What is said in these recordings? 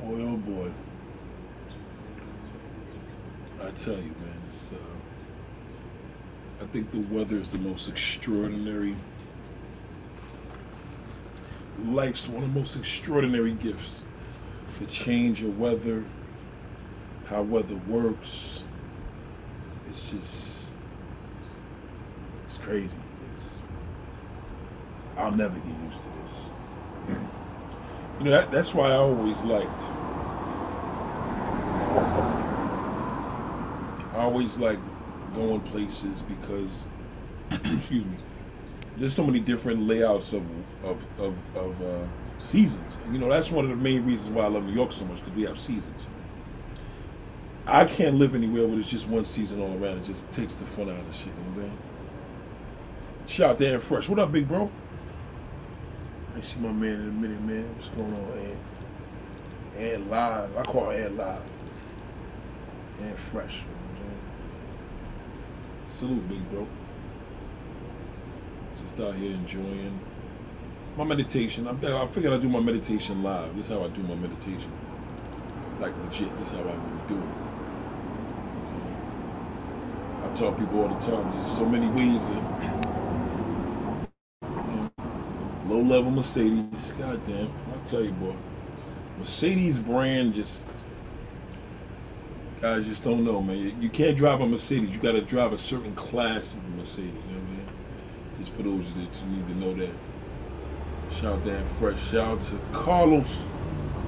Boy, oh boy. I tell you, man, it's, uh, I think the weather is the most extraordinary. Life's one of the most extraordinary gifts. The change of weather, how weather works. It's just, it's crazy. It's, I'll never get used to this. You know, that, that's why I always liked. I always like going places because, excuse me, there's so many different layouts of of of, of uh, seasons. And, you know, that's one of the main reasons why I love New York so much because we have seasons. I can't live anywhere where there's just one season all around. It just takes the fun out of shit. You know what I'm saying? Shout out to Ant Fresh. What up, big bro? See my man in a minute, man. What's going on, Ant? Ant Live. I call Ant Live. Ant Fresh. Salute, big bro. Just out here enjoying my meditation. I'm, I figured I'd do my meditation live. This is how I do my meditation. Like legit. This is how I do it. I tell people all the time, there's so many ways that low level Mercedes. Goddamn, I tell you, boy, Mercedes brand just guys just don't know, man. You can't drive a Mercedes. You got to drive a certain class of Mercedes. You know what I mean? Just for those that need to know that. Shout out to Dan Fresh. Shout out to Carlos.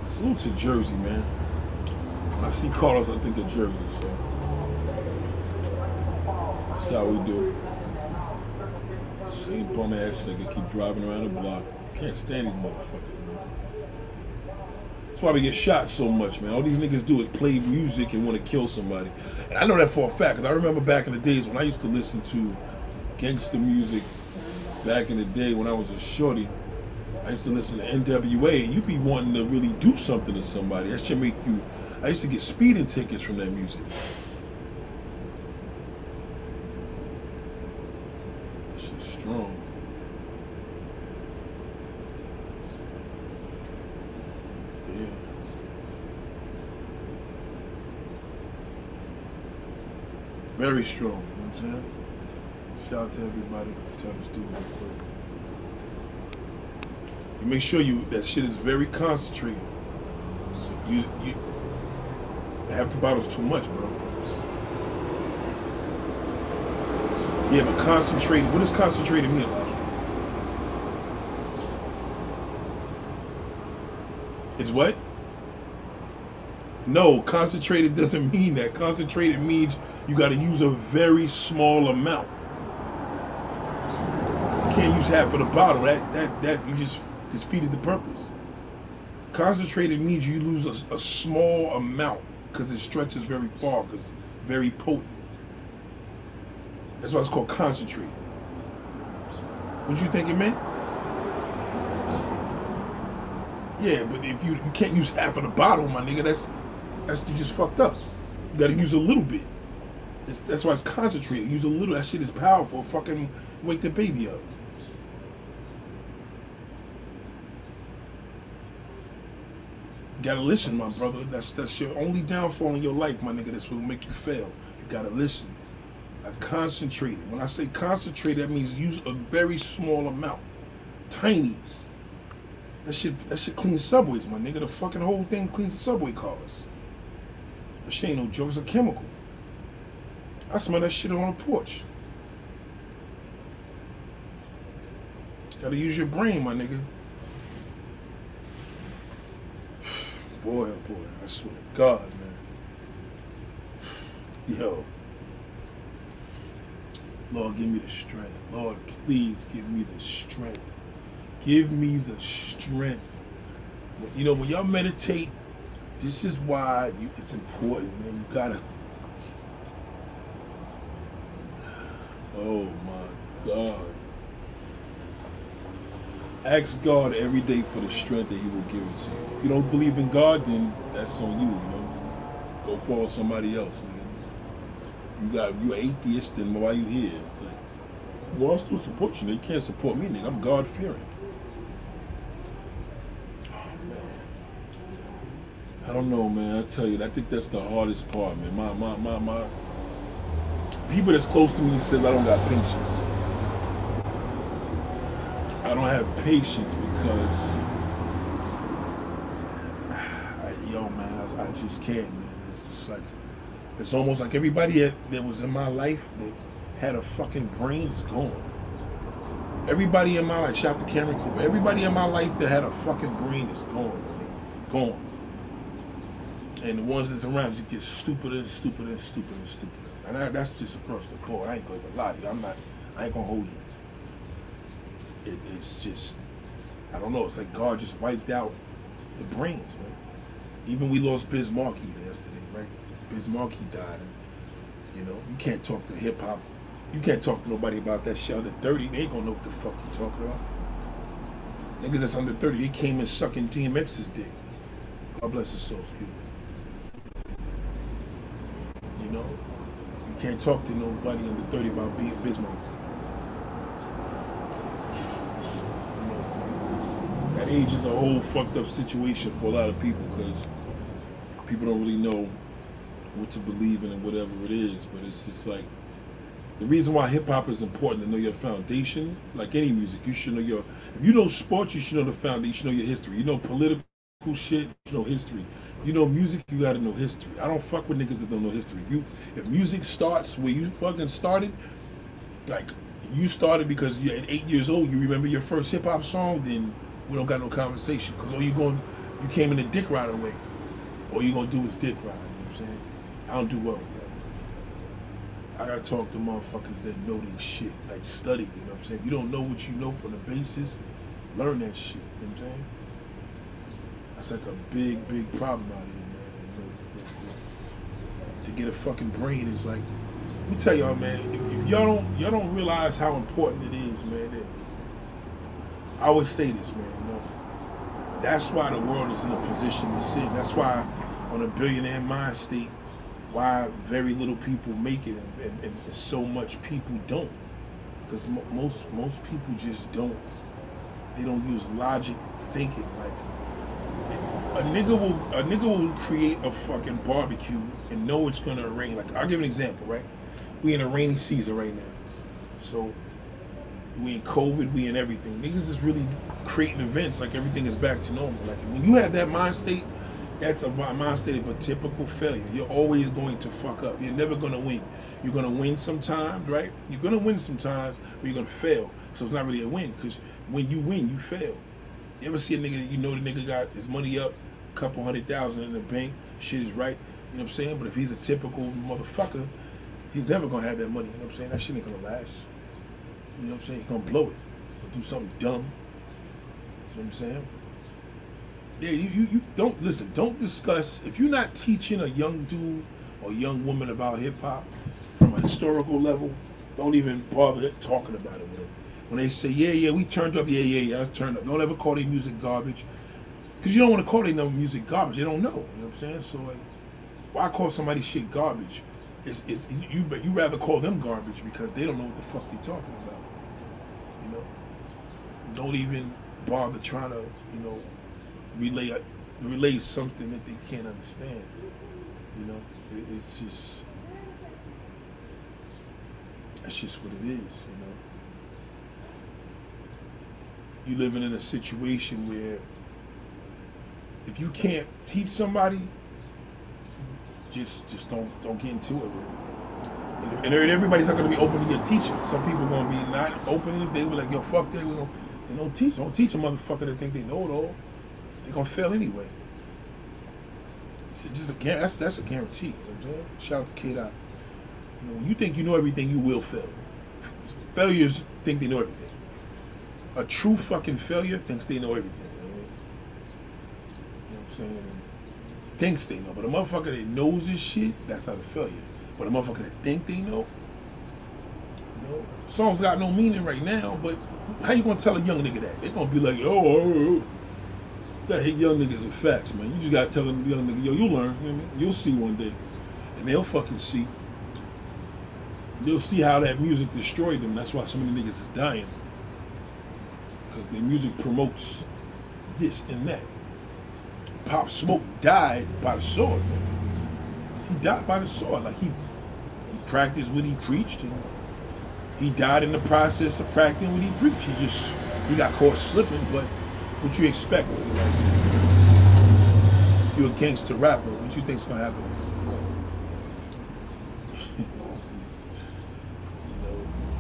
Salute to Jersey, man. I see Carlos, I think of Jersey. So that's how we do. Same bum ass nigga keep driving around the block. Can't stand these motherfuckers. That's why we get shot so much, man. All these niggas do is play music and want to kill somebody. And I know that for a fact, because I remember back in the days when I used to listen to gangster music back in the day when I was a shorty. I used to listen to NWA, and you be wanting to really do something to somebody. That should make you. I used to get speeding tickets from that music. Strong. Yeah. Very strong, you know what I'm saying? Shout out to everybody. Tell the students real quick. You make sure you that shit is very concentrated. So you you half the bottle's too much, bro. Yeah, but concentrated. What does concentrated mean, Is what? No, concentrated doesn't mean that. Concentrated means you got to use a very small amount. You can't use half of the bottle. That that that you just defeated the purpose. Concentrated means you lose a, a small amount because it stretches very far because very potent. That's why it's called concentrate. What you think it meant? Yeah, but if you you can't use half of the bottle, my nigga, that's that's you just fucked up. You got to use a little bit. It's, that's why it's concentrated. Use a little. That shit is powerful. Fucking wake the baby up. gotta listen, my brother. That's that's your only downfall in your life, my nigga. That's what will make you fail. You gotta listen. That's concentrated. When I say concentrated, that means use a very small amount. Tiny. That shit that shit cleans subways, my nigga. The fucking whole thing cleans subway cars. That shit ain't no joke, it's a chemical. I smell that shit on the porch. Gotta use your brain, my nigga. Boy, oh boy, I swear to God, man. Yo. Lord, give me the strength. Lord, please give me the strength. Give me the strength. You know, when y'all meditate, this is why you, it's important, man. You gotta. Oh my God. Ask God every day for the strength that He will give it to you. If you don't believe in God, then that's on you. You know, go follow somebody else. You got you atheist, and why you here? It's like, well, I still support you. They can't support me, nigga. I'm God fearing. Oh man. I don't know, man. I tell you, I think that's the hardest part, man. My, my, my, my. People that's close to me says I don't got patience. I don't have patience because, I, yo, man, I, I just can't, man. It's just like, it's almost like everybody that, that was in my life that had a fucking brain is gone. Everybody in my life, shout out to Cameron Cooper. Everybody in my life that had a fucking brain is gone. Gone. And the ones that's around just get stupider and stupider and stupider and stupider. And I, that's just across the board. I ain't gonna lie to you. I'm not. I ain't gonna hold you. It, it's just. I don't know. It's like God just wiped out the brains, man. Even we lost Biz Markie yesterday, right? Biz Markie died. And, you know, you can't talk to hip hop. You can't talk to nobody about that shit under 30. They ain't gonna know what the fuck you talking about. Niggas that's under 30, they came in sucking DMX's dick. God bless his soul, excuse me. You know, you can't talk to nobody under 30 about being know, that age is a whole fucked up situation for a lot of people because people don't really know what to believe in and whatever it is. But it's just like the reason why hip hop is important to know your foundation, like any music, you should know your. If you know sports, you should know the foundation. You should know your history. You know political shit, you know history. You know music, you gotta know history. I don't fuck with niggas that don't know history. If you if music starts where you fucking started, like you started because you're at eight years old, you remember your first hip hop song, then we don't got no conversation. Cause all you going, you came in the dick right away. All you gonna do is dick ride. You know what I'm saying? I don't do well with that. I gotta talk to motherfuckers that know their shit, like study. You know what I'm saying? If you don't know what you know from the basis, learn that shit. You know what I'm saying? That's like a big, big problem out here, man. To, get a fucking brain is like, let me tell y'all, man. If, if y'all don't, y'all don't realize how important it is, man. That I always say this, man. You know, that's why the world is in a position to sit. That's why on a billionaire mind state, why very little people make it and, and, and so much people don't. Because mo- most most people just don't. They don't use logic thinking. Like a nigga will a nigga will create a fucking barbecue and know it's gonna rain. Like I'll give an example, right? We in a rainy season right now, so we in COVID, we in everything. Niggas is really creating events like everything is back to normal. Like when you have that mind state, that's a mind of a typical failure. You're always going to fuck up. You're never gonna win. You're gonna win sometimes, right? You're gonna win sometimes, but you're gonna fail. So it's not really a win because when you win, you fail. You ever see a nigga that you know the nigga got his money up, a couple hundred thousand in the bank, shit is right, you know what I'm saying? But if he's a typical motherfucker, he's never gonna have that money, you know what I'm saying? That shit ain't gonna last. You know what I'm saying? He's gonna blow it. Or do something dumb. You know what I'm saying? Yeah, you, you, you don't listen, don't discuss if you're not teaching a young dude or young woman about hip hop from a historical level, don't even bother talking about it with when they say, yeah, yeah, we turned up, yeah, yeah, yeah, I turned up. Don't ever call their music garbage. Because you don't want to call their music garbage. They don't know. You know what I'm saying? So, like, why call somebody shit garbage? It's, it's you, but you rather call them garbage because they don't know what the fuck they're talking about. You know? Don't even bother trying to, you know, relay relay something that they can't understand. You know? It, it's just, that's just what it is, you know? you living in a situation where if you can't teach somebody, just just don't don't get into it. And everybody's not going to be open to your teaching. Some people are going to be not open. If they were like, yo, fuck that, they don't teach. Don't teach a motherfucker that think they know it all. Going to fail anyway. It's just a, that's, that's a guarantee. You know what I'm saying? Shout out to Kid I. You know, when you think you know everything, you will fail. Failures think they know everything a true fucking failure thinks they know everything. You know, what I'm saying? Thinks they know. But a motherfucker that knows this shit, that's not a failure. But a motherfucker that think they know, you know, songs got no meaning right now, but how you gonna tell a young nigga that? They're gonna be like, oh, oh, oh. That hit young niggas with facts, man. You just gotta tell them young nigga, yo, you'll learn. You know I mean? You'll see one day. And they'll fucking see. They'll see how that music destroyed them. That's why so many niggas is dying because their music promotes this and that. Pop Smoke died by the sword, man. He died by the sword. Like he, he practiced what he preached, and he died in the process of practicing what he preached. He just he got caught slipping, but what you expect? You're a gangster rapper. What you think's gonna happen?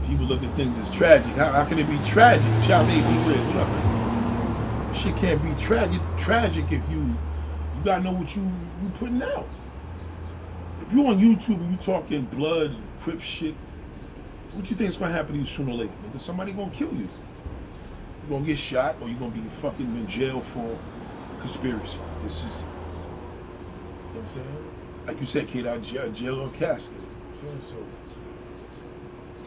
people look at things as tragic. How, how can it be tragic? Child, they be weird. What up. Shit can't be tragic. Tragic if you you gotta know what you you putting out. If you on YouTube and you talking blood and crip shit, what you think is gonna happen to you sooner or later? Nigga, somebody gonna kill you. Gonna get shot or you're gonna be fucking in jail for conspiracy. It's just, you know what I'm saying? Like you said, kid, out jail, jail or casket. You know I'm saying? So,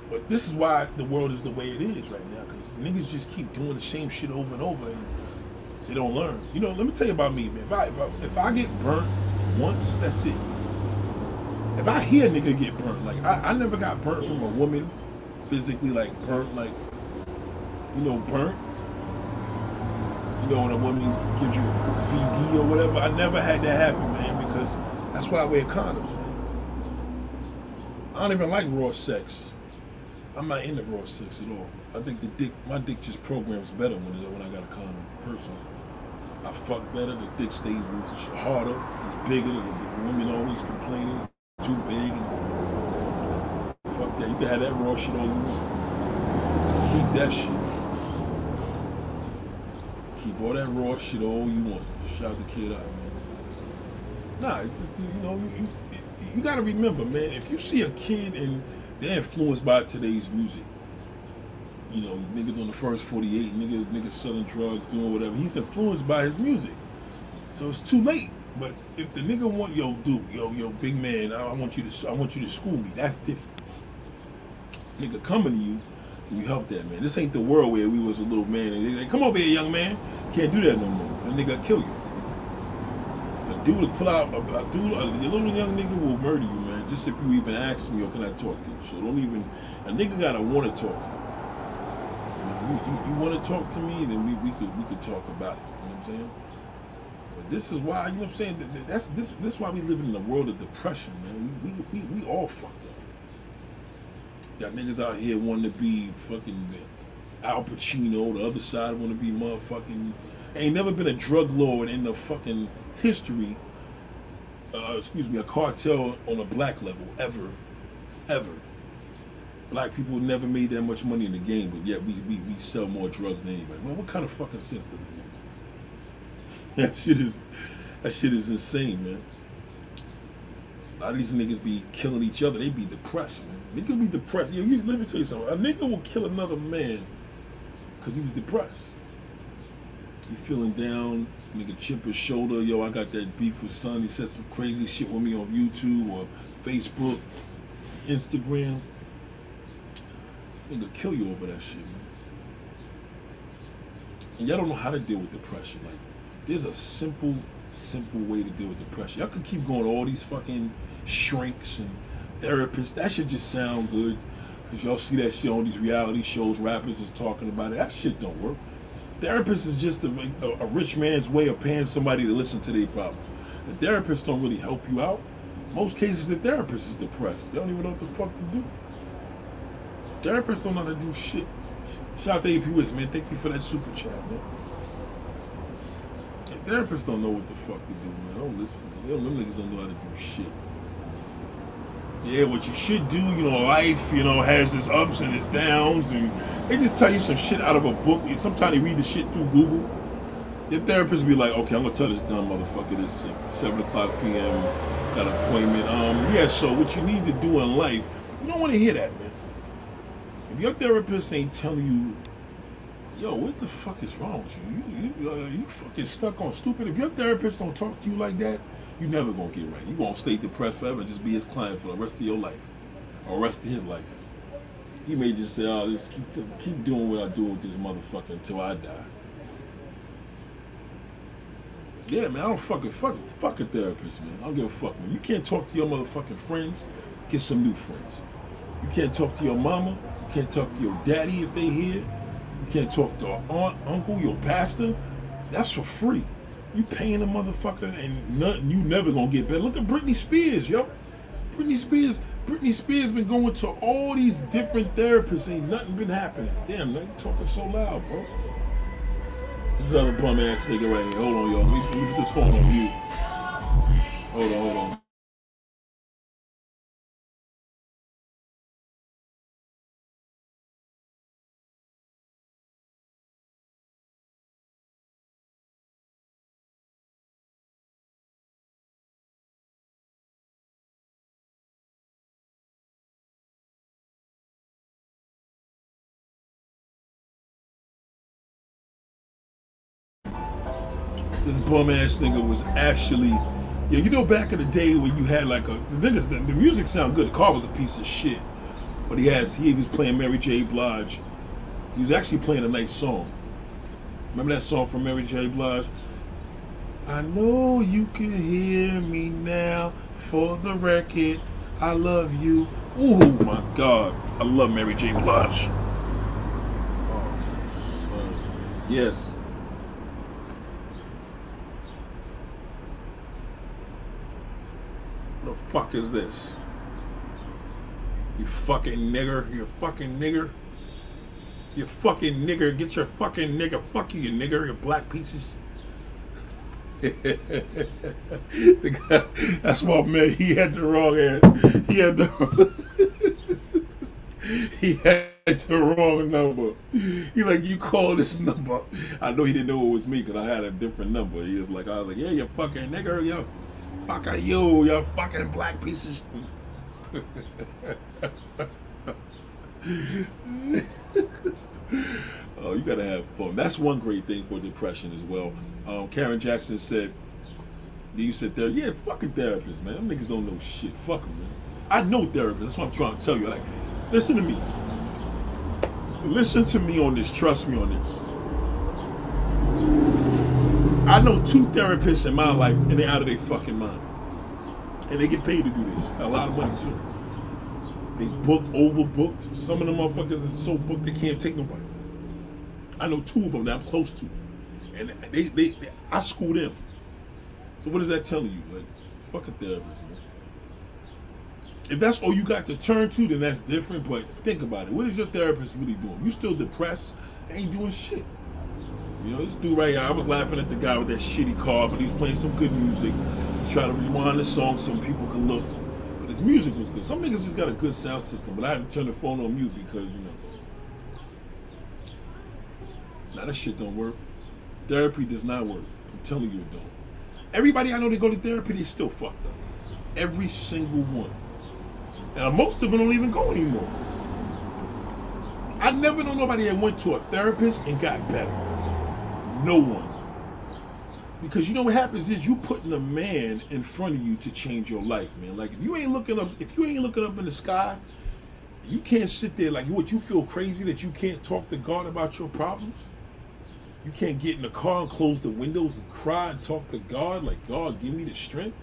but this is why the world is the way it is right now, because niggas just keep doing the same shit over and over and they don't learn. You know, let me tell you about me, man. If I, if I, if I get burnt once, that's it. If I hear a nigga get burnt, like I, I never got burnt from a woman physically, like burnt, like you know, burnt. You know, when a woman gives you VD or whatever. I never had that happen, man, because that's why I wear condoms, man. I don't even like raw sex. I'm not into raw sex at all. I think the dick, my dick just programs better when when I got a condom. Personally, I fuck better. The dick stays harder. It's bigger. The, the women always complaining it's too big. And, fuck that. You can have that raw shit all you. Keep that shit. Keep all that raw shit all you want. Shout the kid out, man. Nah, it's just you know you, you you gotta remember, man. If you see a kid and they're influenced by today's music, you know, niggas on the first 48, niggas niggas selling drugs, doing whatever. He's influenced by his music, so it's too late. But if the nigga want yo dude, yo yo big man, I, I want you to I want you to school me. That's different. Nigga coming to you you help that man. This ain't the world where we was a little man and they like, come over here, young man. Can't do that no more. That nigga kill you. A dude will pull out a, a dude, a little young nigga will murder you, man. Just if you even ask me, or can I talk to you? So don't even. A nigga gotta want to talk to you. You, you, you want to talk to me, then we, we could we could talk about it. You know what I'm saying? But this is why you know what I'm saying. That's this this is why we live in a world of depression, man. We we, we, we all fucked up. Got niggas out here wanting to be fucking Al Pacino. The other side want to be motherfucking. Ain't never been a drug lord in the fucking history. Uh, excuse me, a cartel on a black level ever, ever. Black people never made that much money in the game, but yet we, we, we sell more drugs than anybody. Well, what kind of fucking sense does it make? That shit is that shit is insane, man. A lot of these niggas be killing each other. They be depressed, man. Niggas be depressed. Yo, you, let me tell you something. A nigga will kill another man because he was depressed. He feeling down. Nigga chip his shoulder. Yo, I got that beef with son. He said some crazy shit with me on YouTube or Facebook, Instagram. Nigga kill you over that shit, man. And y'all don't know how to deal with depression. Like, there's a simple, simple way to deal with depression. Y'all could keep going all these fucking shrinks and therapists. That should just sound good. Cause y'all see that shit on these reality shows, rappers is talking about it. That shit don't work. Therapist is just a, a, a rich man's way of paying somebody to listen to their problems. The therapists don't really help you out. Most cases, the therapist is depressed. They don't even know what the fuck to do. Therapists don't know how to do shit. Shout out to AP Wiz, man. Thank you for that super chat, man. The therapists don't know what the fuck to do, man. Don't listen. Them, them niggas don't know how to do shit. Yeah, what you should do, you know, life, you know, has its ups and its downs, and they just tell you some shit out of a book. Sometimes they read the shit through Google. Your therapist be like, okay, I'm gonna tell this dumb motherfucker this seven o'clock p.m. got an appointment. Um, yeah, so what you need to do in life, you don't want to hear that, man. If your therapist ain't telling you, yo, what the fuck is wrong with you? You you, uh, you fucking stuck on stupid. If your therapist don't talk to you like that, you never gonna get right. You gonna stay depressed forever. And just be his client for the rest of your life, or rest of his life. He may just say, "Oh, just keep keep doing what I do with this motherfucker until I die." Yeah, man, I don't fucking fuck fuck a therapist, man. I don't give a fuck, man. You can't talk to your motherfucking friends. Get some new friends. You can't talk to your mama. You can't talk to your daddy if they here. You can't talk to your aunt, uncle, your pastor. That's for free. You paying a motherfucker and nothing. You never gonna get better. Look at Britney Spears, yo. Britney Spears. Britney Spears been going to all these different therapists. Ain't nothing been happening. Damn, you talking so loud, bro. This other bum ass nigga right here. Hold on, y'all. Let me, let me get this phone on mute. Hold on, hold on. This bum ass nigga was actually yeah, you know back in the day when you had like a the niggas the, the music sounded good, the car was a piece of shit. But he has he was playing Mary J. Blige. He was actually playing a nice song. Remember that song from Mary J. Blige? I know you can hear me now for the record. I love you. Oh my god. I love Mary J. Blige. Oh. Yes. The fuck is this? You fucking nigger. You fucking nigger. You fucking nigger. Get your fucking nigger. Fuck you, you nigger. You black pieces. guy, that's my man. He had the wrong hand. He had the. he had the wrong number. He like you call this number. I know he didn't know it was me because I had a different number. He was like, I was like, yeah, you fucking nigger, yo, fucker, you, you fucking black piece of. oh, you gotta have fun. That's one great thing for depression as well. Um, Karen Jackson said, "You sit there, yeah, fucking therapists, man. Them niggas don't know shit. Fuck them, man. I know therapists. That's what I'm trying to tell you. Like, listen to me. Listen to me on this. Trust me on this. I know two therapists in my life, and they're out of their fucking mind, and they get paid to do this. A lot of money too. They booked, overbooked. Some of them motherfuckers are so booked they can't take nobody. I know two of them that I'm close to, and they, they, they I school them. So what is that telling you? Like, fuck a therapist, man. If that's all you got to turn to, then that's different. But think about it. What is your therapist really doing? You still depressed? Ain't doing shit. You know, this dude right here, I was laughing at the guy with that shitty car, but he's playing some good music. He's trying to rewind the song so people can look. But his music was good. Some niggas just got a good sound system, but I had to turn the phone on mute because, you know. Now that shit don't work. Therapy does not work. I'm telling you it don't. Everybody I know that go to therapy, they still fucked up. Every single one. And most of them don't even go anymore. I never know nobody that went to a therapist and got better. No one. Because you know what happens is you putting a man in front of you to change your life, man. Like if you ain't looking up, if you ain't looking up in the sky, you can't sit there like what you feel crazy that you can't talk to God about your problems. You can't get in the car and close the windows and cry and talk to God like God, give me the strength.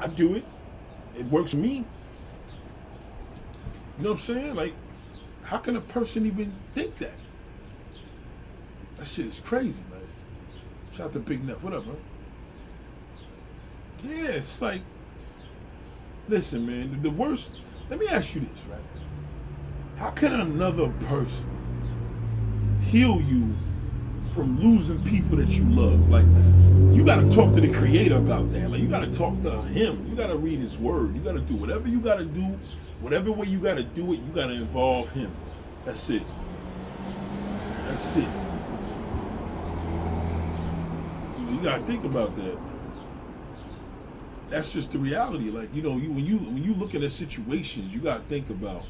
I do it. It works for me. You know what I'm saying? Like, how can a person even think that? That shit is crazy, man. Shout out to Big Neff. What up, man? Yeah, it's like, listen, man, the, the worst. Let me ask you this, right? How can another person heal you from losing people that you love? Like, you got to talk to the Creator about that. Like, you got to talk to Him. You got to read His Word. You got to do whatever you got to do, whatever way you got to do it. You got to involve Him. That's it. That's it. You got to think about that. That's just the reality. Like you know, you when you when you look at situations, you got to think about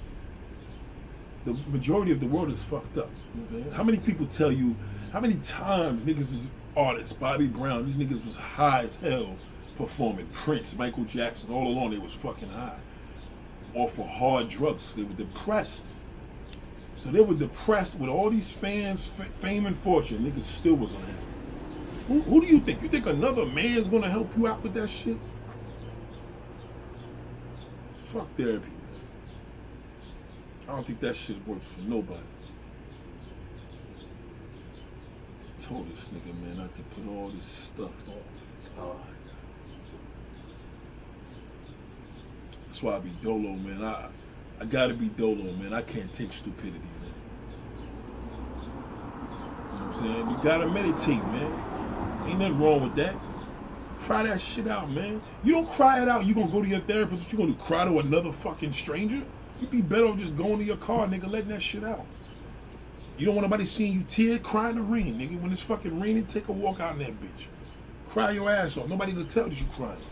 the majority of the world is fucked up. You know? How many people tell you? How many times niggas was artists, Bobby Brown, these niggas was high as hell performing. Prince, Michael Jackson, all along they was fucking high. Off of hard drugs. They were depressed. So they were depressed with all these fans, f- fame and fortune. Niggas still was unhappy. Who, who do you think? You think another man's gonna help you out with that shit? Fuck therapy. I don't think that shit works for nobody. I'm told this nigga, man, not to put all this stuff on. God. That's why I be dolo, man. I I gotta be dolo, man. I can't take stupidity, man. You know what I'm saying? You gotta meditate, man. Ain't nothing wrong with that. Cry that shit out, man. You don't cry it out, you gonna go to your therapist, you gonna? Cry to another fucking stranger? You'd be better off just going to your car, nigga, letting that shit out. You don't want nobody seeing you tear, cry in the rain, nigga. When it's fucking raining, take a walk out in that bitch. Cry your ass off. Nobody gonna tell that you crying.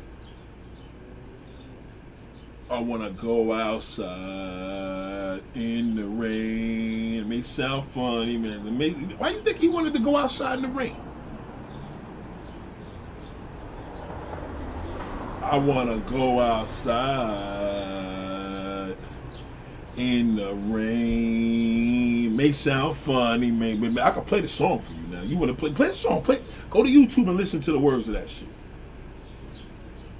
I wanna go outside in the rain. It may sound funny, man. May, why you think he wanted to go outside in the rain? I wanna go outside in the rain. May sound funny, man, but I can play the song for you now. You wanna play? Play the song. Play. Go to YouTube and listen to the words of that shit.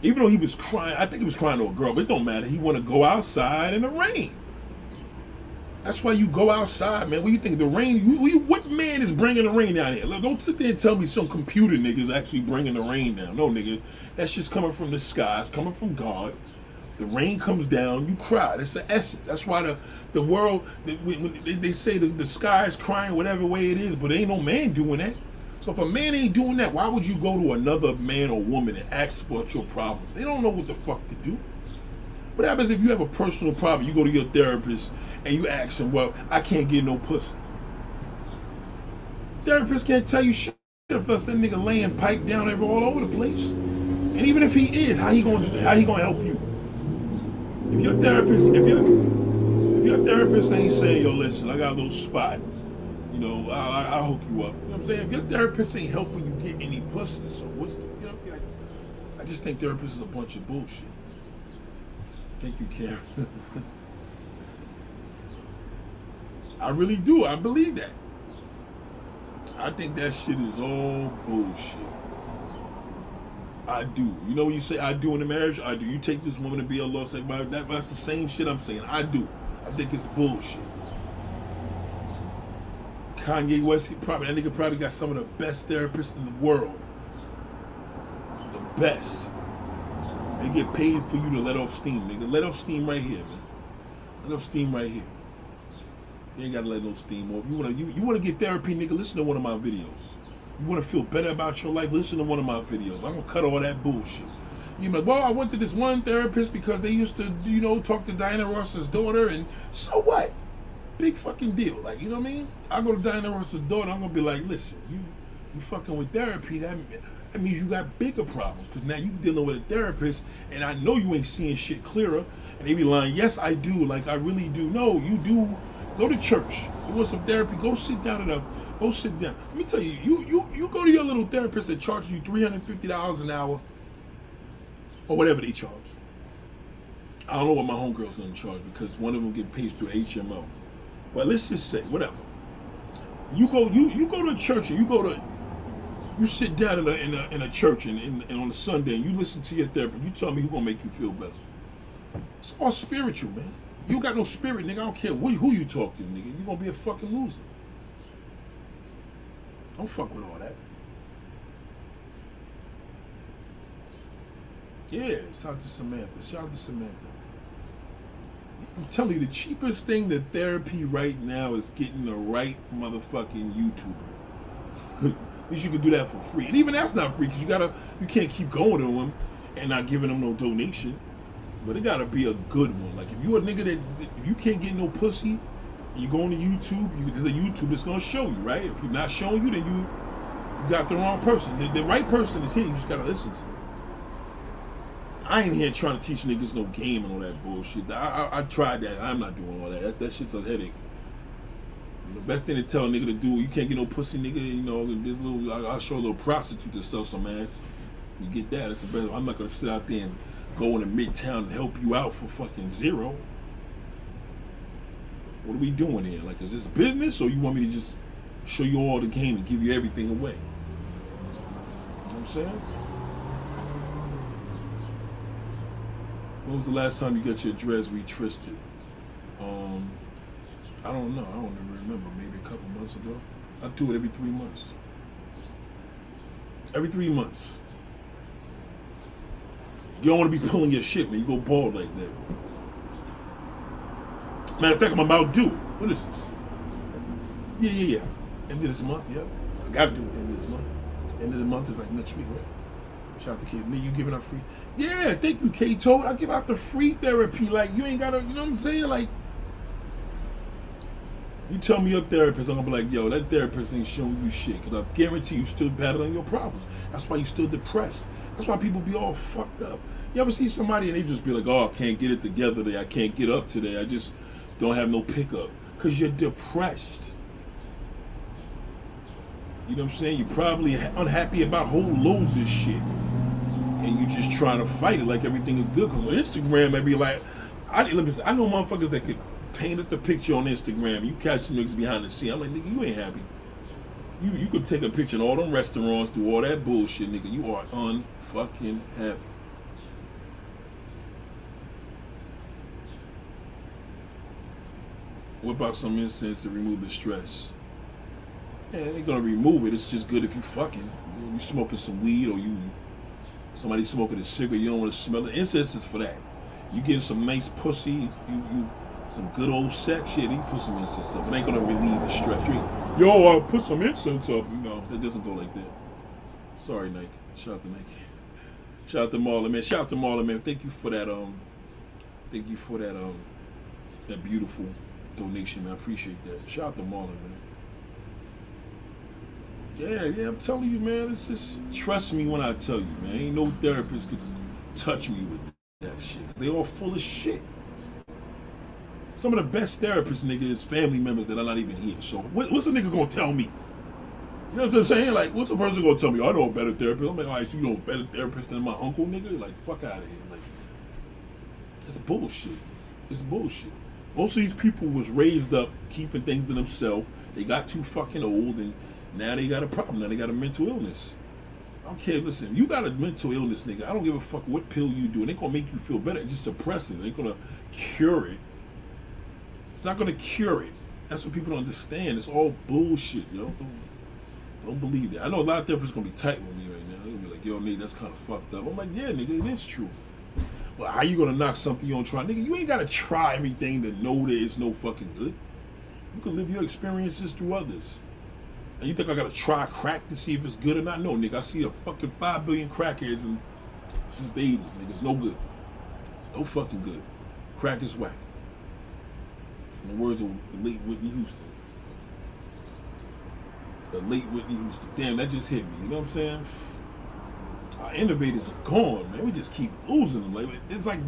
Even though he was crying, I think he was crying to a girl, but it don't matter. He want to go outside in the rain. That's why you go outside, man. What you think the rain? You, you, what man is bringing the rain down here? Look, don't sit there and tell me some computer niggas actually bringing the rain down. No, nigga, that's just coming from the skies, coming from God. The rain comes down, you cry. That's the essence. That's why the the world, they, they say the, the sky is crying whatever way it is, but ain't no man doing that. So if a man ain't doing that, why would you go to another man or woman and ask for your problems? They don't know what the fuck to do. What happens if you have a personal problem? You go to your therapist and you ask him, "Well, I can't get no pussy." Therapist can't tell you shit if that's that nigga laying pipe down every all over the place. And even if he is, how he gonna how he gonna help you? If your therapist, if your if your therapist ain't saying, "Yo, listen, I got a little spot," you know, I, will hook you up. You know what I'm saying? If your therapist ain't helping you get any pussy, so what's the, you know, like, I just think therapists is a bunch of bullshit. Thank you, Karen. I really do. I believe that. I think that shit is all bullshit. I do. You know when you say I do in a marriage? I do. You take this woman to be a law, that, that's the same shit I'm saying. I do. I think it's bullshit. Kanye West, he probably that nigga probably got some of the best therapists in the world. The best. They get paid for you to let off steam, nigga. Let off steam right here, man. Let off steam right here. You ain't gotta let no steam off. You wanna you, you wanna get therapy, nigga, listen to one of my videos. You wanna feel better about your life, listen to one of my videos. I'm gonna cut all that bullshit. You like, well, I went to this one therapist because they used to, you know, talk to Diana Ross's daughter, and so what? Big fucking deal. Like, you know what I mean? I go to Diana Ross's daughter, I'm gonna be like, listen, you you fucking with therapy, that that means you got bigger problems. Cause now you dealing with a therapist, and I know you ain't seeing shit clearer. And they be lying, yes, I do. Like I really do. No, you do. Go to church. You want some therapy? Go sit down at a go sit down. Let me tell you, you you you go to your little therapist that charges you three hundred fifty dollars an hour, or whatever they charge. I don't know what my homegirls them charge because one of them get paid through HMO. Well, let's just say whatever. You go, you you go to church and you go to, you sit down in a in a, in a church and, and, and on a Sunday and you listen to your therapist. You tell me who gonna make you feel better. It's all spiritual, man. You got no spirit, nigga. I don't care who, you talk to, nigga. You gonna be a fucking loser. Don't fuck with all that. Yeah, shout out to Samantha. Shout out to Samantha. I'm telling you, the cheapest thing to therapy right now is getting the right motherfucking YouTuber. At least you can do that for free, and even that's not free because you gotta, you can't keep going to them and not giving them no donation. But it gotta be a good one. Like if you're a nigga that if you can't get no pussy, you go on to YouTube, you, there's a YouTube that's gonna show you, right? If you're not showing you, then you, you got the wrong person. The, the right person is here. You just gotta listen to. Them. I ain't here trying to teach niggas no game and all that bullshit. I, I, I tried that. I'm not doing all that. That, that shit's a headache. You know, best thing to tell a nigga to do, you can't get no pussy, nigga. You know, this little, I, will show a little prostitute to sell some ass. You get that. It's the best. I'm not gonna sit out there and go to Midtown and help you out for fucking zero. What are we doing here? Like, is this business, or you want me to just show you all the game and give you everything away? You know what I'm saying? When was the last time you got your dreads retwisted? Um, I don't know. I don't even remember. Maybe a couple months ago. I do it every three months. Every three months. You don't want to be pulling your shit, when You go bald like that. Matter of fact, I'm about due. What is this? Yeah, yeah, yeah. End of this month, yep. I got to do it the end of this month. End of the month is like next week, right? Shout out to Kate. Me, you giving out free? Yeah, thank you, K Toad. I give out the free therapy. Like you ain't gotta, you know what I'm saying? Like you tell me your therapist, I'm gonna be like, yo, that therapist ain't showing you shit. Cause I guarantee you still battling your problems. That's why you still depressed. That's why people be all fucked up. You ever see somebody and they just be like, oh, I can't get it together today. I can't get up today. I just don't have no pickup. Cause you're depressed. You know what I'm saying? You're probably unhappy about whole loads of shit. And you just trying to fight it like everything is good. Cause on Instagram, I'd be like, I, listen, I know motherfuckers that could painted the picture on Instagram. You catch some niggas behind the scene. I'm like, nigga, you ain't happy. You you could take a picture in all them restaurants, do all that bullshit, nigga. You are unfucking happy. What about some incense to remove the stress? Yeah, they're gonna remove it. It's just good if you fucking you smoking some weed or you somebody smoking a cigarette. You don't want to smell it. Incense is for that. You getting some nice pussy. You you some good old sex shit. He put some incense up. It ain't gonna relieve the stress. You Yo, I put some incense up. No, it doesn't go like that. Sorry, Nike. Shout out to Nike. Shout out to Marlon, man. Shout out to Marlon, man. Thank you for that. Um, thank you for that. Um, that beautiful donation, man. I appreciate that. Shout out to Marlon, man. Yeah, yeah. I'm telling you, man. It's just trust me when I tell you, man. Ain't no therapist could touch me with that shit. They all full of shit some of the best therapists, nigga, is family members that are not even here. So what, what's a nigga gonna tell me? You know what I'm saying? Like, what's a person gonna tell me? I know a better therapist. I'm like, all right, so you know a better therapist than my uncle, nigga? Like, fuck out of here. Like, it's bullshit. It's bullshit. Most of these people was raised up keeping things to themselves. They got too fucking old, and now they got a problem. Now they got a mental illness. I don't care. Listen, you got a mental illness, nigga. I don't give a fuck what pill you do. It ain't gonna make you feel better. It just suppresses. It ain't gonna cure it. It's not gonna cure it. That's what people don't understand. It's all bullshit, yo. Don't, believe that. I know a lot of therapists gonna be tight with me right now. They'll be like, yo, nigga, that's kind of fucked up. I'm like, yeah, nigga, it is true. But how you gonna knock something you don't try? Nigga, you ain't gotta try everything to know that it's no fucking good. You can live your experiences through others. And you think I gotta try crack to see if it's good or not? No, nigga, I see a fucking five billion crackheads and since the 80s, nigga. It's no good. No fucking good. Crack is whack. In the words of the late Whitney Houston. The late Whitney Houston. Damn, that just hit me. You know what I'm saying? Our innovators are gone, man. We just keep losing them. Like it's like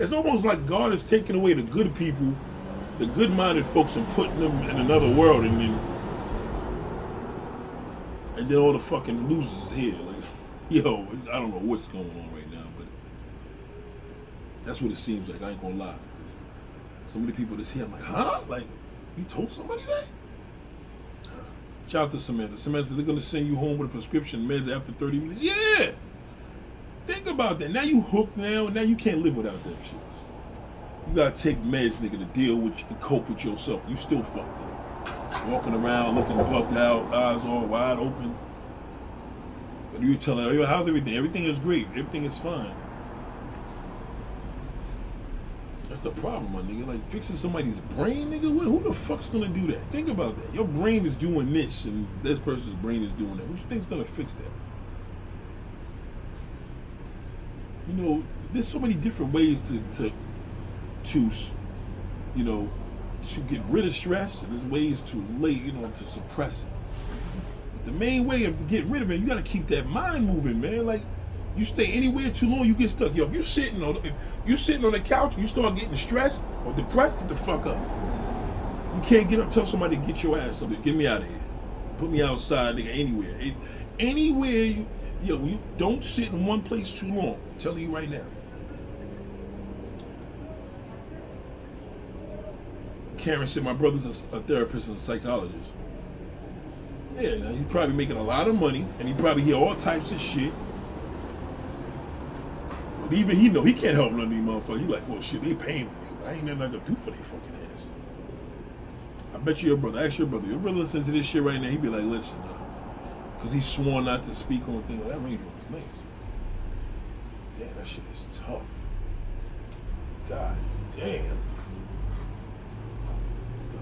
it's almost like God is taking away the good people, the good-minded folks, and putting them in another world, and then and then all the fucking losers here. Like, yo, I don't know what's going on right now, but that's what it seems like. I ain't gonna lie. Some of the people that's here, I'm like, huh? Like, you told somebody that? Shout out to Samantha. Samantha, they're gonna send you home with a prescription meds after 30 minutes. Yeah. Think about that. Now you hooked now, now you can't live without them shits. You gotta take meds, nigga, to deal with and cope with yourself. You still fucked up. Walking around looking bugged out, eyes all wide open. But you tell her, yo, how's everything? Everything is great. Everything is fine. That's a problem, my nigga. Like fixing somebody's brain, nigga. What, who the fuck's gonna do that? Think about that. Your brain is doing this, and this person's brain is doing that. What you think's gonna fix that? You know, there's so many different ways to to to you know to get rid of stress, and there's ways to lay, you know, to suppress it. But the main way of getting rid of it, you gotta keep that mind moving, man. Like you stay anywhere too long, you get stuck. Yo, if you sitting on if you sitting on the couch, you start getting stressed or depressed, get the fuck up. You can't get up, tell somebody to get your ass up. Get me out of here. Put me outside, nigga, anywhere. Anywhere you yo, you don't sit in one place too long. I'm telling you right now. Karen said my brother's a, a therapist and a psychologist. Yeah, he's probably making a lot of money, and he probably hear all types of shit. But even he know he can't help none of these motherfuckers. He like, well, shit, they paying me. I ain't nothing I can do for their fucking ass. I bet you your brother, ask your brother, your brother listens to this shit right now, he be like, listen, Because he sworn not to speak on things. That Range Rover was nice. Damn, that shit is tough. God damn. The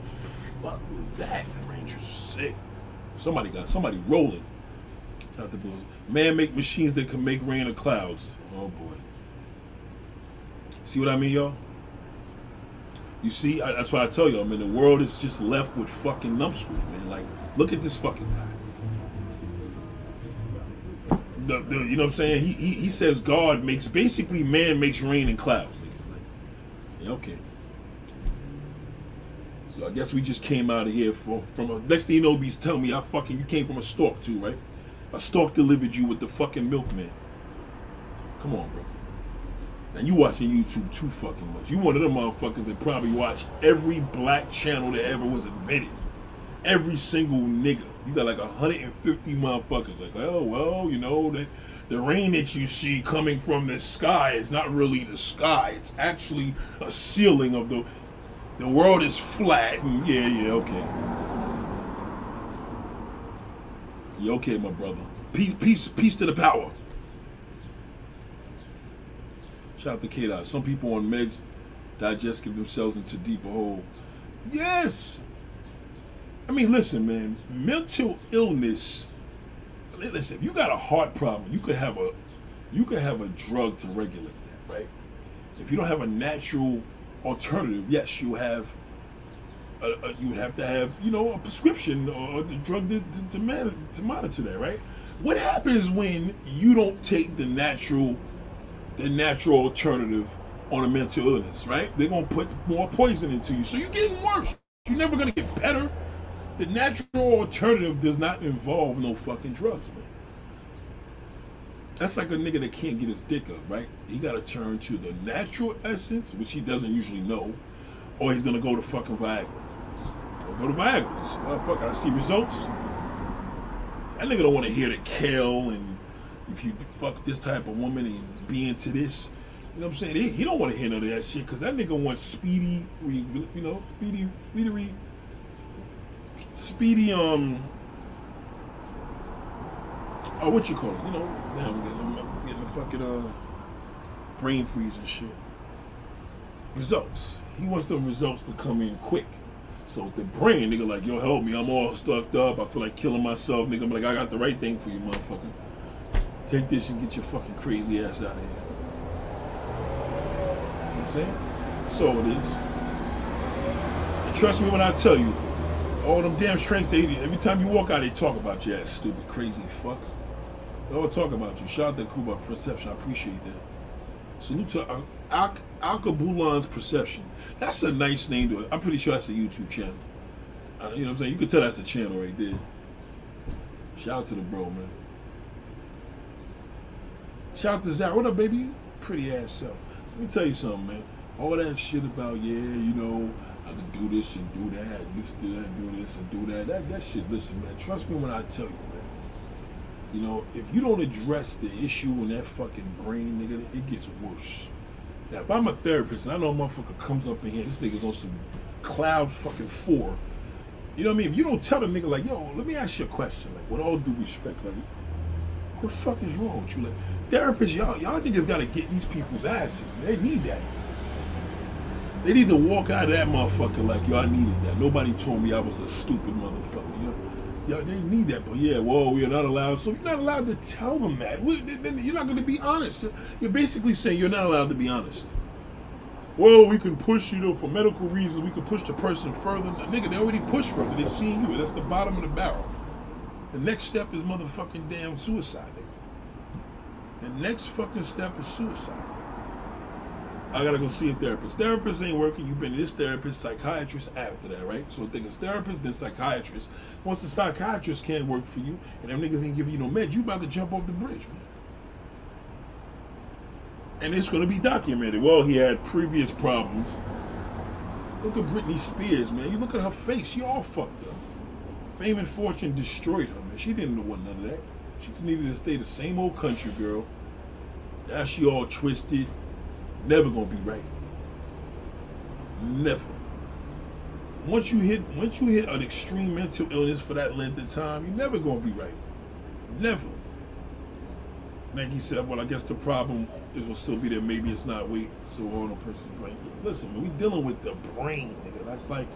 fuck was that? That Ranger's sick. Somebody got somebody rolling. Man make machines that can make rain or clouds. Oh boy. See what I mean, y'all? You see, I, that's why I tell you, I mean, the world is just left with fucking numbskulls, man. Like, look at this fucking guy. The, the, you know what I'm saying? He, he, he says God makes, basically, man makes rain and clouds. Like, okay. So I guess we just came out of here from, from a, next thing you know, he's telling me I fucking, you came from a stork too, right? A stork delivered you with the fucking milkman. Come on, bro. Now you watching YouTube too fucking much. You one of them motherfuckers that probably watch every black channel that ever was invented. Every single nigga. You got like 150 motherfuckers. Like, oh well, you know that the rain that you see coming from the sky is not really the sky. It's actually a ceiling of the the world is flat. And yeah, yeah, okay. You okay, my brother? Peace, peace, peace to the power. Shout out to K Dot. Some people on meds digest give themselves into deeper hole. Yes. I mean, listen, man. Mental illness. Listen, if you got a heart problem, you could have a you could have a drug to regulate that, right? If you don't have a natural alternative, yes, you have. A, a, you would have to have, you know, a prescription or the drug to, to, to, man, to monitor that, right? What happens when you don't take the natural the natural alternative on a mental illness, right? They're gonna put more poison into you, so you're getting worse. You're never gonna get better. The natural alternative does not involve no fucking drugs, man. That's like a nigga that can't get his dick up, right? He gotta turn to the natural essence, which he doesn't usually know, or he's gonna go to fucking Viagra. Go to Viagra. Motherfucker, I see results. That nigga don't want to hear the kale and if you fuck this type of woman and be into this, you know what I'm saying? He, don't want to hear none of that shit because that nigga wants speedy, you know, speedy, speedy, speedy, um, oh, what you call it? You know, damn, I'm getting, I'm getting a fucking uh, brain freeze and shit. Results. He wants the results to come in quick. So the brain, nigga, like, yo, help me. I'm all stuffed up. I feel like killing myself. Nigga, I'm like, I got the right thing for you, motherfucker. Take this and get your fucking crazy ass out of here. You know what I'm saying? That's all it is. And trust me when I tell you, all them damn train stations, every time you walk out, they talk about your ass, stupid, crazy fucks. They all talk about you. Shout out to Kuba Perception. I appreciate that. Salute to Al- Alkabulan's Perception. That's a nice name to it. I'm pretty sure that's a YouTube channel. Uh, you know what I'm saying? You can tell that's a channel right there. Shout out to the bro, man. Shout out to Zach. What up, baby? Pretty ass self. Let me tell you something, man. All that shit about, yeah, you know, I can do this and do that, this, do that, do this and do that. That that shit, listen, man. Trust me when I tell you, man. You know, if you don't address the issue in that fucking brain, nigga, it gets worse. Now, if I'm a therapist and I know a motherfucker comes up in here, this nigga's on some cloud fucking four. You know what I mean? If you don't tell the nigga like, yo, let me ask you a question, like, with all due respect, like, what the fuck is wrong with you? Like, therapists, y'all, y'all niggas gotta get these people's asses. They need that. They need to walk out of that motherfucker like y'all needed that. Nobody told me I was a stupid motherfucker. Y'all, they need that, but yeah, well, we are not allowed. So you're not allowed to tell them that. Then you're not going to be honest. You're basically saying you're not allowed to be honest. Well, we can push, you know, for medical reasons, we can push the person further. Now, nigga, they already pushed further. They've seen you. That's the bottom of the barrel. The next step is motherfucking damn suicide, nigga. The next fucking step is suicide. I gotta go see a therapist. Therapist ain't working. You've been this therapist, psychiatrist after that, right? So think it's therapist, then psychiatrist. Once the psychiatrist can't work for you, and them niggas ain't giving you no meds, you about to jump off the bridge, man. And it's gonna be documented. Well, he had previous problems. Look at Britney Spears, man. You look at her face. She all fucked up. Fame and fortune destroyed her, man. She didn't want none of that. She just needed to stay the same old country girl. Now she all twisted. Never gonna be right. Never. Once you hit once you hit an extreme mental illness for that length of time, you're never gonna be right. Never. Maggie said, well, I guess the problem is will still be there. Maybe it's not weight, so on a person's brain. Listen, we dealing with the brain, nigga. That's like,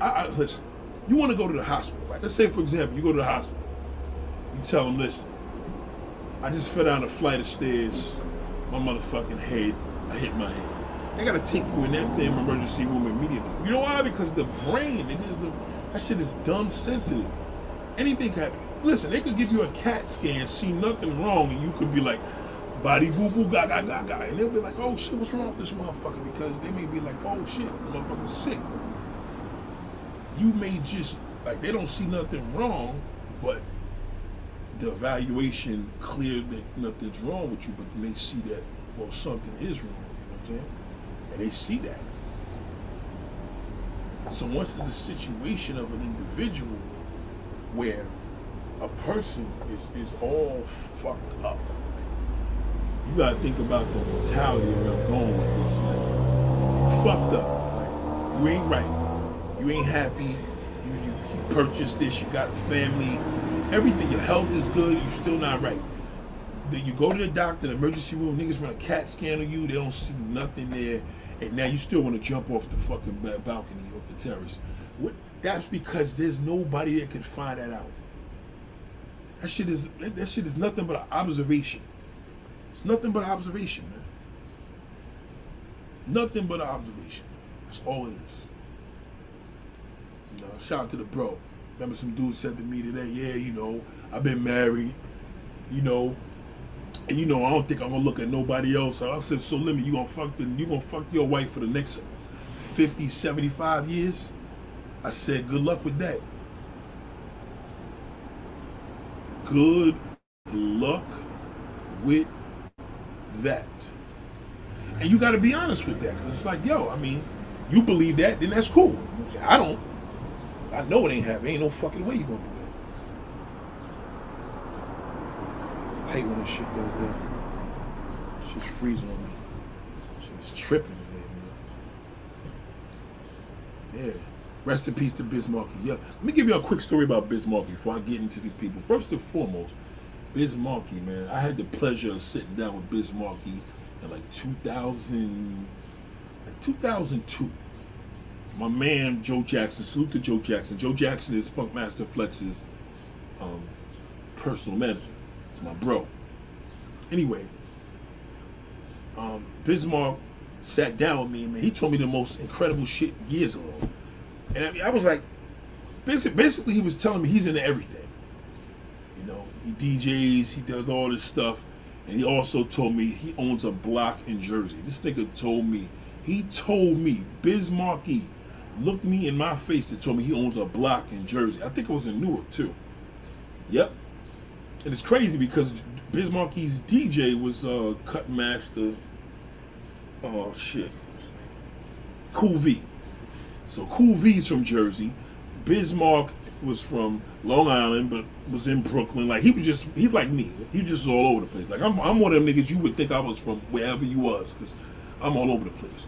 I, I listen. You want to go to the hospital, right? Let's say, for example, you go to the hospital. You tell them, listen, I just fell down a flight of stairs. My motherfucking head, I hit my head. They gotta take you in that damn emergency room immediately. You know why? Because the brain, nigga, is the that shit is dumb sensitive. Anything can happen. Listen, they could give you a CAT scan, see nothing wrong, and you could be like, body boo boo ga ga ga ga, and they'll be like, oh shit, what's wrong with this motherfucker? Because they may be like, oh shit, the motherfucker's sick. You may just like they don't see nothing wrong, but the evaluation clear that nothing's wrong with you, but then they see that well something is wrong. You know what I'm saying? And they see that. So once it's a situation of an individual where a person is, is all fucked up, you gotta think about the mentality I'm going with this. Like, fucked up. You ain't right. You ain't happy. You, you, you purchased this. You got family. Everything. Your health is good. You're still not right. Then you go to the doctor, the emergency room. Niggas run a CAT scan on you. They don't see nothing there and now you still want to jump off the fucking balcony off the terrace. What? That's because there's nobody that can find that out. That shit is that shit is nothing but an observation. It's nothing but an observation, man. Nothing but an observation. That's all it is. You know, shout out to the bro. Remember some dude said to me today, yeah, you know, I've been married, you know, and you know, I don't think I'm gonna look at nobody else. I said, so let me, you gonna fuck the, you gonna fuck your wife for the next 50, 75 years? I said, good luck with that. Good luck with that. And you got to be honest with that. Cause it's like, yo, I mean, you believe that, then that's cool. I don't. I know it ain't happening. Ain't no fucking way you gonna do that. I hate when this shit does that. Shit's freezing on me. She's tripping today, man. Yeah. Rest in peace to Biz Markie. Yeah. Let me give you a quick story about Biz Markie before I get into these people. First and foremost, Biz Markie, man. I had the pleasure of sitting down with Biz Markie in like 2000, like 2002. My man Joe Jackson, salute to Joe Jackson. Joe Jackson is Funkmaster Flex's um, personal manager. It's my bro. Anyway, um, Biz Mark sat down with me, man. He told me the most incredible shit years ago. And I, mean, I was like, basically, basically, he was telling me he's into everything. You know, he DJs, he does all this stuff. And he also told me he owns a block in Jersey. This nigga told me, he told me, Biz Markie looked me in my face and told me he owns a block in Jersey. I think it was in Newark too. Yep. And it's crazy because Biz Markie's DJ was uh, Cut Master. Oh shit. Cool V. So Cool V's from Jersey. Biz Mark was from Long Island, but was in Brooklyn. Like he was just, he's like me. He was just all over the place. Like I'm, I'm one of them niggas you would think I was from wherever you was, cause I'm all over the place.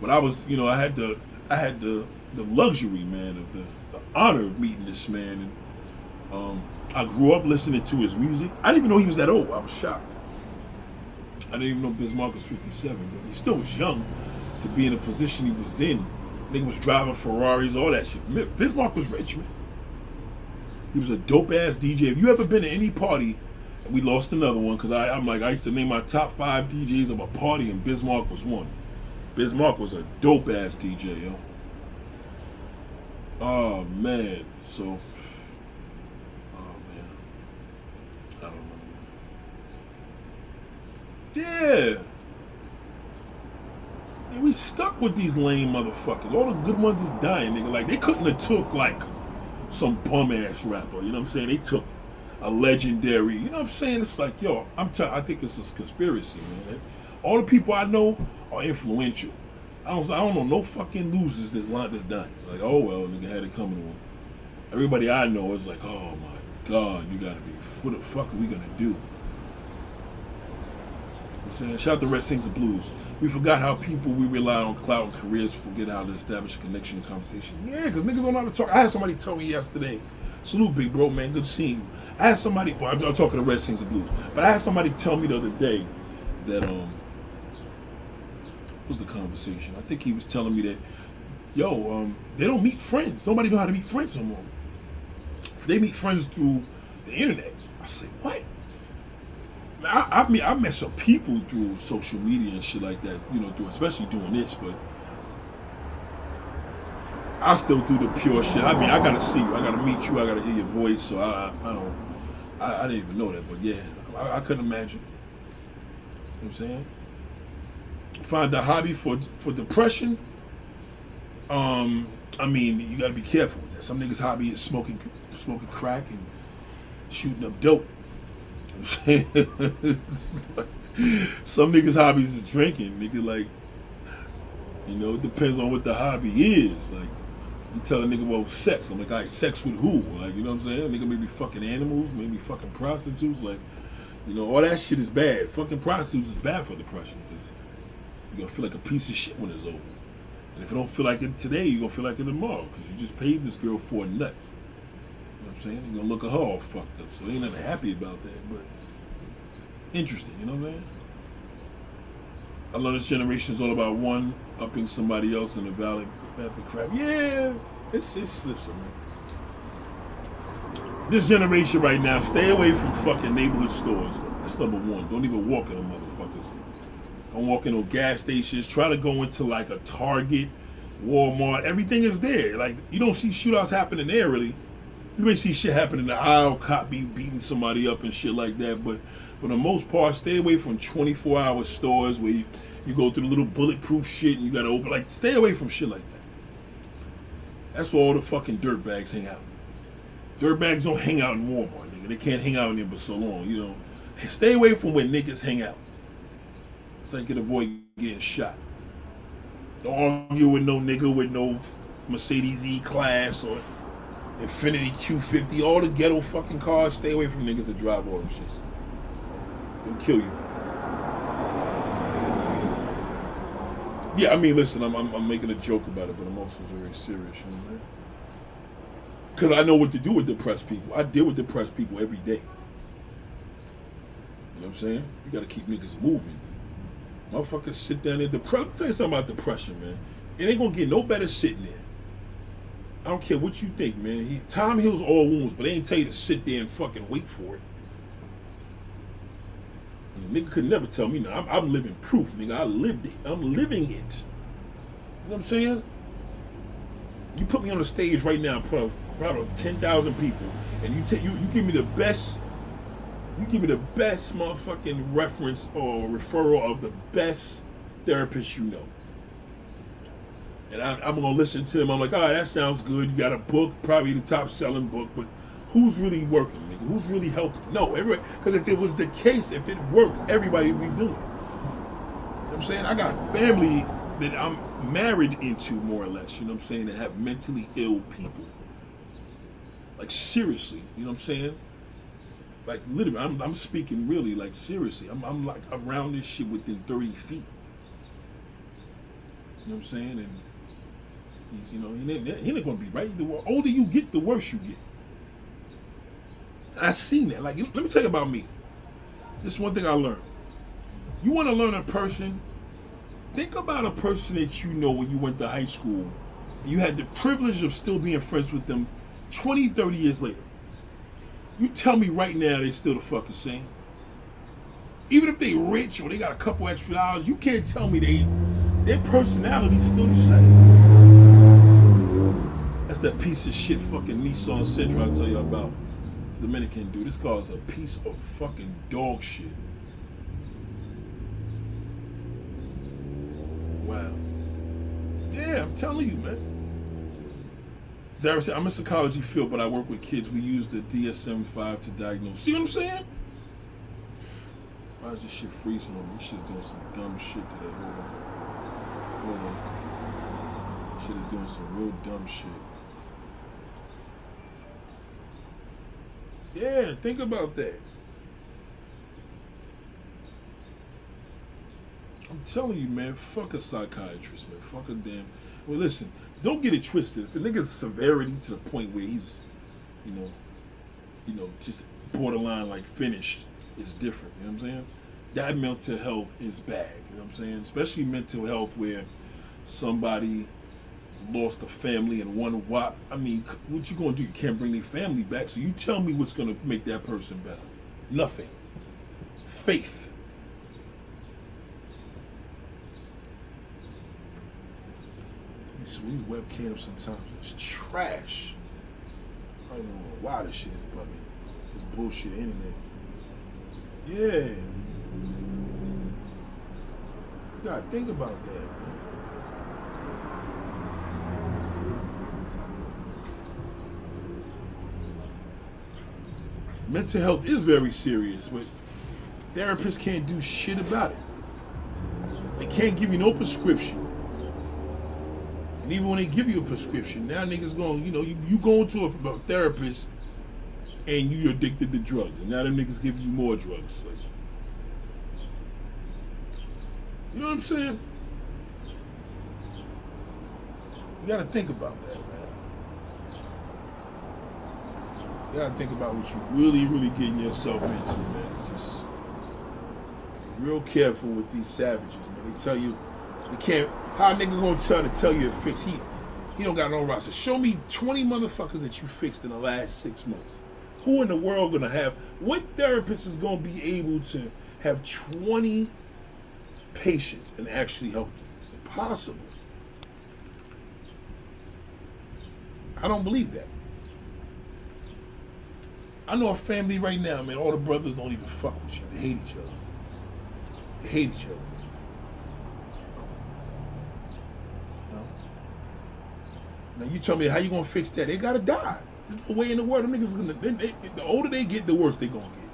But I was, you know, I had the, I had the, the luxury, man, of the, the honor of meeting this man, and um, I grew up listening to his music. I didn't even know he was that old. I was shocked. I didn't even know Biz Mark was 57, but he still was young to be in the position he was in. Nigga was driving Ferraris, all that shit. Biz Mark was rich, man. He was a dope ass DJ. If you ever been to any party, we lost another one because I'm like I used to name my top five DJs of a party, and Biz Mark was one. Biz Mark was a dope ass DJ, yo. Oh man, so oh, Yeah. yeah. We stuck with these lame motherfuckers. All the good ones is dying, nigga. Like they couldn't have took like some bum ass rapper. You know what I'm saying? They took a legendary. You know what I'm saying? It's like, yo, I'm. T- I think it's a conspiracy, man. All the people I know are influential. I don't. I don't know no fucking losers that's like that's dying. Like, oh well, nigga had it coming. Everybody I know is like, oh my god, you gotta be. What the fuck are we gonna do? I'm saying? Shout out to Red Sings and Blues. We forgot how people we rely on clout and careers forget how to establish a connection and conversation. Yeah, because niggas don't know how to talk. I had somebody tell me yesterday, Salute, big bro, man. Good seeing you. I had somebody. Well, I'm, I'm talking to Red Saints and Blues, but I had somebody tell me the other day that um, was the conversation? I think he was telling me that, yo, um, they don't meet friends. Nobody know how to meet friends no more. They meet friends through the internet. I said, what? I, I mean, I met some people through social media and shit like that, you know, through, especially doing this, but I still do the pure shit. I mean, I gotta see you, I gotta meet you, I gotta hear your voice. So I, I, don't, I, I, didn't even know that, but yeah, I, I couldn't imagine. You know what I'm saying? Find a hobby for for depression. Um, I mean, you gotta be careful with that. Some niggas' hobby is smoking, smoking crack and shooting up dope. Some niggas' hobbies is drinking. Nigga, like, you know, it depends on what the hobby is. Like, you tell a nigga about sex. I'm like, I right, sex with who? Like, you know what I'm saying? Nigga maybe fucking animals, maybe fucking prostitutes. Like, you know, all that shit is bad. Fucking prostitutes is bad for depression because you're gonna feel like a piece of shit when it's over. And if you don't feel like it today, you're gonna feel like it tomorrow because you just paid this girl for a nut. You know what I'm saying? You're gonna look at her all fucked up. So ain't nothing happy about that, but interesting, you know what I'm saying? I love this generation is all about one upping somebody else in the valley path of crap. Yeah, it's it's listen, man. This generation right now, stay away from fucking neighborhood stores. That's number one. Don't even walk in them motherfuckers. Don't walk in gas stations. Try to go into like a Target, Walmart. Everything is there. Like you don't see shootouts happening there really. You may see shit happen in the aisle, cop be beating somebody up and shit like that, but for the most part, stay away from 24 hour stores where you, you go through the little bulletproof shit and you gotta open like stay away from shit like that. That's where all the fucking dirtbags hang out. Dirtbags don't hang out in Walmart, nigga. They can't hang out in there but so long, you know. Stay away from where niggas hang out. So you can avoid getting shot. Don't argue with no nigga with no Mercedes E class or Infiniti Q50, all the ghetto fucking cars. Stay away from niggas that drive all them shits. They'll kill you. Yeah, I mean, listen, I'm, I'm, I'm making a joke about it, but I'm also very serious, you know. Because I know what to do with depressed people. I deal with depressed people every day. You know what I'm saying? You got to keep niggas moving. Motherfuckers sit down there. Me tell you something about depression, man. It ain't gonna get no better sitting there. I don't care what you think, man. He, time heals all wounds, but they ain't tell you to sit there and fucking wait for it. Nigga could never tell me no. I'm, I'm living proof, nigga. I lived it. I'm living it. You know what I'm saying? You put me on the stage right now in front of, front of 10,000 people, and you, take you you give me the best, you give me the best motherfucking reference or referral of the best therapist you know. And I, am gonna listen to them. I'm like, all right, that sounds good. You got a book, probably the top selling book, but who's really working, nigga? Who's really helping? No, everybody. Because if it was the case, if it worked, everybody would be doing it. You know I'm saying? I got family that I'm married into, more or less, you know what I'm saying, that have mentally ill people. Like, seriously, you know what I'm saying? Like, literally, I'm, I'm speaking really, like, seriously. I'm, I'm like around this shit within 30 feet. You know what I'm saying? And he's, you know, he ain't, he ain't gonna be right. The older you get, the worse you get. I've seen that. Like, let me tell you about me. This is one thing I learned. You want to learn a person? Think about a person that you know when you went to high school. You had the privilege of still being friends with them 20, 30 years later. You tell me right now they still the fucking same. Even if they rich or they got a couple extra dollars, you can't tell me they their personality's still the same. That's that piece of shit fucking Nissan Sentra I tell you about. The Dominican dude. This car is a piece of fucking dog shit. Wow. Yeah, I'm telling you, man. Zara said, I'm a psychology field, but I work with kids. We use the DSM-5 to diagnose. See what I'm saying? Why is this shit freezing on me? This shit's doing some dumb shit today. Hold on. Hold on. Shit is doing some real dumb shit. Yeah, think about that. I'm telling you, man, fuck a psychiatrist, man. Fuck a damn. Well, listen, don't get it twisted. If a nigga's severity to the point where he's, you know, you know, just borderline like finished is different. You know what I'm saying? That mental health is bad. You know what I'm saying? Especially mental health where somebody lost a family in one whop. I mean, what you gonna do? You can't bring their family back. So you tell me what's gonna make that person better? Nothing. Faith. These, these webcams sometimes is trash. I don't know why this shit is bugging. This bullshit internet. Yeah. You gotta think about that, man. mental health is very serious, but therapists can't do shit about it. They can't give you no prescription. And even when they give you a prescription, now niggas going, you know, you, you going to a, a therapist and you addicted to drugs. And now them niggas give you more drugs. Like, you know what I'm saying? You gotta think about that, man. You gotta think about what you really, really getting yourself into, man. It's just real careful with these savages, man. They tell you you can't. How a nigga gonna tell to tell you to fix? He he don't got no roster. Show me 20 motherfuckers that you fixed in the last six months. Who in the world gonna have? What therapist is gonna be able to have 20 patients and actually help them? It's impossible. I don't believe that. I know a family right now, man. All the brothers don't even fuck with you. They hate each other. They hate each other. You know. Now you tell me how you gonna fix that? They gotta die. There's no way in the world. Them niggas gonna. They, they, the older they get, the worse they gonna get.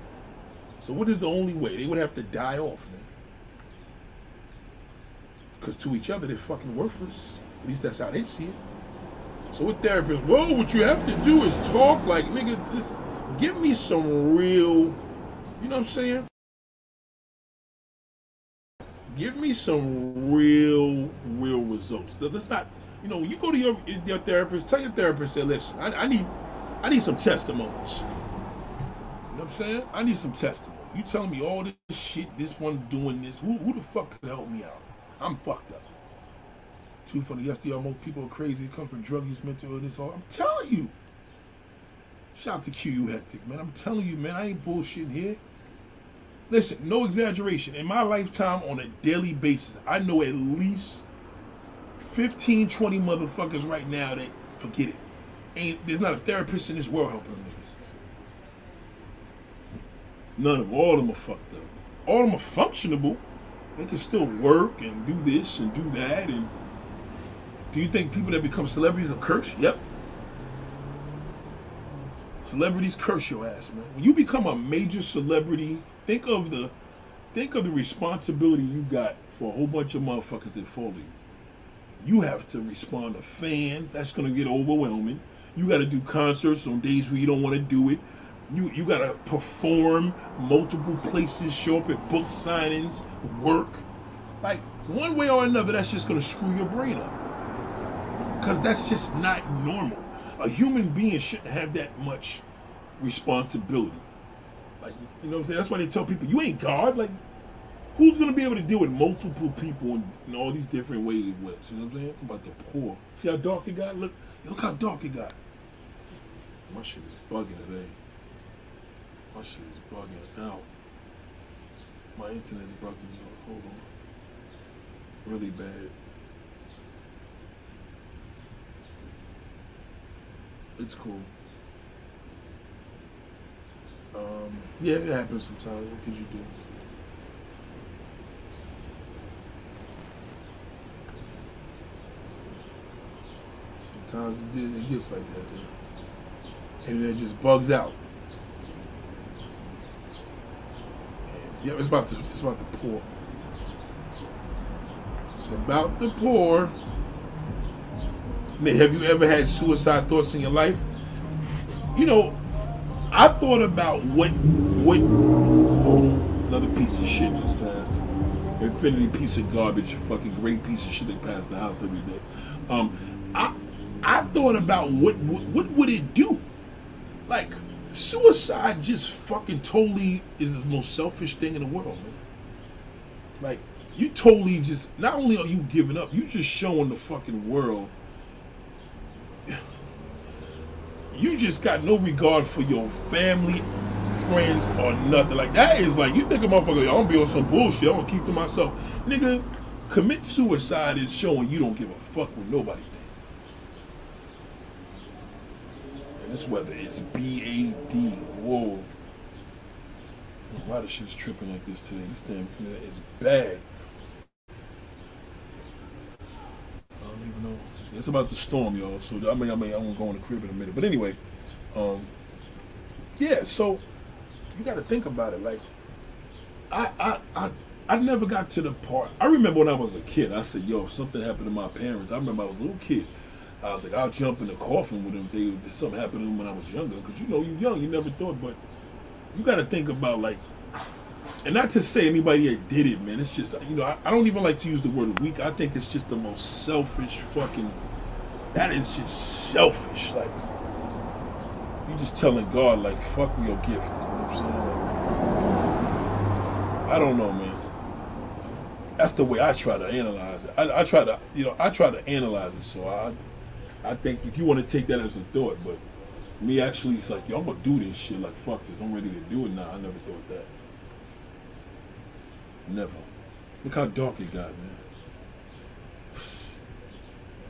So what is the only way? They would have to die off, man. Because to each other, they're fucking worthless. At least that's how they see it. So with therapists, well, what you have to do is talk like nigga. This give me some real, you know what I'm saying? Give me some real, real results. Let's not, you know, you go to your, your therapist, tell your therapist, say, listen, I, I need, I need some testimonies. You know what I'm saying? I need some testimony. You telling me all this shit, this one doing this. Who, who the fuck could help me out? I'm fucked up. Too funny. Yesterday, most people are crazy. It comes from drug use, mental illness. All I'm telling you. Shout out to QU Hectic, man. I'm telling you, man, I ain't bullshitting here. Listen, no exaggeration. In my lifetime, on a daily basis, I know at least 15, 20 motherfuckers right now that forget it. Ain't there's not a therapist in this world helping them niggas. None of. All of them are fucked up. All of them are functionable. They can still work and do this and do that. And do you think people that become celebrities are cursed? Yep. Celebrities curse your ass, man. When you become a major celebrity, think of the think of the responsibility you got for a whole bunch of motherfuckers that follow you. You have to respond to fans. That's gonna get overwhelming. You got to do concerts on days where you don't want to do it. You you got to perform multiple places, show up at book signings, work. Like one way or another, that's just gonna screw your brain up. Because that's just not normal a human being shouldn't have that much responsibility. Like, you know what I'm saying? That's why they tell people, you ain't God. Like, who's going to be able to deal with multiple people in, in all these different ways? You know what I'm saying? It's about the poor. See how dark it got? Look, look how dark it got. My shit is bugging today. My shit is bugging out. My internet is bugging out. Hold on. Really bad. it's cool. Um, yeah, it happens sometimes. What could you do? Sometimes it, gets like that, and it just bugs out. And, yeah, it's about the it's about the poor. It's about the poor. Have you ever had suicide thoughts in your life? You know, I thought about what what oh, another piece of shit just passed. Infiniti piece of garbage, fucking great piece of shit that passed the house every day. Um, I I thought about what what, what would it do Like suicide just fucking totally is the most selfish thing in the world, man. Like you totally just not only are you giving up, you just showing the fucking world you just got no regard for your family, friends, or nothing. Like that is like you think a motherfucker, I'm gonna be on some bullshit, I'm gonna keep to myself. Nigga, commit suicide is showing you don't give a fuck with nobody think. And this weather is B-A-D. Whoa. Why the shit's tripping like this today? This damn is bad. I don't even know. It's about the storm, y'all. So I mean, I mean, I'm gonna go in the crib in a minute. But anyway, um, yeah. So you got to think about it. Like, I, I, I, I never got to the part. I remember when I was a kid. I said, "Yo, if something happened to my parents," I remember I was a little kid. I was like, I'll jump in the coffin with them. They, if something happened to him when I was younger, because you know you're young, you never thought. But you got to think about like and not to say anybody that did it, man. It's just you know I, I, don't even like to use the word weak. I think it's just the most selfish fucking. That is just selfish. Like you just telling God like fuck your gift. You know what I'm saying? Like, I don't know, man. That's the way I try to analyze it. I, I try to you know I try to analyze it. So I I think if you want to take that as a thought, but me actually it's like yo I'm gonna do this shit. Like fuck this. I'm ready to do it now. I never thought that. Never. Look how dark it got, man.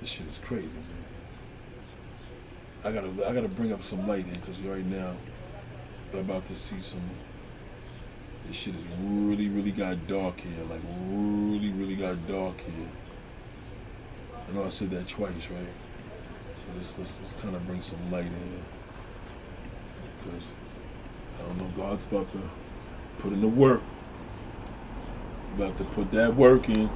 This shit is crazy, man. I gotta, I gotta bring up some light in because right now, I'm about to see some. This shit has really, really got dark here. Like really, really got dark here. I know I said that twice, right? Let's, let's, let's kind of bring some light in because I don't know. God's about to put in the work about to put that work in.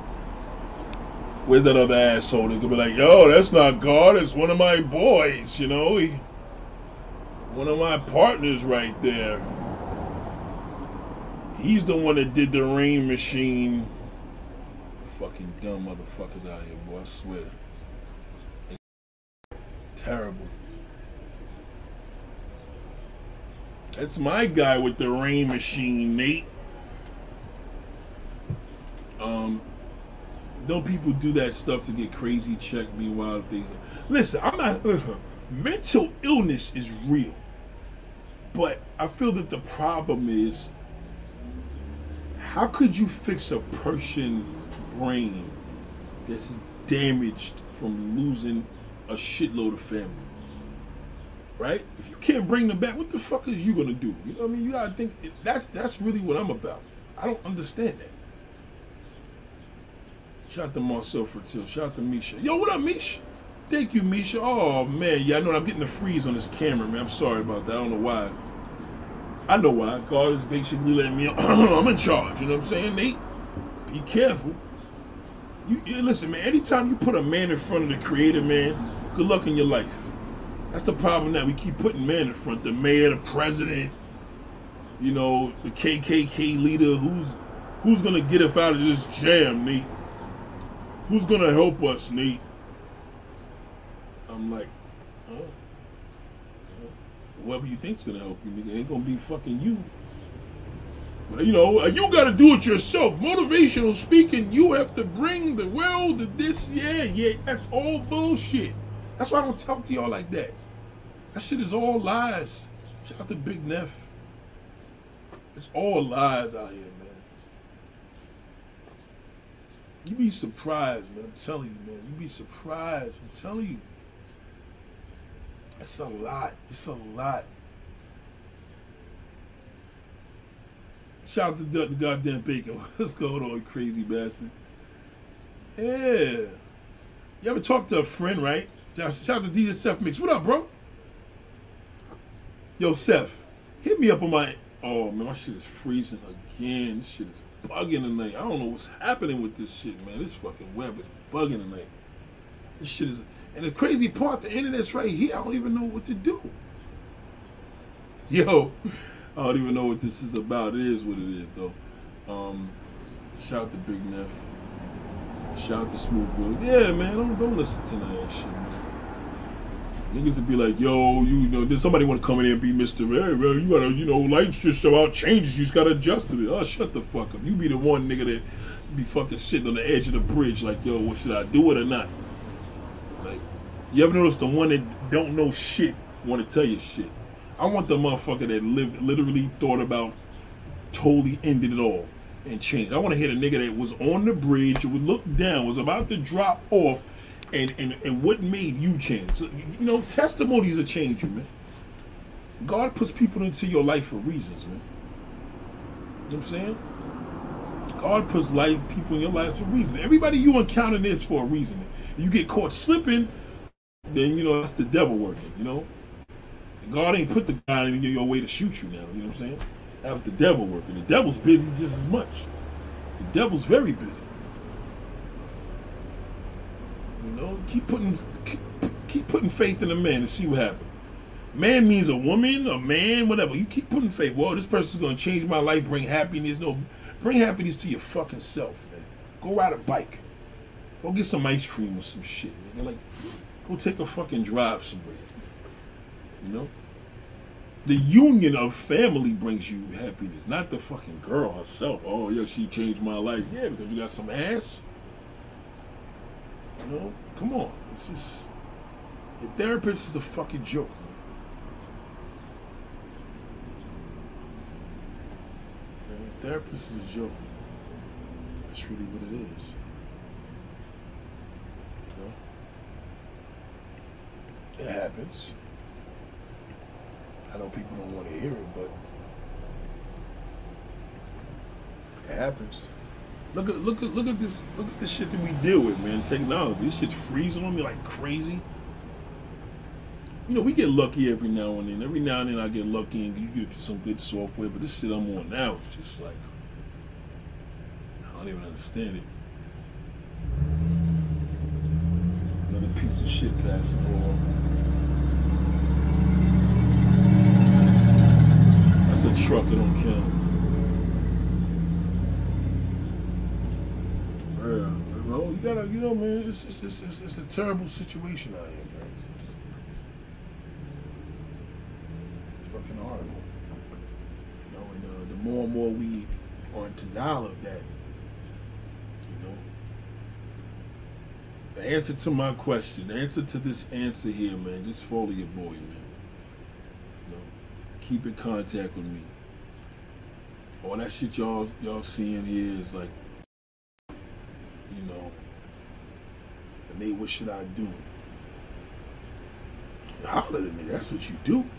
Where's that other asshole that could be like, yo, that's not God, it's one of my boys, you know? He, one of my partners right there. He's the one that did the rain machine. Fucking dumb motherfuckers out here, boy, I swear. Terrible. That's my guy with the rain machine, Nate. Um, don't people do that stuff to get crazy checked? Meanwhile, things. Listen, I'm not. Listen, mental illness is real, but I feel that the problem is how could you fix a person's brain that's damaged from losing a shitload of family? Right? If you can't bring them back, what the fuck is you gonna do? You know what I mean? You gotta think that's that's really what I'm about. I don't understand that. Shout out to Marcel Fertil. Shout out to Misha. Yo, what up, Misha? Thank you, Misha. Oh man, yeah, I know I'm getting the freeze on this camera, man. I'm sorry about that. I don't know why. I know why. God should be letting me. I'm in charge. You know what I'm saying, Nate? Be careful. You, you listen, man. Anytime you put a man in front of the creator, man, good luck in your life. That's the problem that we keep putting men in front. The mayor, the president, you know, the KKK leader. Who's who's gonna get us out of this jam, Nate? Who's gonna help us, Nate? I'm like, huh? Whoever you think's gonna help you, nigga, ain't gonna be fucking you. But you know, you gotta do it yourself. Motivational speaking, you have to bring the world to this. Yeah, yeah, that's all bullshit. That's why I don't talk to y'all like that. That shit is all lies. Shout out to Big Neff. It's all lies out here, man. You be surprised, man. I'm telling you, man. You be surprised. I'm telling you. It's a lot. It's a lot. Shout out to the, the goddamn bacon. What's going on, crazy bastard? Yeah. You ever talk to a friend, right? Shout out to DJ Seth Mix. What up, bro? Yo, Seth, hit me up on my. Oh man, my shit is freezing again. This shit is bugging tonight. I don't know what's happening with this shit, man. This fucking web is bugging tonight. This shit is. And the crazy part, the internet's right here. I don't even know what to do. Yo, I don't even know what this is about. It is what it is, though. Um, shout out to Big Neff. Shout out to Smooth Bill. Yeah, man, don't don't listen to that shit, man. Niggas would be like, yo, you know, then somebody want to come in here and be Mr. Hey, you gotta, you know, lights just show out changes. You just gotta adjust to it. Oh, shut the fuck up. You be the one nigga that be fucking sitting on the edge of the bridge like, yo, what should I do it or not? Like, you ever notice the one that don't know shit want to tell you shit? I want the motherfucker that lived, literally thought about, totally ended it all and changed. I want to hear the nigga that was on the bridge, would look down, was about to drop off, and, and, and what made you change? You know, testimonies change you, man. God puts people into your life for reasons, man. You know what I'm saying? God puts life people in your life for reasons. Everybody you encounter this for a reason. You get caught slipping, then you know that's the devil working, you know. God ain't put the guy in your way to shoot you now, you know what I'm saying? That was the devil working. The devil's busy just as much. The devil's very busy. You know, keep putting keep, keep putting faith in a man and see what happens. Man means a woman, a man, whatever. You keep putting faith. Well, this person's gonna change my life, bring happiness. No, bring happiness to your fucking self, man. Go ride a bike. Go get some ice cream or some shit, man. Like, go take a fucking drive somewhere. You know? The union of family brings you happiness, not the fucking girl herself. Oh, yeah, she changed my life. Yeah, because you got some ass. You know, come on. It's just your therapist is a fucking joke. Man. Therapist is a joke. That's really what it is. You know, it happens. I know people don't want to hear it, but it happens. Look at look at look at this look at the shit that we deal with, man. Technology. This shit's freezing on me like crazy. You know, we get lucky every now and then. Every now and then I get lucky and you get some good software, but this shit I'm on now is just like I don't even understand it. Another piece of shit passing along. That's a truck that don't kill. Yeah, bro, you gotta, you know, man, it's it's, it's, it's, it's a terrible situation out here, man. It's, it's, it's fucking horrible. You know, and uh, the more and more we are in denial of that, you know, the answer to my question, the answer to this answer here, man, just follow your boy, man. Keep in contact with me. All that shit y'all y'all seeing here is like you know, and they, what should I do? Holler at me. That's what you do.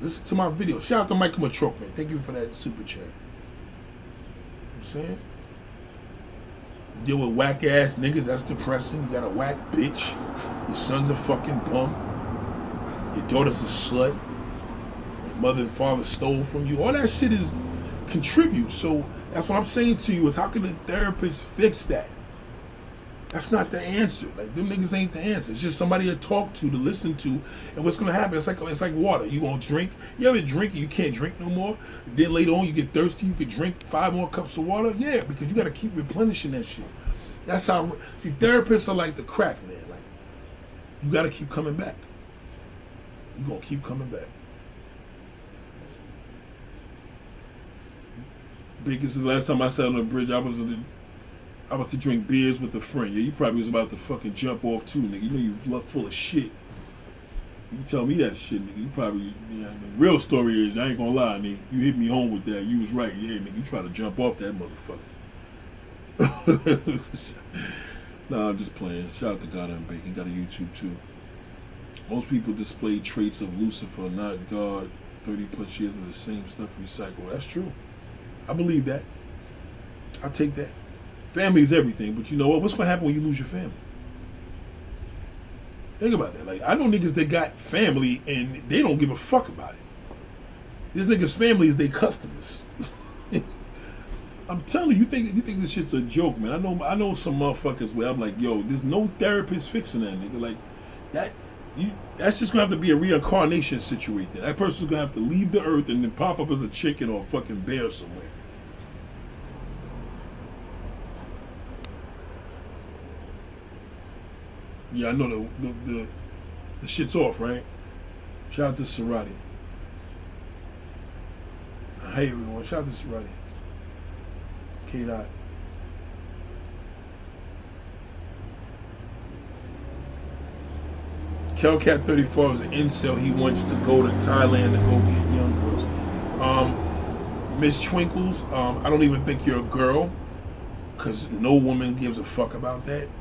Listen to my video. Shout out to Michael Matroke, man. Thank you for that super chat. You know I'm saying? Deal with whack ass niggas. That's depressing. You got a whack bitch. Your son's a fucking bum. Your daughter's a slut. Mother and father stole from you. All that shit is contribute. So that's what I'm saying to you is how can the therapist fix that? That's not the answer. Like them niggas ain't the answer. It's just somebody to talk to, to listen to, and what's gonna happen? It's like it's like water. You gonna drink. You ever drink and you can't drink no more? Then later on you get thirsty. You could drink five more cups of water. Yeah, because you gotta keep replenishing that shit. That's how. See, therapists are like the crack man. Like you gotta keep coming back. You gonna keep coming back. Biggest the last time I sat on a bridge, I was in I was to drink beers with a friend. Yeah, you probably was about to fucking jump off too, nigga. You know you look full of shit. You tell me that shit, nigga. You probably, the real story is, I ain't gonna lie, nigga. You hit me home with that. You was right. Yeah, nigga. You try to jump off that motherfucker. nah, I'm just playing. Shout out to God and Bacon. Got a YouTube too. Most people display traits of Lucifer, not God. 30 plus years of the same stuff recycled. That's true. I believe that. I take that. Family is everything, but you know what? What's gonna happen when you lose your family? Think about that. Like I know niggas that got family and they don't give a fuck about it. These niggas' family is their customers. I'm telling you, you think you think this shit's a joke, man. I know I know some motherfuckers where I'm like, yo, there's no therapist fixing that nigga. Like that you that's just gonna have to be a reincarnation situation. That person's gonna have to leave the earth and then pop up as a chicken or a fucking bear somewhere. Yeah, I know the the, the, the shit's off, right? Shout out to Serati. Hey everyone, shout out to Serati. K Dot. Kelcat 34 is an incel. He wants to go to Thailand to go get young girls. Um, Miss Twinkles, um, I don't even think you're a girl, cause no woman gives a fuck about that.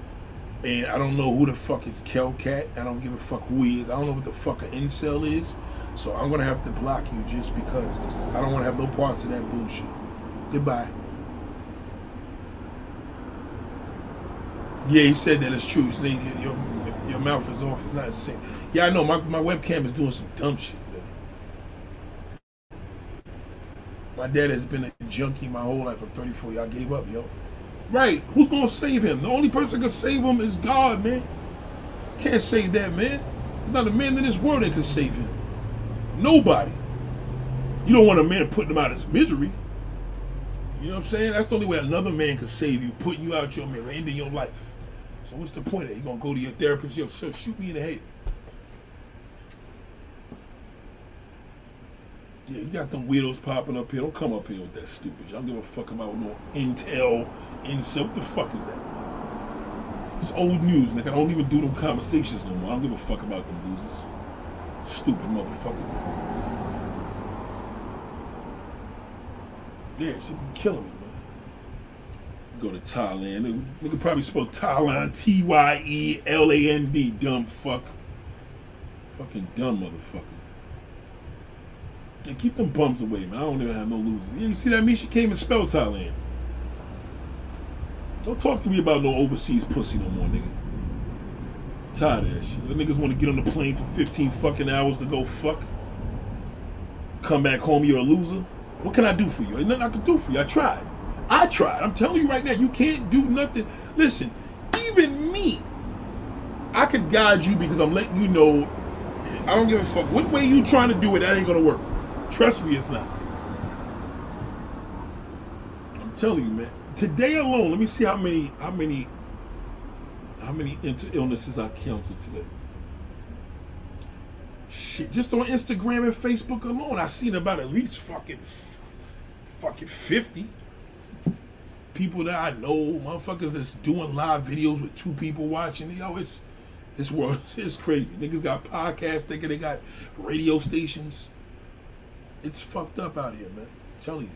And I don't know who the fuck is Kelcat. I don't give a fuck who he is. I don't know what the fuck an incel is. So I'm gonna have to block you just because, cause I don't want to have no parts of that bullshit. Goodbye. Yeah, he said that it's true. Said, your, mouth is off. It's not the same. Yeah, I know. My, my webcam is doing some dumb shit today. My dad has been a junkie my whole life. I'm 34. Y'all gave up, yo. Right. Who's going to save him? The only person that can save him is God, man. Can't save that man. There's not a man in this world that can save him. Nobody. You don't want a man putting him out of his misery. You know what I'm saying? That's the only way another man can save you, putting you out your misery, ending your life. So what's the point of it? You gonna go to your therapist, yo, so shoot me in the head. Yeah, you got them weirdos popping up here. Don't come up here with that stupid. I don't give a fuck about no intel, intel. What the fuck is that? It's old news, nigga. I don't even do them conversations no more. I don't give a fuck about them losers. Stupid motherfucker. Yeah, should be killing me, go to Thailand. Nigga probably spell Thailand T Y E L A N D. Dumb fuck. Fucking dumb motherfucker. And keep them bums away, man. I don't even have no losers. You see that? Me, she came and spelled Thailand. Don't talk to me about no overseas pussy no more, nigga. Tired of that shit. The niggas want to get on the plane for 15 fucking hours to go fuck. Come back home, you're a loser. What can I do for you? Ain't nothing I can do for you. I tried. I tried. I'm telling you right now, you can't do nothing. Listen, even me, I could guide you because I'm letting you know. I don't give a fuck what way you trying to do it. That ain't gonna work. Trust me, it's not. I'm telling you, man. Today alone, let me see how many, how many, how many illnesses I counted today. Shit, just on Instagram and Facebook alone, I seen about at least fucking, fucking fifty people that I know, motherfuckers that's doing live videos with two people watching. Yo, it's this world is crazy. Niggas got podcasts thinking they got radio stations. It's fucked up out here, man. I'm telling you.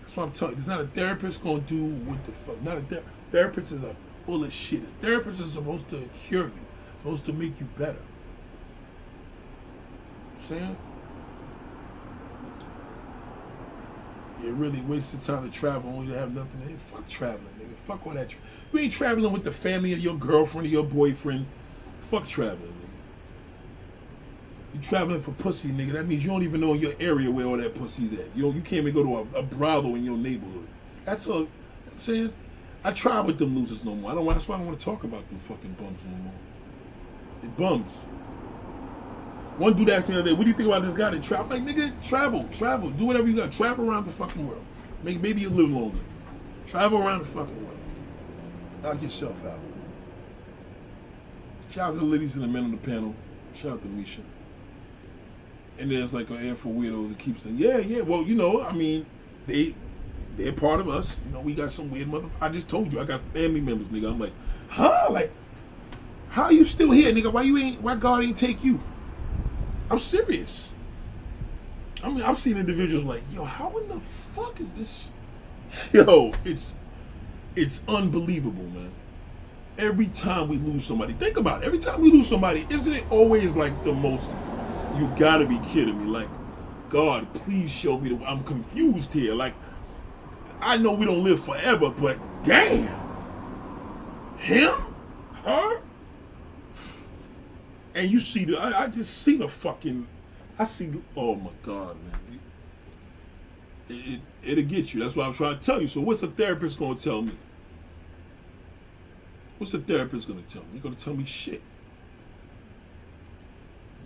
That's what I'm telling you. It's not a therapist gonna do what the fuck. Not a ther- therapist is a full of shit. A therapist is supposed to cure you, supposed to make you better. You know I'm saying? You really wasted time to travel only to have nothing to Fuck traveling, nigga. Fuck all that. Tra- you ain't traveling with the family of your girlfriend or your boyfriend. Fuck traveling, nigga. You traveling for pussy, nigga. That means you don't even know your area where all that pussy's at. You know, you can't even go to a, a brothel in your neighborhood. That's all. I'm saying. I try with them losers no more. I don't. That's why I don't want to talk about them fucking bums no more. It bums. One dude asked me the other day, "What do you think about this guy that travel?" Like, nigga, travel, travel, do whatever you got. Travel around the fucking world. Make maybe you live longer. Travel around the fucking world. Knock yourself out. Shout out to the ladies and the men on the panel. Shout out to Misha. And there's like an air for weirdos that keeps saying, "Yeah, yeah." Well, you know, I mean, they they're part of us. You know, we got some weird mother. I just told you, I got family members, nigga. I'm like, huh? Like, how are you still here, nigga? Why you ain't? Why God ain't take you? I'm serious. I mean, I've seen individuals like, yo, how in the fuck is this? Yo, it's it's unbelievable, man. Every time we lose somebody, think about it. Every time we lose somebody, isn't it always like the most? You gotta be kidding me! Like, God, please show me. The, I'm confused here. Like, I know we don't live forever, but damn, him, her, and you see the I, I just see the fucking I see oh my god man. It, it, will get you. That's what I'm trying to tell you. So what's a therapist gonna tell me? What's a therapist gonna tell me? You're gonna tell me shit.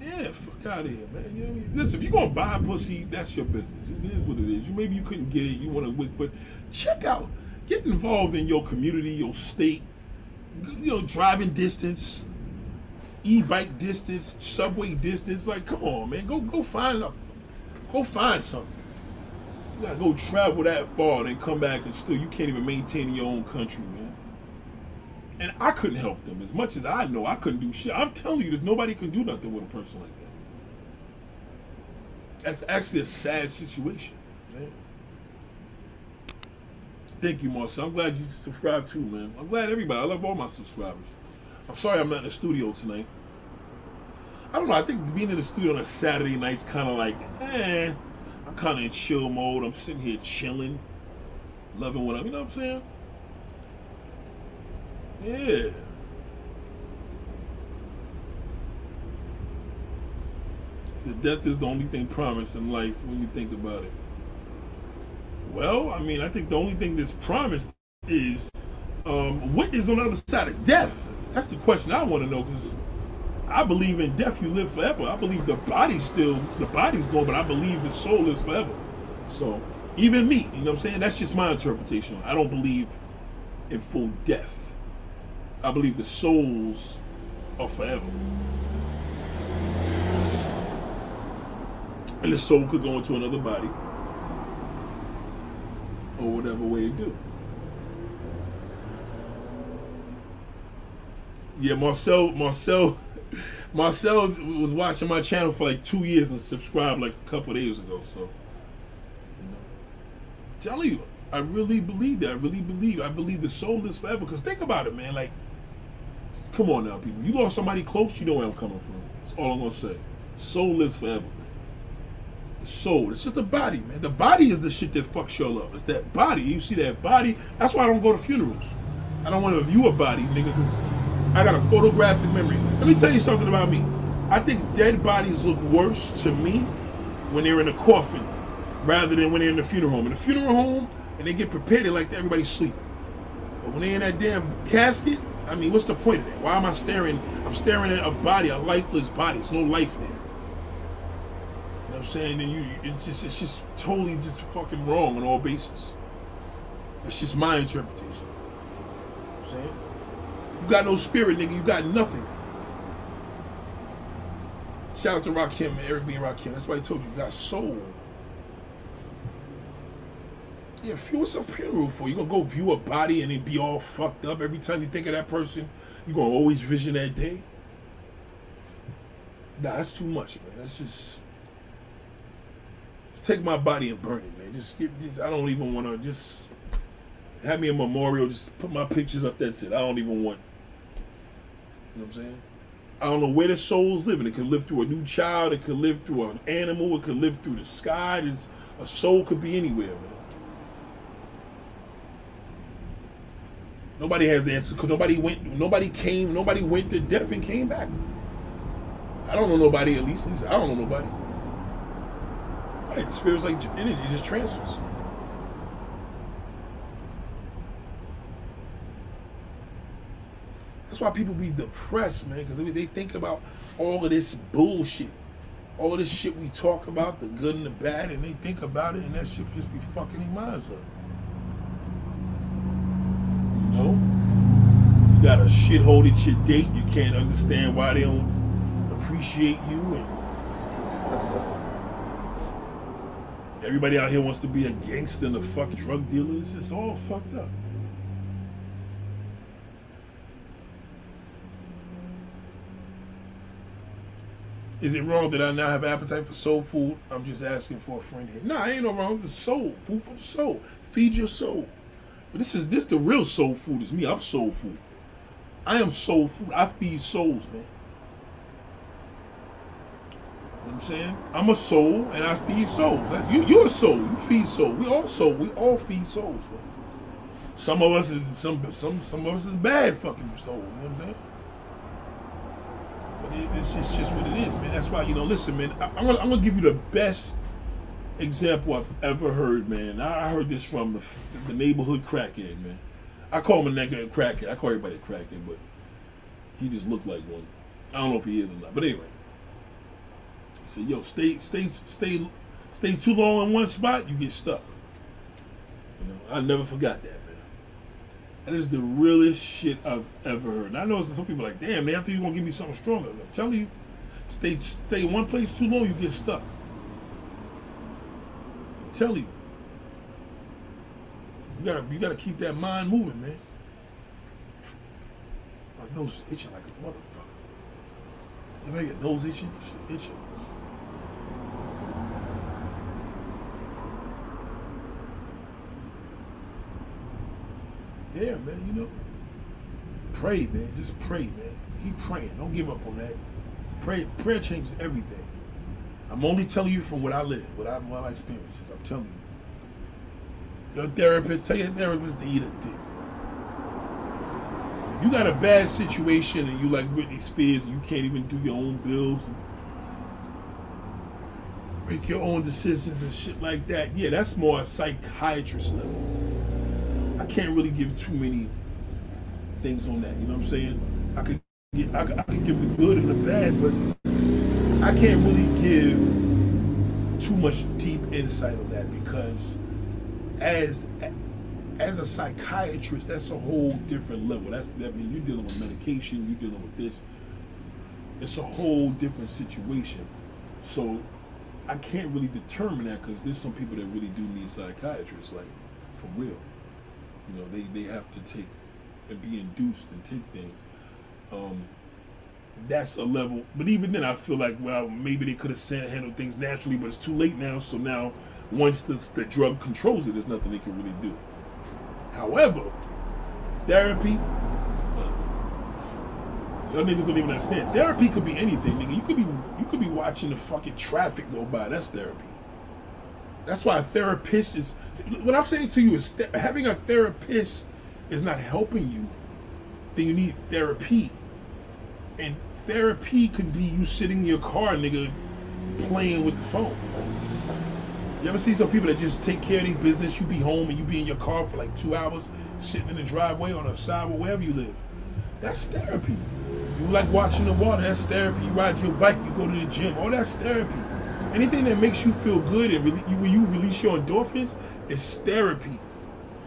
Yeah fuck out of here man. You know what I mean? Listen if you're gonna buy pussy that's your business. It is what it is. You maybe you couldn't get it you want to but check out get involved in your community your state you know driving distance e-bike distance, subway distance. Like, come on, man, go go find a, go find something. You gotta go travel that far, then come back and still you can't even maintain your own country, man. And I couldn't help them as much as I know. I couldn't do shit. I'm telling you, there's nobody can do nothing with a person like that. That's actually a sad situation, man. Thank you, Marcel. I'm glad you subscribed too, man. I'm glad everybody. I love all my subscribers. I'm sorry I'm not in the studio tonight. I don't know. I think being in the studio on a Saturday night's kind of like, eh. I'm kind of in chill mode. I'm sitting here chilling, loving what I'm. You know what I'm saying? Yeah. So death is the only thing promised in life when you think about it. Well, I mean, I think the only thing that's promised is um, what is on the other side of death. That's the question I want to know because I believe in death. You live forever. I believe the body's still the body's gone, but I believe the soul is forever. So even me, you know what I'm saying? That's just my interpretation. I don't believe in full death. I believe the souls are forever. And the soul could go into another body or whatever way it do. Yeah, Marcel, Marcel, Marcel was watching my channel for like two years and subscribed like a couple days ago. So, you know, tell you, I really believe that. I really believe. I believe the soul is forever. Cause think about it, man. Like, come on now, people. You lost somebody close, you know where I'm coming from. That's all I'm gonna say. Soul lives forever soul. It's just the body, man. The body is the shit that fucks y'all up. It's that body. You see that body? That's why I don't go to funerals. I don't want to view a body, nigga, because I got a photographic memory. Let me tell you something about me. I think dead bodies look worse to me when they're in a coffin rather than when they're in the funeral home. In the funeral home, and they get prepared, they like everybody sleep. But when they're in that damn casket, I mean, what's the point of that? Why am I staring? I'm staring at a body, a lifeless body. There's no life there. You know what I'm saying? And you, it's just, it's just totally just fucking wrong on all bases. That's just my interpretation. You know I'm saying? You got no spirit, nigga. You got nothing. Shout out to Rakim, Eric B. Rakim. That's why I told you, you got soul. Yeah, what's a funeral for? You gonna go view a body and it be all fucked up every time you think of that person? You gonna always vision that day? Nah, that's too much, man. That's just just take my body and burn it, man. Just give. Just, I don't even want to. Just have me a memorial. Just put my pictures up. That's it. I don't even want. You know what I'm saying? I don't know where the soul's living. It could live through a new child. It could live through an animal. It could live through the sky. There's, a soul could be anywhere, man. Nobody has the answer because nobody went. Nobody came. Nobody went to death and came back. I don't know nobody. At least, at least I don't know nobody. Right, spirit's like energy, just transfers. That's why people be depressed, man, because they think about all of this bullshit. All this shit we talk about, the good and the bad, and they think about it, and that shit just be fucking their minds up. You know? You got a shithole at your date, you can't understand why they don't appreciate you, and Everybody out here wants to be a gangster and a fuck drug dealers. It's all fucked up. Is it wrong that I now have appetite for soul food? I'm just asking for a friend here. Nah, I ain't no wrong. Soul. Food for the soul. Feed your soul. But this is this the real soul food is me. I'm soul food. I am soul food. I feed souls, man. You know I'm saying? I'm a soul and I feed souls. You, you're a soul. You feed souls. We all soul. We all feed souls. Man. Some of us is some some some of us is bad fucking soul. You know what I'm saying? But it, it's, it's just what it is, man. That's why you know. Listen, man. I, am gonna I'm gonna give you the best example I've ever heard, man. I, heard this from the, the neighborhood crackhead, man. I call him a nigga crackhead. I call everybody a crackhead, but he just looked like one. I don't know if he is or not. But anyway. He said, yo, stay, stay, stay, stay too long in one spot, you get stuck. You know, I never forgot that. That is the realest shit I've ever heard. And I know some people like, damn, man, after you gonna give me something stronger. I'm telling you, stay stay in one place too long, you get stuck. I'm telling you. You gotta you gotta keep that mind moving, man. My nose is itching like a motherfucker. You ever get nose itching? Shit itching. Yeah, man, you know. Pray, man. Just pray, man. Keep praying. Don't give up on that. Pray prayer changes everything. I'm only telling you from what I live, what I my experiences. I'm telling you. Your therapist, tell your therapist to eat a dick. If you got a bad situation and you like Britney Spears and you can't even do your own bills make your own decisions and shit like that, yeah, that's more a psychiatrist level. Can't really give too many things on that. You know what I'm saying? I could get, I I could give the good and the bad, but I can't really give too much deep insight on that because as as a psychiatrist, that's a whole different level. That's that mean you're dealing with medication, you're dealing with this. It's a whole different situation. So I can't really determine that because there's some people that really do need psychiatrists, like for real. You know, they, they have to take and be induced and take things. Um, that's a level. But even then, I feel like, well, maybe they could have handled things naturally, but it's too late now. So now, once the, the drug controls it, there's nothing they can really do. However, therapy, uh, y'all niggas don't even understand. Therapy could be anything, nigga. You could be you could be watching the fucking traffic go by. That's therapy. That's why a therapist is. What I'm saying to you is th- having a therapist is not helping you. Then you need therapy. And therapy could be you sitting in your car, nigga, playing with the phone. You ever see some people that just take care of their business? You be home and you be in your car for like two hours, sitting in the driveway on the sidewalk, wherever you live. That's therapy. You like watching the water, that's therapy. You ride your bike, you go to the gym, all that's therapy. Anything that makes you feel good and you, when you release your endorphins is therapy.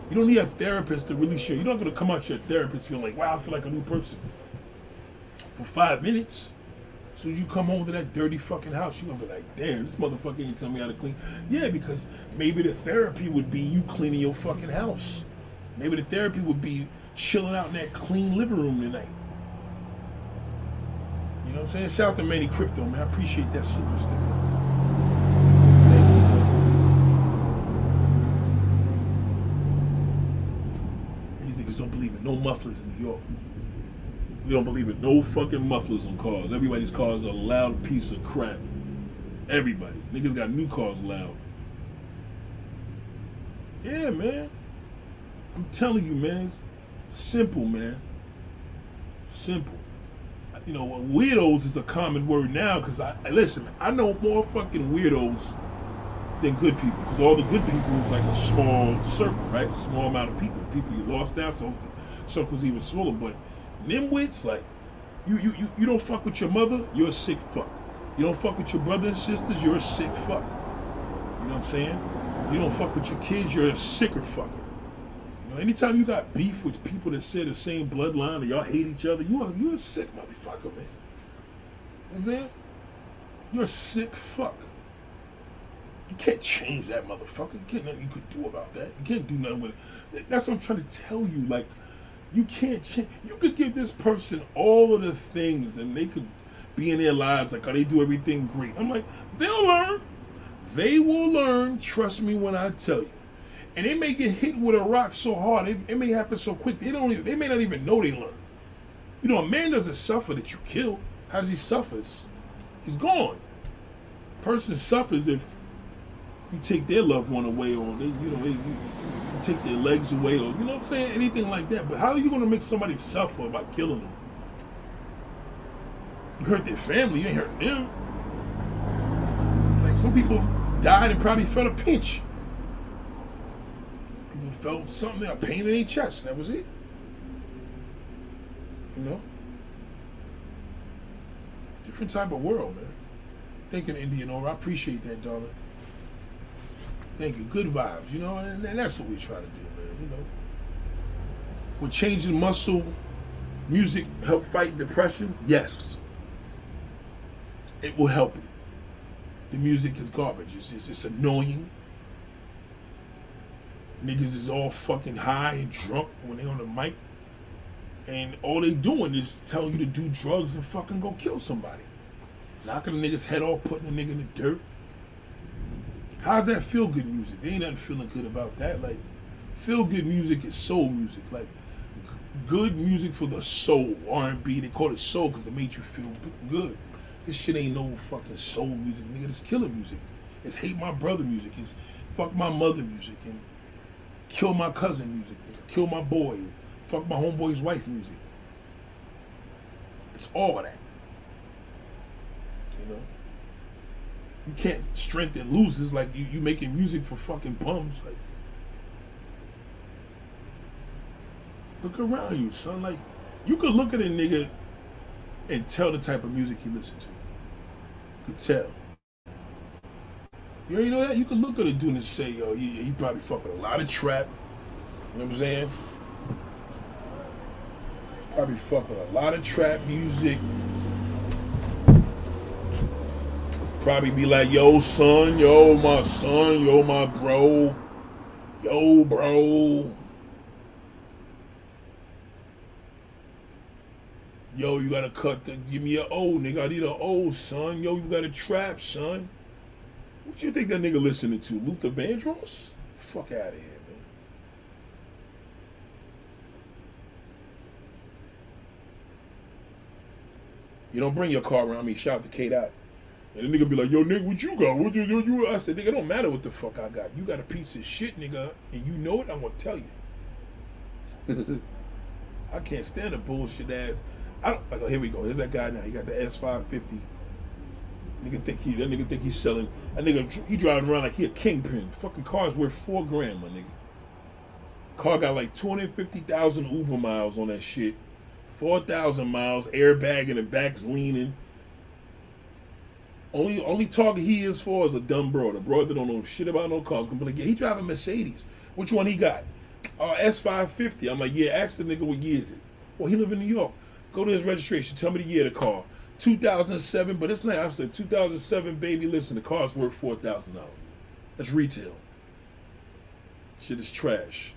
You don't need a therapist to release your. You're not gonna come out to your therapist feeling like, wow, I feel like a new person. For five minutes. As you come home to that dirty fucking house, you're gonna be like, damn, this motherfucker ain't telling me how to clean. Yeah, because maybe the therapy would be you cleaning your fucking house. Maybe the therapy would be chilling out in that clean living room tonight. You know what I'm saying? Shout out to Manny Crypto, man. I appreciate that super sticker. niggas don't believe in no mufflers in New York. We don't believe in no fucking mufflers on cars. Everybody's cars are a loud piece of crap. Everybody. Niggas got new cars loud. Yeah, man. I'm telling you, man. It's simple, man. Simple. You know, weirdos is a common word now because I listen. I know more fucking weirdos than good people because all the good people is like a small circle, right? Small amount of people. People you lost the circle's even smaller. But nimwits, like you, you, you, you don't fuck with your mother, you're a sick fuck. You don't fuck with your brothers and sisters, you're a sick fuck. You know what I'm saying? You don't fuck with your kids, you're a sicker fucker. You know, anytime you got beef with people that share the same bloodline and y'all hate each other, you are you're a sick motherfucker, man. You know I'm saying? You're a sick fuck. You can't change that motherfucker. You can't nothing you could do about that. You can't do nothing with it. That's what I'm trying to tell you. Like, you can't change. You could give this person all of the things, and they could be in their lives like, oh, they do everything great. I'm like, they'll learn. They will learn. Trust me when I tell you. And they may get hit with a rock so hard, it, it may happen so quick. They don't. Even, they may not even know they learn. You know, a man doesn't suffer that you kill. How does he suffer? He's gone. Person suffers if you take their loved one away or they, you know, you, you take their legs away or, you know what I'm saying? Anything like that. But how are you going to make somebody suffer by killing them? You hurt their family, you ain't hurt them. It's like some people died and probably felt a pinch. People felt something, a pain in their chest, that was it. You know? Different type of world, man. Thinking Indian over. I appreciate that, darling. Thank you. Good vibes, you know, and, and that's what we try to do, man. You know, Would changing muscle music help fight depression? Yes. It will help it. The music is garbage. It's, it's, it's annoying. Niggas is all fucking high and drunk when they on the mic. And all they doing is telling you to do drugs and fucking go kill somebody. Knocking a nigga's head off, putting a nigga in the dirt. How's that feel good music? There ain't nothing feeling good about that. Like, feel good music is soul music. Like, good music for the soul. R&B, they call it soul because it made you feel good. This shit ain't no fucking soul music, nigga. It's killer music. It's hate my brother music. It's fuck my mother music and kill my cousin music. Kill my boy. Fuck my homeboy's wife music. It's all of that. You know? You can't strengthen losers like you, you making music for fucking bums. Like Look around you, son. Like you could look at a nigga and tell the type of music he listens to. You could tell. You know that? You could look at a dude and say, yo, he, he probably fucking a lot of trap. You know what I'm saying? Probably fucking a lot of trap music. Probably be like, yo, son, yo, my son, yo, my bro, yo, bro. Yo, you gotta cut the, give me an O, nigga. I need an O, son. Yo, you got a trap, son. What you think that nigga listening to? Luther Vandross? Fuck out of here, man. You don't bring your car around me. Shout out to K Dot. And the nigga be like, yo, nigga, what you got? What you, you, you? I said, nigga, it don't matter what the fuck I got. You got a piece of shit, nigga, and you know it, I'm gonna tell you. I can't stand a bullshit ass. I don't like. Oh, here we go. There's that guy now. He got the S550. Nigga think he that nigga think he's selling. That nigga he driving around like he a kingpin. Fucking car's worth four grand, my nigga. Car got like 250,000 Uber miles on that shit. 4,000 miles, airbag in the back's leaning. Only only target he is for is a dumb bro. The bro that don't know shit about no cars. Gonna be like, yeah, he driving Mercedes. Which one he got? Uh, S550. I'm like, yeah, ask the nigga what year is it. Well, he live in New York. Go to his registration. Tell me the year of the car. 2007, but it's not. I said 2007, baby. Listen, the car's worth four thousand dollars. That's retail. Shit is trash.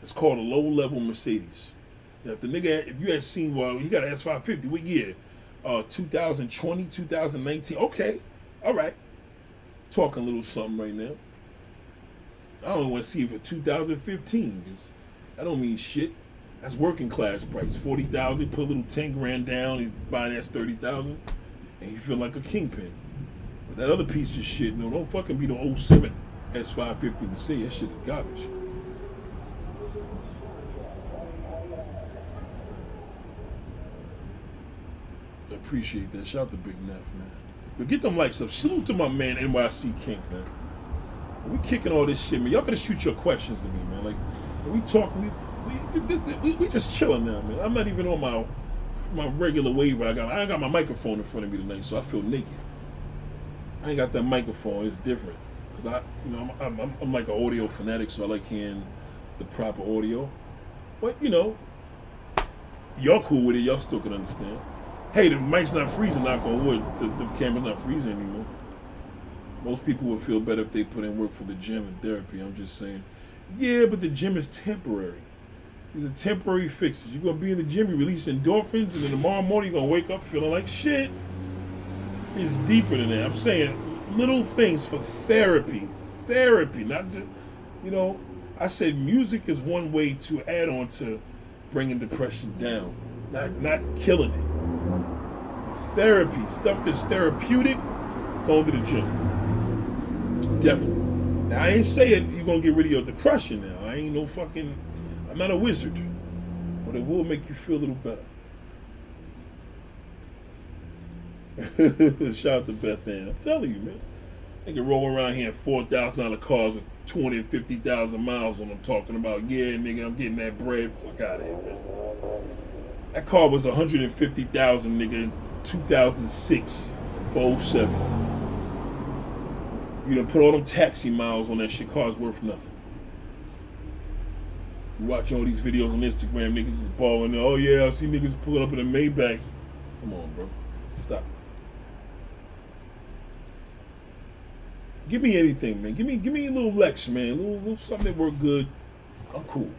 It's called a low-level Mercedes. Now, if the nigga, if you had seen, well, he got an S550. What year? Uh, 2020, 2019. Okay, all right. Talking a little something right now. I don't want to see it for 2015. Cause I don't mean shit. That's working class price. Forty thousand, put a little ten grand down, and buy that's thirty thousand, and you feel like a kingpin. But that other piece of shit, no, don't fucking be the 07 S550 Mercedes. That shit is garbage. I appreciate that. Shout out to Big Neff, man. But get them likes up. Salute to my man NYC King, man. We kicking all this shit, man. Y'all gotta shoot your questions to me, man. Like we talk, we we, we, we just chilling now, man. I'm not even on my my regular wave. I got I got my microphone in front of me tonight, so I feel naked. I ain't got that microphone. It's different because I, you know, I'm, I'm, I'm like an audio fanatic, so I like hearing the proper audio. But you know, y'all cool with it. Y'all still can understand. Hey, the mic's not freezing. Knock on wood. The, the camera's not freezing anymore. Most people would feel better if they put in work for the gym and therapy. I'm just saying. Yeah, but the gym is temporary. These are temporary fixes. You're gonna be in the gym, you release endorphins, and then tomorrow morning you're gonna wake up feeling like shit. It's deeper than that. I'm saying little things for therapy. Therapy, not just, you know. I said music is one way to add on to bringing depression down, not not killing it. Therapy, stuff that's therapeutic, going to the gym. Definitely. Now I ain't saying you're gonna get rid of your depression now. I ain't no fucking I'm not a wizard, but it will make you feel a little better. Shout out to Beth Ann. I'm telling you, man. They can roll around here in four thousand dollar cars with two hundred fifty thousand miles on them talking about, yeah, nigga, I'm getting that bread. Fuck out of here, man. That car was 150,000, nigga, in 2006 for 07. You done put all them taxi miles on that shit, car's worth nothing. You watch all these videos on Instagram, niggas is balling. Oh yeah, I see niggas pulling up in a Maybach. Come on, bro. Stop. Give me anything, man. Give me give me a little Lex, man. A little, little something that good. I'm cool.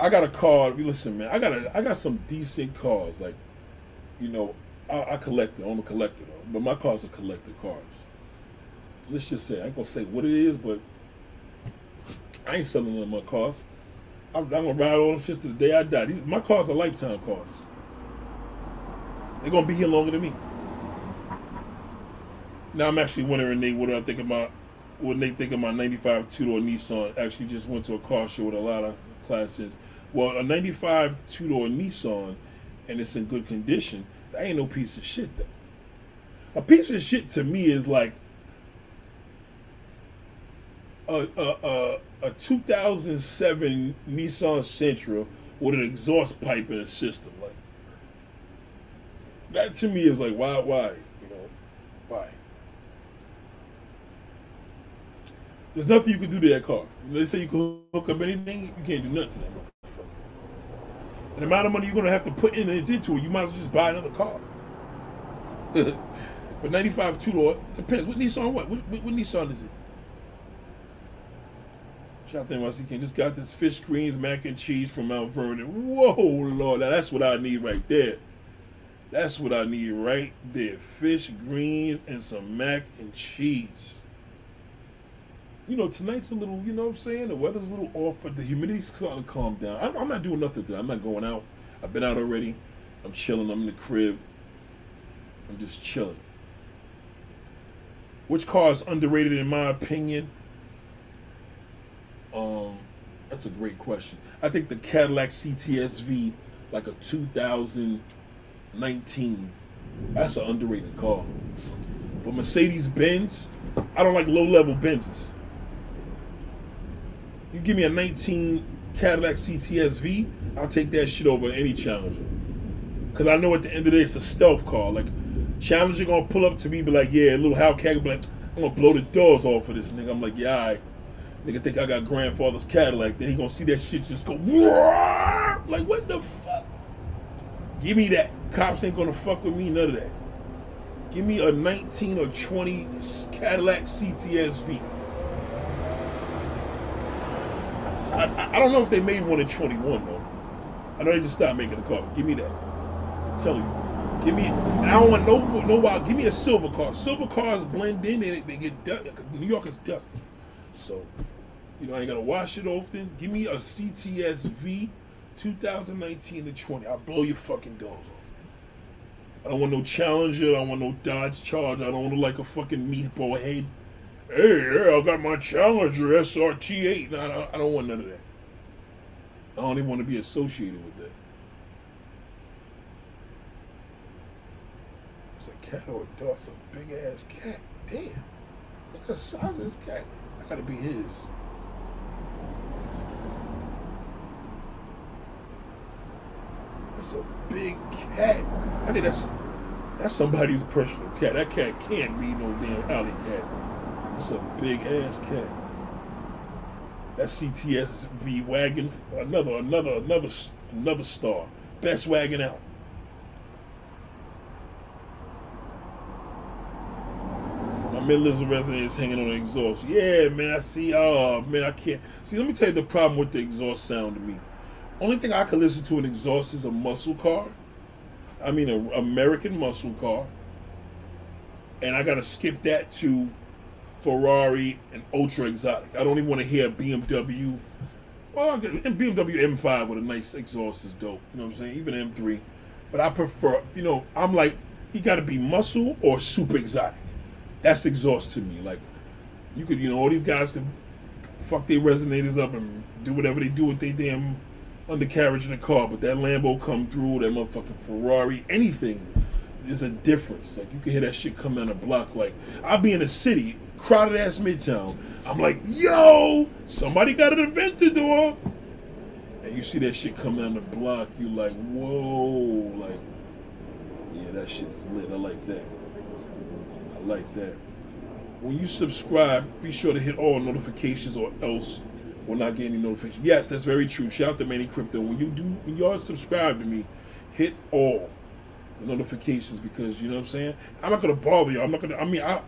I got a car. Listen, man. I got a I got some decent cars. Like, you know, I, I collect it. I'm a collector, though. But my cars are collector cars. Let's just say I ain't gonna say what it is, but I ain't selling none of my cars. I'm, I'm gonna ride all them shits to the day I die. These, my cars are lifetime cars. They're gonna be here longer than me. Now I'm actually wondering, Nate, what do I think about what they think of my 95 two-door Nissan? Actually, just went to a car show with a lot of classes. Well, a 95 two-door Nissan, and it's in good condition. That ain't no piece of shit though. A piece of shit to me is like a a a, a 2007 Nissan Sentra with an exhaust pipe in a system. Like that to me is like why why you know why. There's nothing you can do to that car. They say you can hook up anything, you can't do nothing to that motherfucker. And the amount of money you're gonna have to put in into it, you might as well just buy another car. but 95 two door depends. What Nissan? What? What, what, what Nissan is it? Shout out to NYC. Just got this fish greens mac and cheese from Mount Vernon. Whoa, Lord, that's what I need right there. That's what I need right there. Fish greens and some mac and cheese. You know, tonight's a little, you know what I'm saying? The weather's a little off, but the humidity's starting to calm down. I'm, I'm not doing nothing today. I'm not going out. I've been out already. I'm chilling. I'm in the crib. I'm just chilling. Which car is underrated in my opinion? Um, that's a great question. I think the Cadillac CTSV, like a 2019, that's an underrated car. But Mercedes Benz, I don't like low level Benzes. You give me a 19 Cadillac CTSV, I'll take that shit over any Challenger. Cause I know at the end of the day it's a stealth car. Like Challenger gonna pull up to me, be like, yeah, little Hellcat, be like, I'm gonna blow the doors off of this nigga. I'm like, yeah, all right. Nigga think I got grandfather's Cadillac. Then he gonna see that shit just go, like what the fuck? Give me that. Cops ain't gonna fuck with me. None of that. Give me a 19 or 20 Cadillac CTSV. I, I, don't know if they made one in 21 though. I know they just stopped making the car. Give me that. I'm telling you. Give me. I don't want no no wild. Give me a silver car. Silver cars blend in and they get New York is dusty, so you know I ain't gotta wash it often. Give me a CTSV 2019 to 20. I'll blow your fucking doors off. I don't want no Challenger. I don't want no Dodge Charger. I don't want to like a fucking meatball head hey, yeah, I got my Challenger SRT8. No, I don't, want none of that. I don't even want to be associated with that. It's a cat or a dog. It's a big ass cat. Damn. Look at the size of this cat. I gotta be his. That's a big cat. I think that's that's somebody's personal cat. That cat can't be no damn alley cat. It's a big ass cat. That CTSV wagon, another, another, another, another star. Best wagon out. My Midlands resident is hanging on the exhaust. Yeah, man, I see. Oh, man, I can't. See, let me tell you the problem with the exhaust sound to me. Only thing I can listen to an exhaust is a muscle car. I mean, an American muscle car. And I got to skip that to Ferrari, and ultra exotic. I don't even want to hear BMW. Well, BMW M5 with a nice exhaust is dope. You know what I'm saying? Even M3. But I prefer, you know, I'm like, he got to be muscle or super exotic. That's exhaust to me. Like, you could, you know, all these guys can fuck their resonators up and do whatever they do with their damn undercarriage in the car. But that Lambo come through, that motherfucking Ferrari, anything, there's a difference. Like, you can hear that shit come down the block. Like, I'll be in a city crowded ass Midtown. I'm like, yo, somebody got an event to do. And you see that shit come down the block, you like, whoa, like, yeah, that shit lit. I like that. I like that. When you subscribe, be sure to hit all notifications or else will not get any notification. Yes, that's very true. Shout out to Manny Crypto. When you do, when y'all subscribe to me, hit all notifications because you know what I'm saying. I'm not gonna bother you. I'm not gonna. I mean, I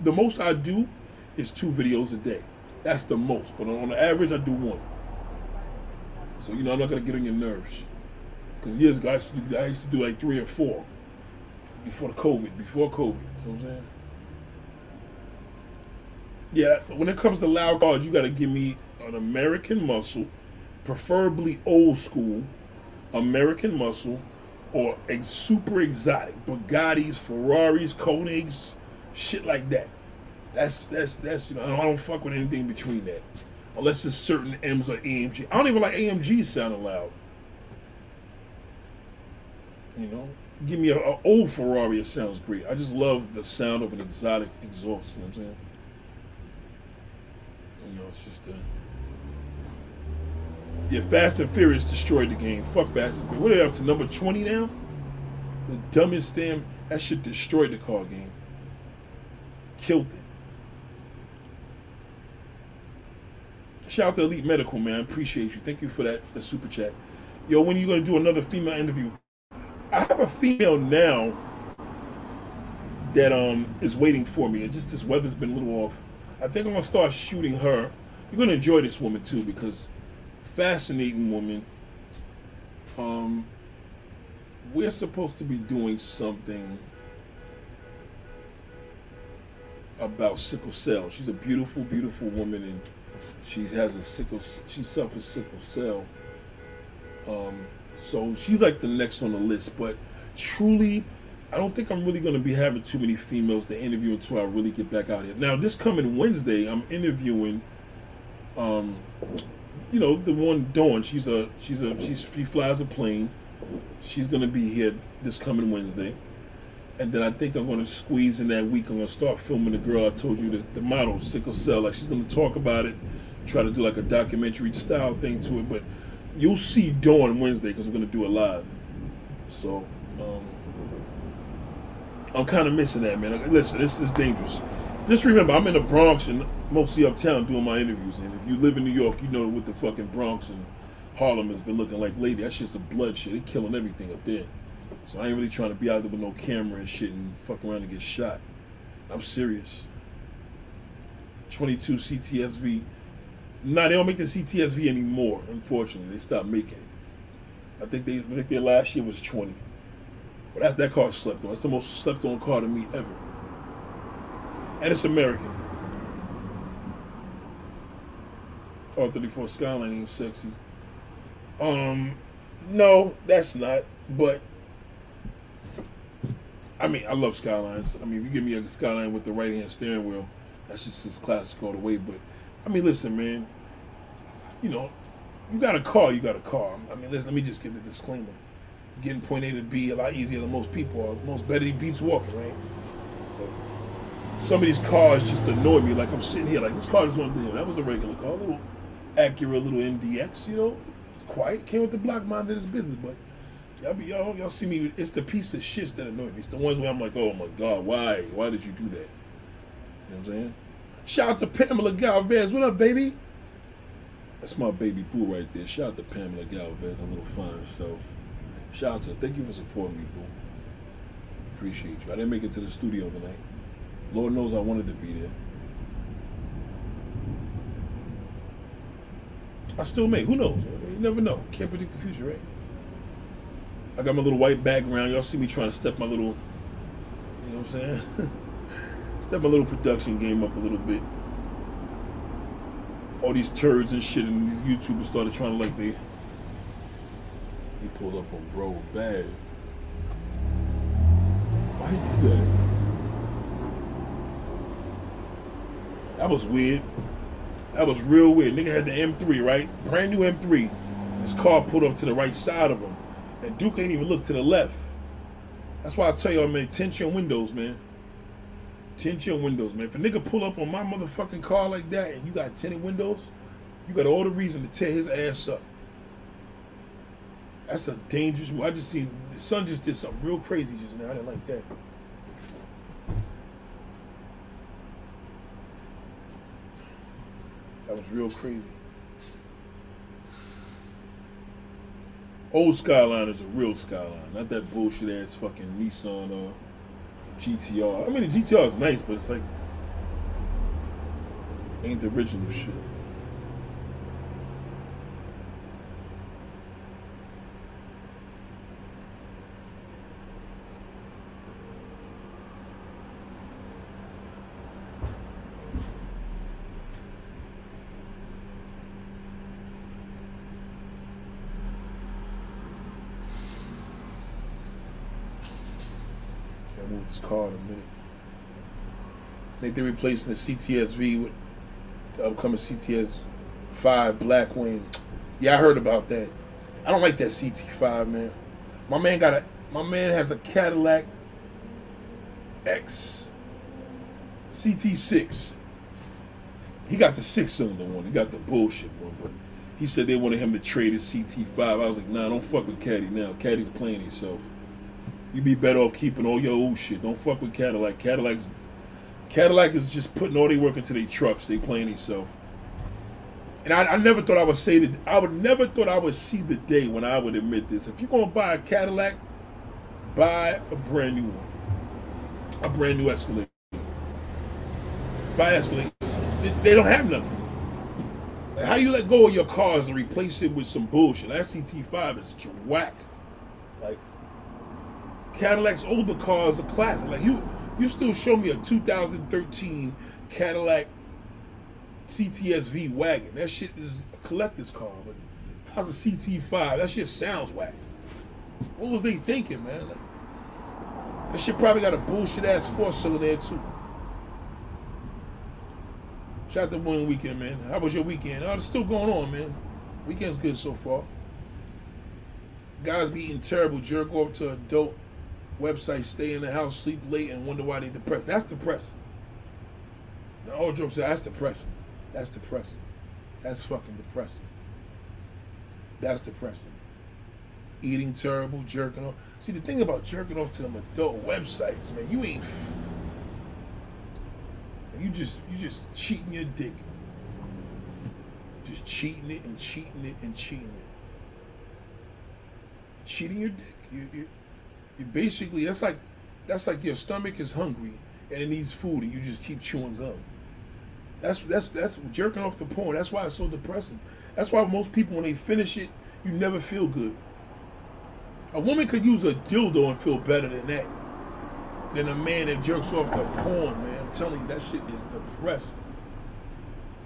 the most I do is two videos a day. That's the most. But on the average, I do one. So you know, I'm not gonna get on your nerves. Because years ago, I used, to do, I used to do like three or four before the COVID. Before COVID, so I'm saying. Yeah, when it comes to loud cars, you got to give me an American muscle, preferably old school American muscle, or super exotic Bugattis, Ferraris, Koenigs, shit like that. That's that's that's you know I don't fuck with anything between that, unless it's certain M's or AMG. I don't even like AMG sounding loud. You know, give me an old Ferrari. It sounds great. I just love the sound of an exotic exhaust. You know what I'm saying? You know, it's just a. Yeah, Fast and Furious destroyed the game. Fuck Fast and Furious. What are they up to? Number 20 now? The dumbest damn. That shit destroyed the car game. Killed it. Shout out to Elite Medical, man. Appreciate you. Thank you for that, the super chat. Yo, when are you gonna do another female interview? I have a female now that um is waiting for me, and just this weather's been a little off. I think I'm gonna start shooting her. You're gonna enjoy this woman too because fascinating woman. Um, we're supposed to be doing something about sickle cell. She's a beautiful, beautiful woman, and she has a sickle. She suffers sickle cell. Um, so she's like the next on the list. But truly, I don't think I'm really going to be having too many females to interview until I really get back out here. Now, this coming Wednesday, I'm interviewing, um, you know, the one Dawn. She's a she's a she's, she flies a plane. She's to be here this coming Wednesday. And then I think I'm to squeeze in that week. I'm to start filming the girl I told you, the, the model, sickle cell. Like she's to talk about it, try to do like a documentary style thing to it. But you'll see Dawn Wednesday because we're to do it live. So, um, I'm kind of missing that, man. Listen, this is dangerous. Just remember, I'm in the Bronx and mostly uptown doing my interviews. And if you live in New York, you know what the fucking Bronx and Harlem has been looking like lately. That shit's a bloodshed. They're killing everything up there. So I ain't really trying to be out there with no camera and shit and fuck around and get shot. I'm serious. 22 CTSV. Nah, they don't make the CTSV anymore. Unfortunately, they stopped making it. I think they I think their last year was 20. But that's that car slept on. It's the most slept on car to me ever. And it's American. R34 Skyline ain't sexy. Um, no, that's not. But I mean, I love Skylines. I mean, if you give me a Skyline with the right hand steering wheel, that's just as classic all the way. But I mean, listen, man. You know, you got a car, you got a car. I mean, listen, let me just give the disclaimer getting point A to B a lot easier than most people. Most better beats walking, right? Some of these cars just annoy me. Like I'm sitting here, like this car is one thing. That was a regular car, a little Acura, little MDX. You know, it's quiet. Came with the block, minded his business, but. Y'all, be, y'all, y'all see me. It's the piece of shit that annoy me. It's the ones where I'm like, oh my god, why? Why did you do that? You know what I'm saying? Shout out to Pamela Galvez. What up, baby? That's my baby boo right there. Shout out to Pamela Galvez, a little fine self. Shout out to thank you for supporting me, boo. Appreciate you. I didn't make it to the studio tonight. Lord knows I wanted to be there. I still may. Who knows? You never know. Can't predict the future, right? I got my little white background. Y'all see me trying to step my little, you know what I'm saying? step my little production game up a little bit. All these turds and shit and these YouTubers started trying to like they he pulled up on bro bad. Why he do that? That was weird. That was real weird. Nigga had the M3, right? Brand new M3. His car pulled up to the right side of him. And Duke ain't even look to the left. That's why I tell y'all, man, your windows, man. Your windows, man. If a nigga pull up on my motherfucking car like that and you got tinted windows, you got all the reason to tear his ass up. That's a dangerous move. I just seen the son just did something real crazy just now. I didn't like that. That was real crazy. Old Skyline is a real Skyline, not that bullshit ass fucking Nissan or GTR. I mean, the GTR is nice, but it's like ain't the original shit. They're replacing the CTSV with the upcoming CTS 5 Blackwing. Yeah, I heard about that. I don't like that CT5, man. My man got a my man has a Cadillac X CT6. He got the six cylinder one. He got the bullshit one, but he said they wanted him to trade his CT5. I was like, nah, don't fuck with Caddy now. Caddy's playing himself. You'd be better off keeping all your old shit. Don't fuck with Cadillac. Cadillac's Cadillac is just putting all their work into their trucks. They playing themselves. And I, I never thought I would say that. I would never thought I would see the day when I would admit this. If you're gonna buy a Cadillac, buy a brand new one, a brand new Escalade. Buy Escalade. They, they don't have nothing. How you let go of your cars and replace it with some bullshit? That CT5 is such a whack. Like Cadillac's older cars are classic. Like you, you still show me a 2013 Cadillac CTSV wagon. That shit is a collector's car. But how's a CT5? That shit sounds whack. What was they thinking, man? Like, that shit probably got a bullshit ass four cylinder too. Shout out to one weekend, man. How was your weekend? Oh, it's still going on, man. Weekend's good so far. Guys be eating terrible, jerk off to adult website, stay in the house, sleep late, and wonder why they depressed. That's depressing. The old joke said that's depressing. That's depressing. That's fucking depressing. That's depressing. Eating terrible, jerking off. See the thing about jerking off to them adult websites, man, you ain't you just you just cheating your dick. Just cheating it and cheating it and cheating it. Cheating your dick. You you you basically that's like that's like your stomach is hungry and it needs food and you just keep chewing gum. That's that's that's jerking off the porn. That's why it's so depressing. That's why most people when they finish it, you never feel good. A woman could use a dildo and feel better than that. Than a man that jerks off the porn, man. I'm telling you, that shit is depressing.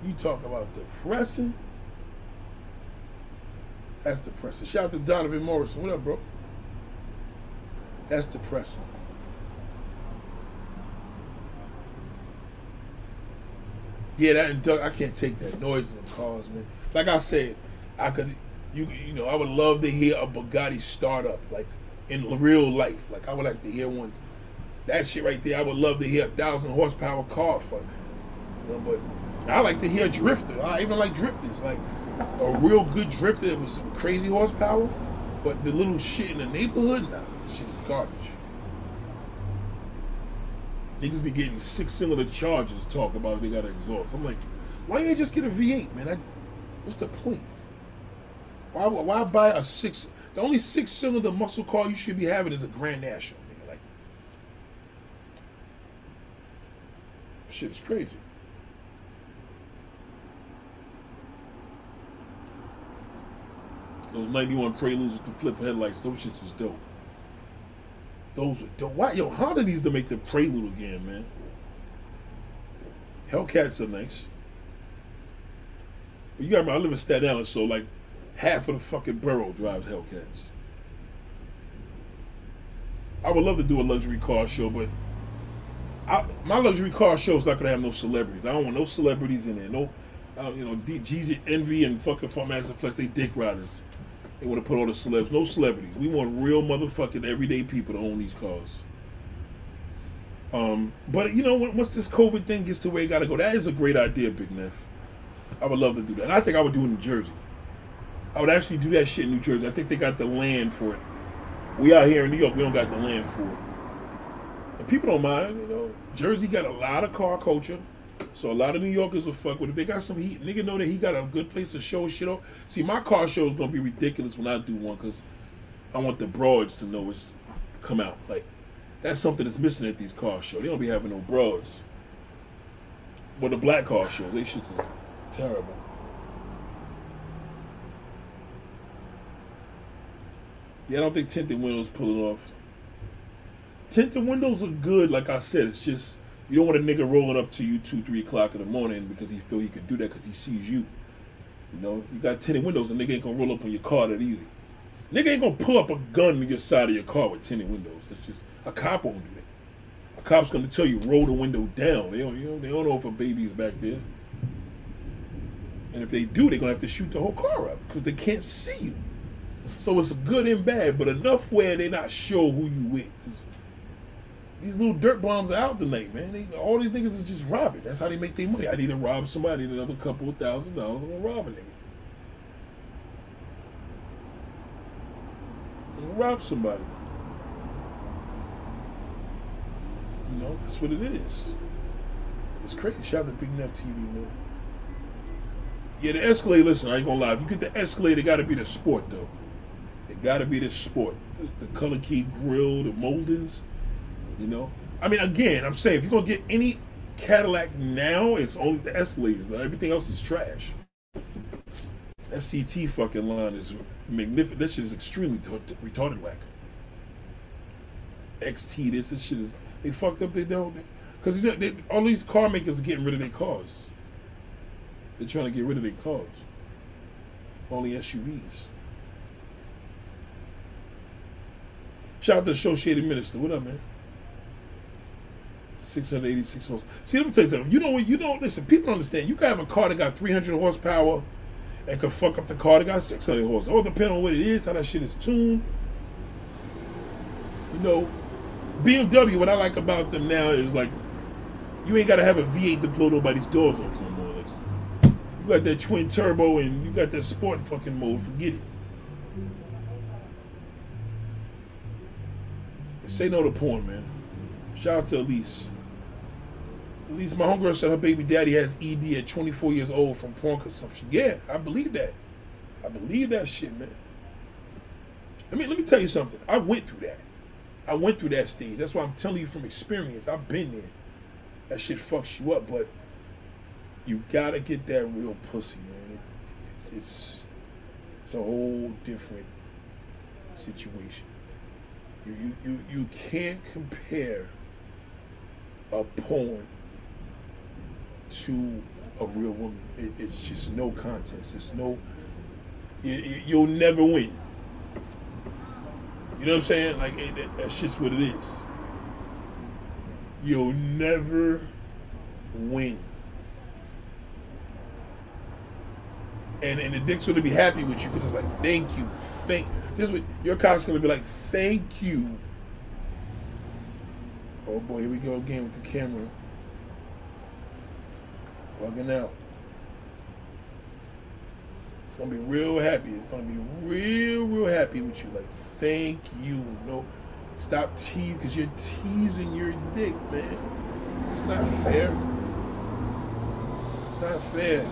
You talk about depressing? That's depressing. Shout out to Donovan Morrison. What up, bro? That's depressing. Yeah, that and I can't take that noise in the cars, man. Like I said, I could, you, you know, I would love to hear a Bugatti startup, like in real life. Like I would like to hear one. That shit right there, I would love to hear a thousand horsepower car. You know, but I like to hear drifter. I even like drifters, like a real good drifter with some crazy horsepower. But the little shit in the neighborhood, nah, shit is garbage. Niggas be getting six cylinder chargers talk about they got an exhaust. I'm like, why you just get a V8, man? That, what's the point? Why why buy a six? The only six cylinder muscle car you should be having is a Grand National. Shit is crazy. Those 91 Preludes with the flip headlights, those shits was dope. Those were dope. Why, yo, Honda needs to make the Prelude again, man. Hellcats are nice. But you gotta remember, I live in Staten Island, so like half of the fucking borough drives Hellcats. I would love to do a luxury car show, but I, my luxury car show is not gonna have no celebrities. I don't want no celebrities in there. No, uh, you know, D- G- Envy and fucking Funkmaster Flex, they dick riders. They want to put all the celebs. No celebrities. We want real motherfucking everyday people to own these cars. Um, but you know, once this COVID thing gets to where it gotta go, that is a great idea, Big Neff. I would love to do that. And I think I would do it in New Jersey. I would actually do that shit in New Jersey. I think they got the land for it. We out here in New York, we don't got the land for it. And people don't mind, you know. Jersey got a lot of car culture. So a lot of New Yorkers will fuck with it. They got some heat. Nigga know that he got a good place to show shit off. See, my car show is gonna be ridiculous when I do one, cause I want the broads to know it's come out. Like that's something that's missing at these car shows. They don't be having no broads. But the black car shows, they shit is terrible. Yeah, I don't think tinted windows pull it off. Tinted windows are good, like I said. It's just you don't want a nigga rolling up to you two, three o'clock in the morning because he feel he could do that because he sees you. You know, you got tinted windows, and nigga ain't gonna roll up on your car that easy. Nigga ain't gonna pull up a gun to your side of your car with tinted windows. It's just a cop won't do that. A cop's gonna tell you roll the window down. They don't, you know, they don't know if a baby's back there. And if they do, they're gonna have to shoot the whole car up because they can't see you. So it's good and bad, but enough where they're not sure who you with. These little dirt bombs are out tonight, man. They, all these niggas is just robbing. That's how they make their money. I need to rob somebody. Another couple of thousand dollars. I'm gonna rob a nigga. I'm rob somebody. You know, that's what it is. It's crazy. Shout out to Big Nut TV, man. Yeah, the Escalade, listen, I ain't gonna lie. If you get the Escalade, it gotta be the sport, though. It gotta be the sport. The, the color key grill, the moldings, you know. I mean, again, I'm saying if you're gonna get any Cadillac now, it's only the Escalade. Everything else is trash. SCT fucking line is magnificent. This shit is extremely retarded whack. XT, this, this shit is. They fucked up. They don't. Because you know, they, all these car makers are getting rid of their cars. They're trying to get rid of their cars. Only SUVs. Shout out to Associated Minister. What up, man? 686 horse. See, let me tell you something. You know what? You don't listen. People understand. You can have a car that got 300 horsepower and can fuck up the car that got 600 horse. All depends on what it is, how that shit is tuned. You know, BMW. What I like about them now is like, you ain't gotta have a V8 to blow nobody's doors off no more. Like, you got that twin turbo and you got that sport fucking mode. Forget it. Say no to porn, man. Shout out to Elise. Elise, my homegirl said her baby daddy has ED at 24 years old from porn consumption. Yeah, I believe that. I believe that shit, man. I mean, let me tell you something. I went through that. I went through that stage. That's why I'm telling you from experience. I've been there. That shit fucks you up, but you gotta get that real pussy, man. It, it's, it's it's a whole different situation. You, you, you, you can't compare a porn to a real woman. It, it's just no contest. It's no. You, you'll never win. You know what I'm saying? Like it, that's just what it is. You'll never win. And and the dick's gonna be happy with you because it's like, thank you, thank. This what your cop's gonna be like, thank you. Oh boy, here we go again with the camera. Bugging out. It's gonna be real happy. It's gonna be real, real happy with you. Like, thank you. No, stop teasing, because you're teasing your dick, man. It's not fair. It's not fair.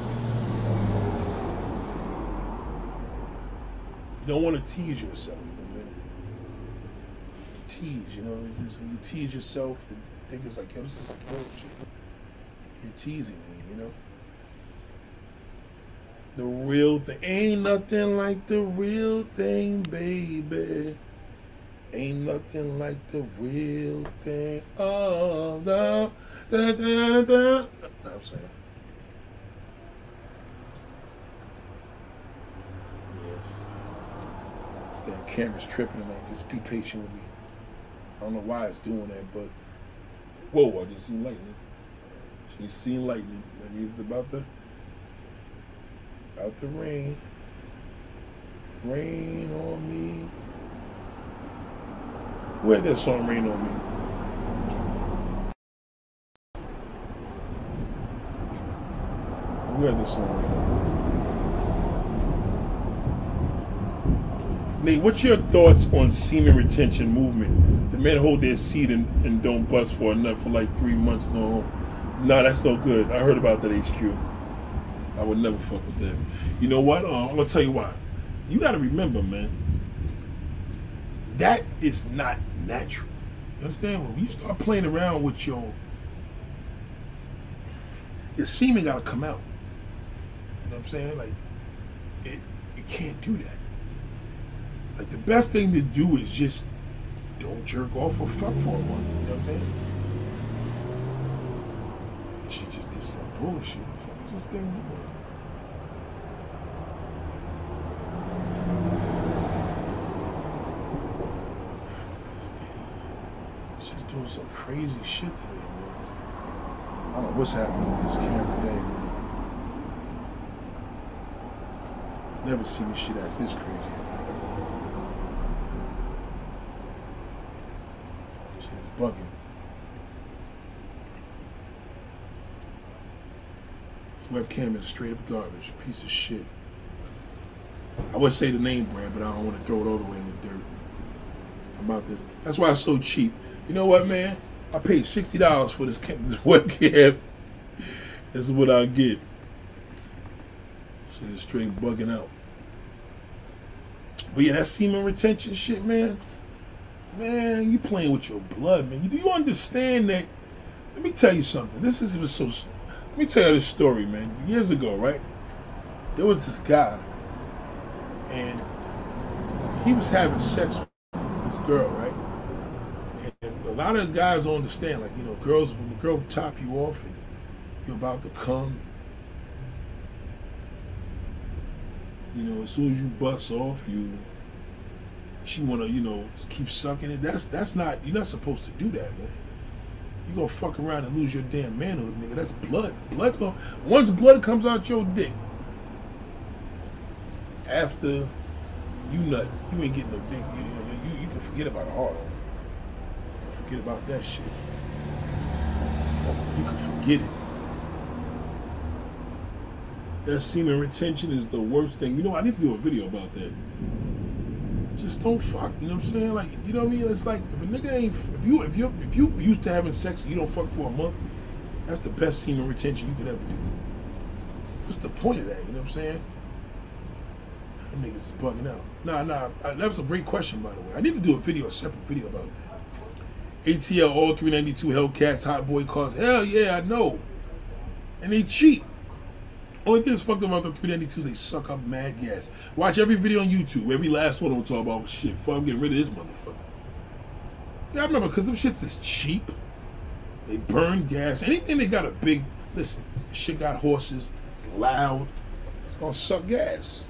You don't want to tease yourself. Man. Tease, you know, when you tease yourself, the, the thing is like, yo, this is bullshit. You're teasing me, you know. The real thing ain't nothing like the real thing, baby. Ain't nothing like the real thing. Oh, no. Da, da, da, da. I'm saying. The camera's tripping tonight. Just be patient with me. I don't know why it's doing that, but whoa! I just seen lightning. She's seen lightning. That means it's about to about to rain. Rain on me. Where that song "Rain on Me"? Where the song "Rain on Me"? Nate, what's your thoughts on semen retention movement? The men hold their seat and, and don't bust for enough for like three months. No, nah, that's no good. I heard about that HQ. I would never fuck with that. You know what? Uh, I'm gonna tell you why. You gotta remember, man. That is not natural. You understand? When you start playing around with your your semen gotta come out. You know what I'm saying? Like it you can't do that. Like the best thing to do is just don't jerk off or fuck for a month. You know what I'm saying? She just did some bullshit. The fuck is this thing doing? She's doing some crazy shit today, man. I don't know what's happening with this camera today, man. Never seen this shit act this crazy. She's bugging. Webcam is straight up garbage. Piece of shit. I would say the name brand, but I don't want to throw it all the way in the dirt. I'm about to. That's why it's so cheap. You know what, man? I paid sixty dollars for this, cam- this webcam. this is what I get. Shit is straight bugging out. But yeah, that semen retention shit, man. Man, you playing with your blood, man. Do you understand that? Let me tell you something. This is so. Let me tell you this story, man. Years ago, right? There was this guy, and he was having sex with this girl, right? And a lot of guys don't understand, like you know, girls when the girl top you off and you're about to come, you know, as soon as you bust off, you she wanna, you know, keep sucking it. That's that's not you're not supposed to do that, man. You gonna fuck around and lose your damn manhood, nigga. That's blood. Blood's gonna once blood comes out your dick. After you nut, you ain't getting no dick. You, you, you can forget about a hard on. Forget about that shit. You can forget it. That semen retention is the worst thing. You know, I need to do a video about that just don't fuck. You know what I'm saying? Like, you know what I mean? It's like if a nigga ain't, if you, if you, if you used to having sex and you don't fuck for a month, that's the best semen retention you could ever do. What's the point of that? You know what I'm saying? That niggas bugging out. Nah, nah. that was a great question, by the way. I need to do a video, a separate video about that. ATL all 392 Hellcats, Hot Boy cars. Hell yeah, I know. And they cheap. Oh, Only thing that's fucked up about the 392s, they suck up mad gas. Watch every video on YouTube. Every last one will talk about shit. Fuck, I'm getting rid of this motherfucker. Yeah, I remember because them shits is cheap. They burn gas. Anything they got a big listen, shit got horses, it's loud, it's gonna suck gas.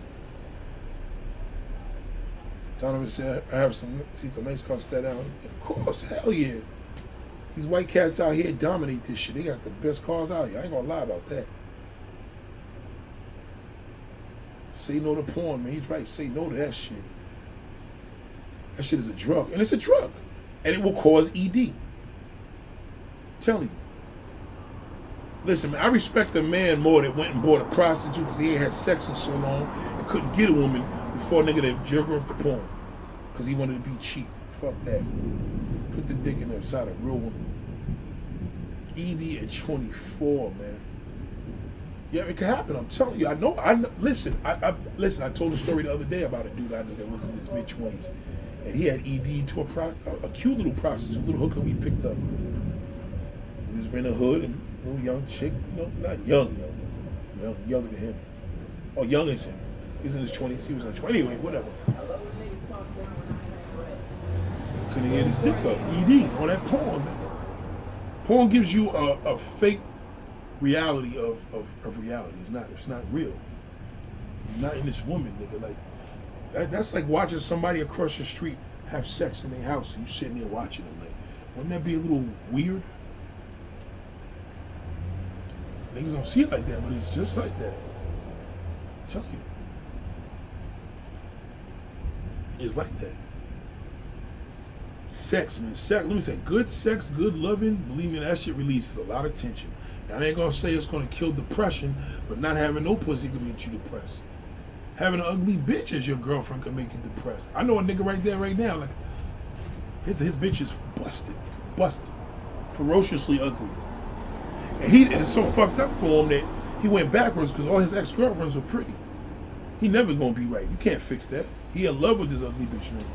Donovan said, I have some see some nice cars that out. Of course, hell yeah. These white cats out here dominate this shit. They got the best cars out here. I ain't gonna lie about that. Say no to porn, man. He's right. Say no to that shit. That shit is a drug. And it's a drug. And it will cause ED. I'm telling you. Listen, man, I respect a man more that went and bought a prostitute because he ain't had sex in so long and couldn't get a woman before a nigga that jerk off the porn. Because he wanted to be cheap. Fuck that. Put the dick in the side of a real woman. ED at 24, man. Yeah, it could happen. I'm telling you. I know. I know, listen. I, I listen. I told a story the other day about a dude I knew that was in his mid twenties, and he had ED to a, pro, a, a cute little prostitute, little hooker we picked up. He was in the hood and a little young chick. No, not young, young, young, younger than him. Oh, young as him. He was in his twenties. He was in his 20s. Anyway, whatever. Couldn't get his dick up. ED on that porn, man. Porn gives you a, a fake reality of, of, of reality. It's not it's not real. Not in this woman, nigga. Like that, that's like watching somebody across the street have sex in their house and you sitting there watching them. Like, wouldn't that be a little weird? Niggas don't see it like that, but it's just like that. Telling you. It's like that. Sex, man. Sex. Let me say, good sex, good loving. Believe me, that shit releases a lot of tension. I ain't gonna say it's gonna kill depression, but not having no pussy can make you depressed. Having an ugly bitch as your girlfriend can make you depressed. I know a nigga right there right now, like his his bitch is busted, busted, ferociously ugly. And he it's so fucked up for him that he went backwards because all his ex girlfriends were pretty. He never gonna be right. You can't fix that. He in love with this ugly bitch now.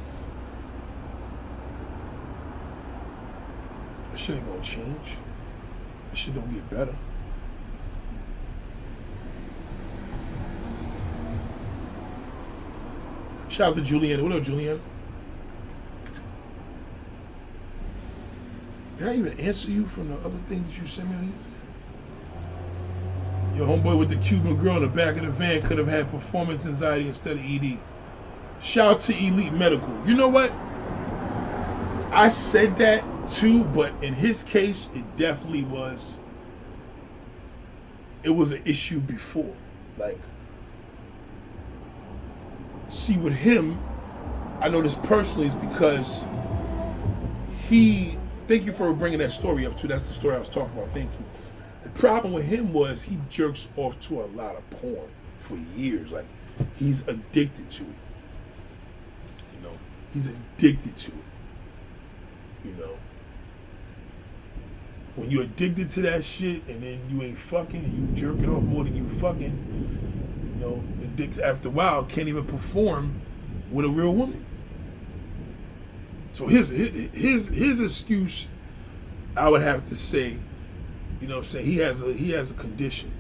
That shit ain't gonna change. That shit don't get better. Shout out to Juliana. What up, Juliana? Did I even answer you from the other thing that you sent me on Instagram? Your homeboy with the Cuban girl in the back of the van could have had performance anxiety instead of ED. Shout out to Elite Medical. You know what? I said that too, but in his case, it definitely was. It was an issue before. Like, see, with him, I know this personally is because he. Thank you for bringing that story up too. That's the story I was talking about. Thank you. The problem with him was he jerks off to a lot of porn for years. Like, he's addicted to it. You know, he's addicted to it. You know, when you're addicted to that shit and then you ain't fucking and you jerking off more than you fucking, you know, addicted after a while can't even perform with a real woman. So his his his excuse, I would have to say, you know, say he has a he has a condition.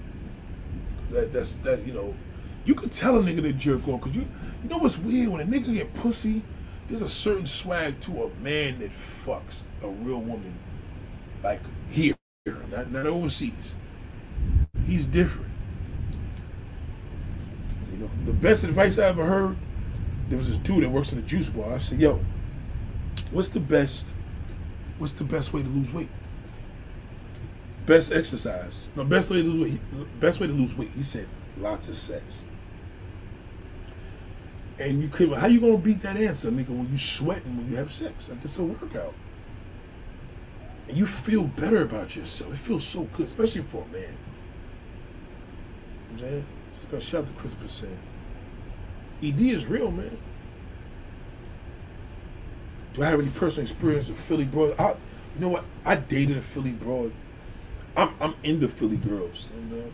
That that's that you know, you could tell a nigga to jerk off because you you know what's weird when a nigga get pussy, there's a certain swag to a man that fucks a real woman, like here, not not overseas. He's different. You know, the best advice I ever heard, there was this dude that works in a juice bar. I said, yo, what's the best what's the best way to lose weight? Best exercise. No, best way to lose weight. Best way to lose weight. He says lots of sex. And you could how you gonna beat that answer, nigga, when you sweating when you have sex? Like it's a workout. And you feel better about yourself. It feels so good, especially for a man. You know what Shout out to Christopher saying. ED is real, man. Do I have any personal experience with Philly broad? I, you know what? I dated a Philly broad. I'm I'm into Philly girls, you know?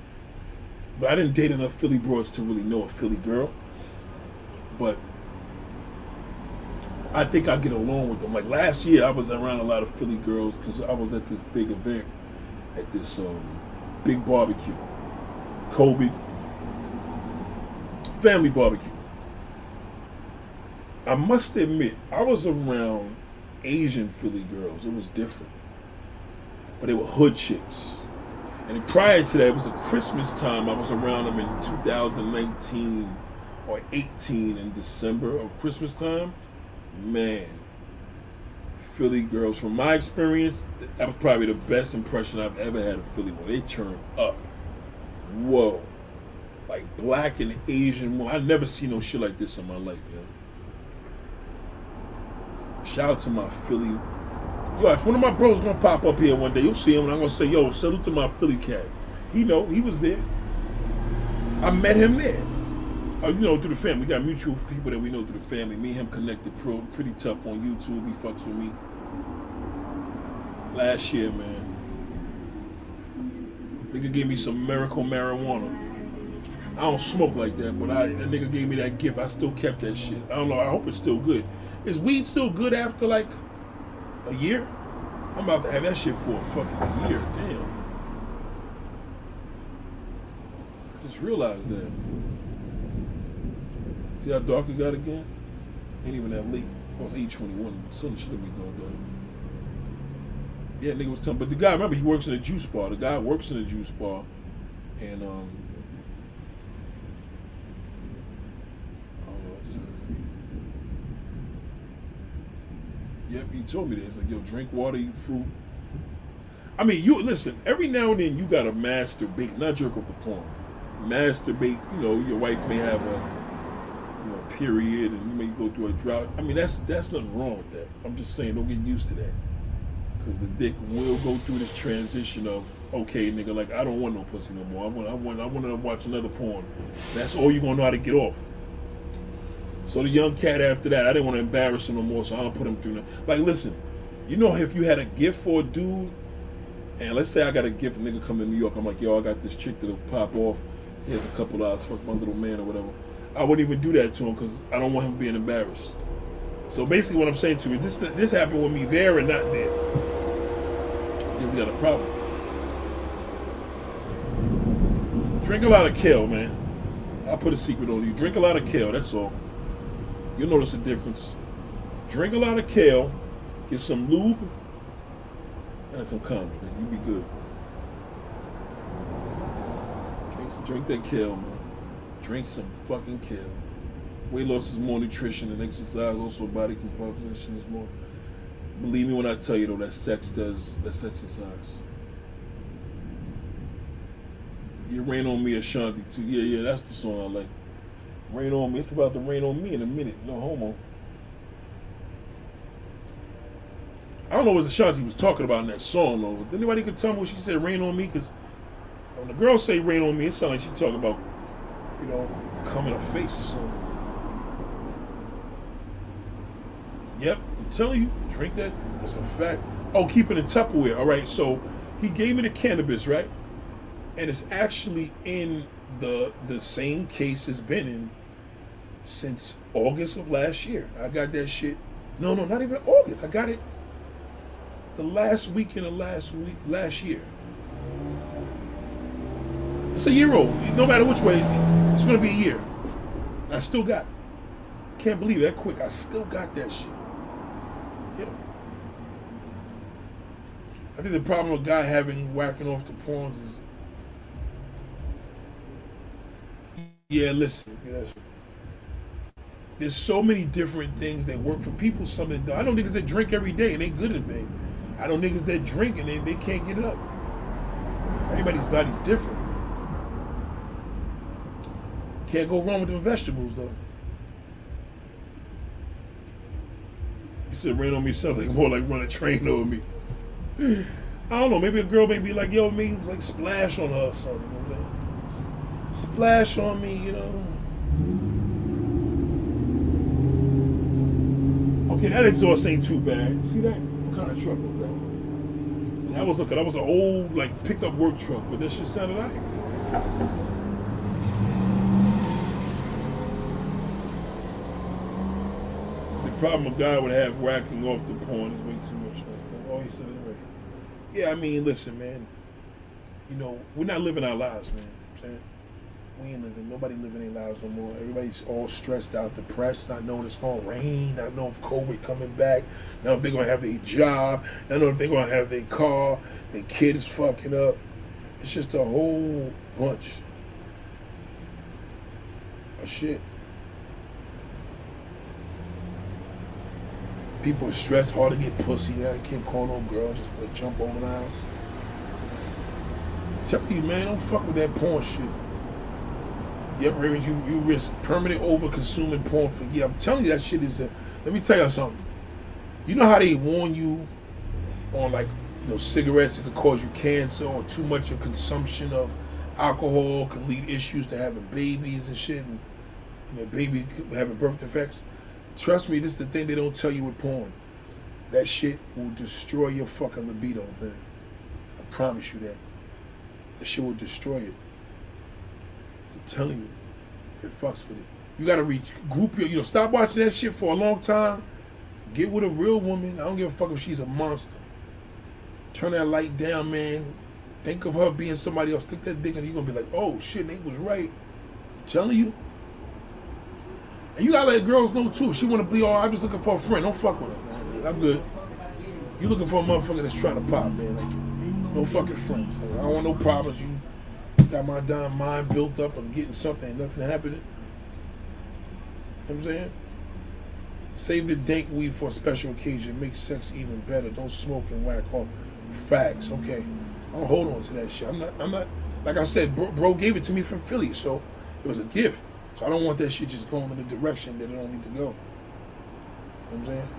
but I didn't date enough Philly broads to really know a Philly girl. But I think I get along with them. Like last year, I was around a lot of Philly girls because I was at this big event, at this um, big barbecue, COVID family barbecue. I must admit, I was around Asian Philly girls. It was different, but they were hood chicks. And prior to that, it was a Christmas time. I was around them in 2019 or 18 in December of Christmas time. Man, Philly girls, from my experience, that was probably the best impression I've ever had of Philly. When they turn up, whoa, like black and Asian. I never seen no shit like this in my life, man. Shout out to my Philly. Yo, if one of my bros gonna pop up here one day, you'll see him, and I'm gonna say, "Yo, salute to my Philly cat." He know he was there. I met him there. Uh, you know, through the family. We got mutual people that we know through the family. Me and him connected pro, pretty tough on YouTube. He fucks with me. Last year, man. Nigga gave me some miracle marijuana. I don't smoke like that, but I, that nigga gave me that gift. I still kept that shit. I don't know. I hope it's still good. Is weed still good after like a year? I'm about to have that shit for a fucking year. Damn. I just realized that. See how dark it got again? Ain't even that late. Oh, it's 821. Sun should be going. Yeah, nigga was telling, but the guy, remember, he works in a juice bar. The guy works in a juice bar, and um, Yep, he told me. He's like, yo, drink water, eat fruit. I mean, you listen. Every now and then, you gotta masturbate, not jerk off the porn. Masturbate. You know, your wife may have a you know period, and you may go through a drought. I mean, that's that's nothing wrong with that. I'm just saying, don't get used to that, because the dick will go through this transition of okay, nigga, like I don't want no pussy no more. I want, I want, I want to watch another porn. That's all you gonna know how to get off. So the young cat after that, I didn't want to embarrass him no more, so I don't put him through that. Like, listen, you know, if you had a gift for a dude, and let's say I got a gift, a nigga come to New York, I'm like, yo, I got this chick that'll pop off. Here's a couple dollars, fuck my little man or whatever. I wouldn't even do that to him because I don't want him being embarrassed. So basically, what I'm saying to you, this this happened with me there and not there. He's got a problem. Drink a lot of kale, man. I'll put a secret on you. Drink a lot of kale, that's all. You'll notice the difference. Drink a lot of kale, get some lube, and some condoms, and you'll be good. Drink, drink that kale, man. Drink some fucking kale. Weight loss is more nutrition than exercise. Also, body composition is more. Believe me when I tell you though, that sex does. That's exercise. You rain on me, Ashanti too. Yeah, yeah, that's the song I like. Rain on me. It's about to rain on me in a minute. No homo. I don't know what Ashanti was talking about in that song though. Anybody could tell me what she said rain on me? Because when the girl say rain on me, it sounds like she talking about, you know, coming her face or something. Yep, I'm telling you, drink that. That's a fact. Oh, keep it in Tupperware. All right, so he gave me the cannabis, right? And it's actually in the the same case it's been in since August of last year. I got that shit. No, no, not even August. I got it the last week in the last week last year. It's a year old. No matter which way, it's gonna be a year. I still got. Can't believe that quick. I still got that shit. Yeah. I think the problem with guy having whacking off the prawns is. Yeah, listen. Yeah, there's so many different things that work for people. Something I know niggas that drink every day and they good in bed. I know niggas that drink and they, they can't get it up. Everybody's body's different. Can't go wrong with them vegetables though. He said rain on me sounds like more like run a train over me. I don't know, maybe a girl may be like, yo, me like splash on her or something. Splash on me, you know. Okay, that exhaust ain't too bad. See that? What kind of truck was that? That was a that was an old like pickup work truck, but that shit sounded like. Problem a guy would have whacking off the porn is way too much. Oh, he said it already. Yeah, I mean, listen, man. You know, we're not living our lives, man. Saying we ain't living. Nobody living their lives no more. Everybody's all stressed out, depressed. I know it's gonna rain. I know if COVID coming back. Now if they're gonna have their job. I know if they're gonna have their car. Their kid is fucking up. It's just a whole bunch of shit. People stress hard to get pussy now. You can't call no girl just to jump over the house. Tell you, man, don't fuck with that porn shit. Yep, Raven, you, you risk permanent over consuming porn for yeah. I'm telling you that shit is a let me tell you something. You know how they warn you on like you know cigarettes it could cause you cancer or too much of consumption of alcohol can lead issues to having babies and shit and you baby having birth defects. Trust me, this is the thing they don't tell you with porn. That shit will destroy your fucking libido, man. I promise you that. That shit will destroy it. I'm telling you, it fucks with it. You gotta reach group your, you know, stop watching that shit for a long time. Get with a real woman. I don't give a fuck if she's a monster. Turn that light down, man. Think of her being somebody else. Stick that dick in. You're gonna be like, oh shit, Nate was right. I'm telling you. And you gotta let girls know too. She wanna be all. I'm just looking for a friend. Don't fuck with her, man. I'm good. You looking for a motherfucker that's trying to pop, man? Like, no fucking friends. I don't want no problems. You got my damn mind built up of getting something, nothing happening. You know what I'm saying? Save the dank weed for a special occasion. Make sex even better. Don't smoke and whack off. Facts. Okay. I'll hold on to that shit. I'm not. I'm not. Like I said, bro, bro gave it to me from Philly, so it was a gift. So I don't want that shit just going in the direction that it don't need to go. You know what I'm saying?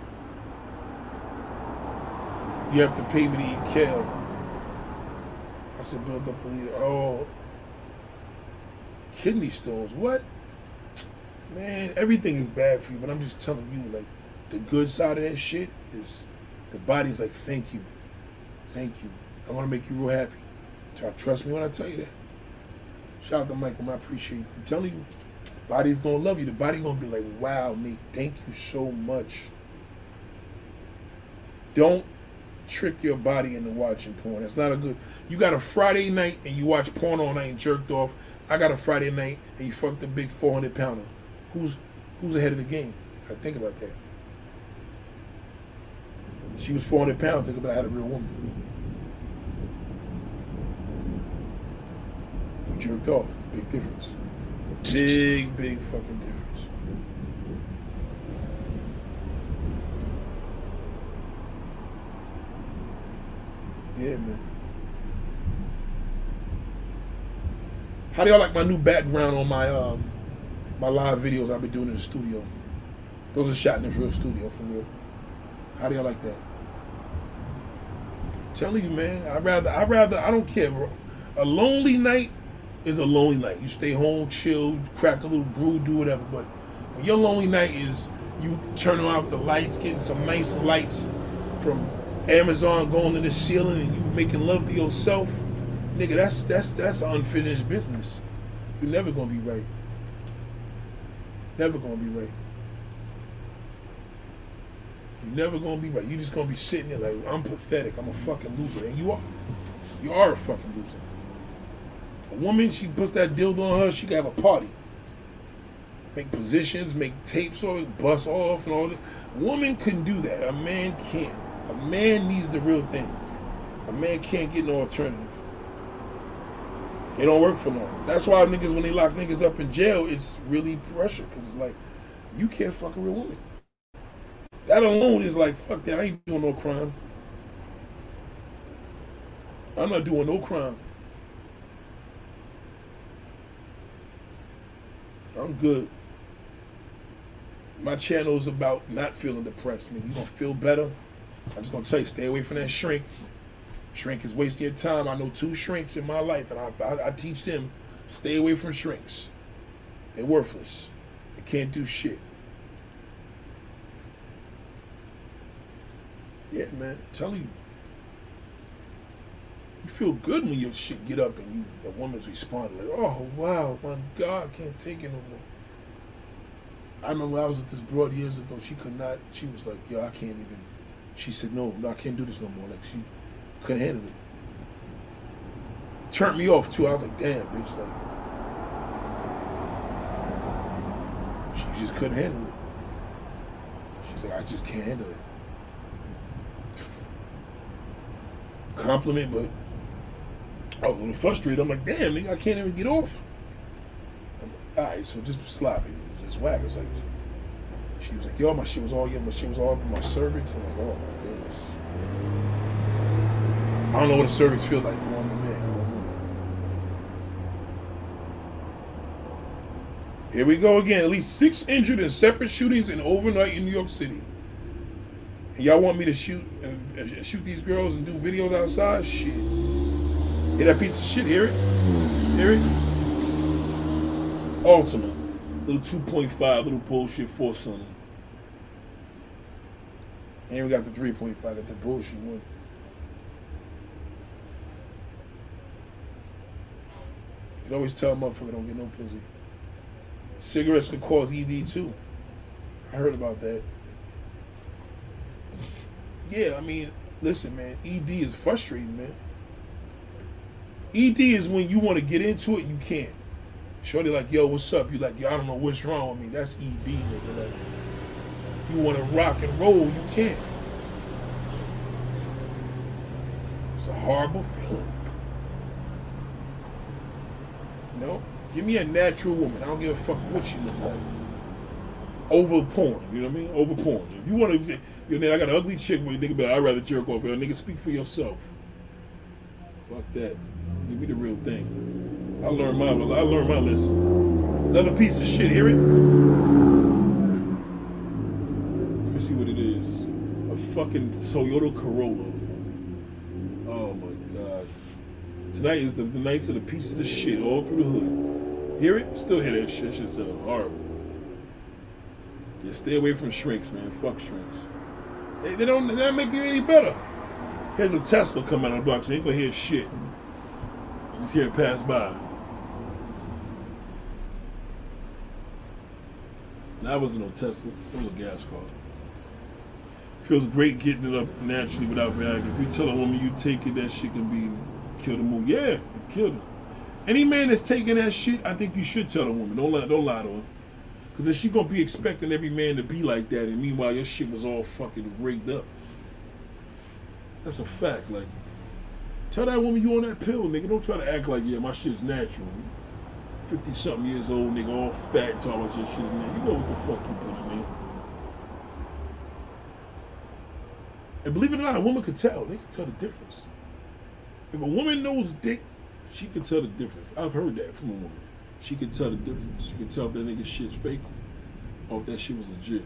You have to pay me to eat kale. I said, build up the lead. Oh, kidney stones. What? Man, everything is bad for you, but I'm just telling you, like, the good side of that shit is the body's like, thank you. Thank you. I want to make you real happy. Trust me when I tell you that. Shout out to Michael, I appreciate you. I'm telling you, body's gonna love you. The body gonna be like, wow, Nate, thank you so much. Don't trick your body into watching porn. That's not a good. You got a Friday night and you watch porn all night and jerked off. I got a Friday night and you fucked a big 400 pounder. Who's who's ahead of the game? I think about that. She was 400 pounds. Think about I had a real woman. You jerked off. Big difference. Big, big fucking difference. Yeah, man. How do y'all like my new background on my um my live videos I've been doing in the studio? Those are shot in the real studio for real. How do y'all like that? I'm telling you, man. I rather I rather I don't care. A lonely night is a lonely night. You stay home, chill, crack a little brew, do whatever. But your lonely night is you turning off the lights, getting some nice lights from Amazon going to the ceiling and you making love to yourself, nigga, that's that's that's unfinished business. You're never gonna be right. Never gonna be right. You're never gonna be right. You're just gonna be sitting there like I'm pathetic. I'm a fucking loser, and you are. You are a fucking loser. A woman, she puts that dildo on her, she can have a party. Make positions, make tapes it, bust off, and all this. Woman couldn't do that. A man can't. A man needs the real thing. A man can't get no alternative. It don't work for long. That's why niggas, when they lock niggas up in jail, it's really pressure. Because it's like, you can't fuck a real woman. That alone is like, fuck that. I ain't doing no crime. I'm not doing no crime. I'm good. My channel is about not feeling depressed. Man, you're gonna feel better. I'm just gonna tell you, stay away from that shrink. Shrink is wasting your time. I know two shrinks in my life, and I, I, I teach them stay away from shrinks. They're worthless. They can't do shit. Yeah, man, I'm telling you. You feel good when your shit get up and you the woman's responding like, oh wow, my God, can't take it no more. I remember I was with this broad years ago. She could not. She was like, yo, I can't even. She said, no, no, I can't do this no more. Like she couldn't handle it. Turned me off too. I was like, damn, bitch, like. She just couldn't handle it. She's like, I just can't handle it. Compliment, but I was a little frustrated. I'm like, damn, nigga, I can't even get off. I'm like, all right, so just sloppy, just whack. It's like, she was like, yo, my shit was all, yeah, my shit was all up in my cervix. I'm like, oh my goodness. I don't know what a cervix feels like going to man. Here we go again. At least six injured in separate shootings in overnight in New York City. And y'all want me to shoot and shoot these girls and do videos outside? Shit. Hear that piece of shit? Hear it? Hear it? Altima. Little 2.5, little bullshit four sunny. And we got the 3.5, got the bullshit one. You always tell a motherfucker don't get no pussy. Cigarettes could cause ED too. I heard about that. Yeah, I mean, listen, man, ED is frustrating, man. ED is when you want to get into it, you can't. Shorty like, yo, what's up? You like, yo, I don't know what's wrong with me. That's ED, nigga. Like, you want to rock and roll, you can't. It's a horrible feeling. No, give me a natural woman. I don't give a fuck what she look like. Over porn, you know what I mean? Over porn. If you want to, you know, I got an ugly chick where nigga like, I'd rather jerk off. Yo, nigga, speak for yourself. Fuck that. Give me the real thing. I learned my, I learned my lesson. Another piece of shit. Hear it? Let me see what it is. A fucking Toyota Corolla. Oh my god. Tonight is the, the nights of the pieces of shit all through the hood. Hear it? Still hear that shit. Shit's uh, horrible. Yeah, stay away from shrinks, man. Fuck shrinks. They, they don't. They don't make you any better. Here's a Tesla coming out of the so you ain't gonna hear shit. You hear it pass by. That wasn't no Tesla. It was a gas car. Feels great getting it up naturally without Viagra. If you tell a woman you take it, that shit can be kill the mood. Yeah, kill her. Any man that's taking that shit, I think you should tell the woman. Don't lie, don't lie to her. Cause then she gonna be expecting every man to be like that, and meanwhile your shit was all fucking rigged up. That's a fact. Like, tell that woman you on that pill, nigga. Don't try to act like yeah, my shit's natural. Fifty something years old, nigga, all fat and talking shit, man. You know what the fuck you putting in. And believe it or not, a woman could tell. They can tell the difference. If a woman knows dick, she can tell the difference. I've heard that from a woman. She can tell the difference. She can tell if that nigga shit's fake or if that shit was legit.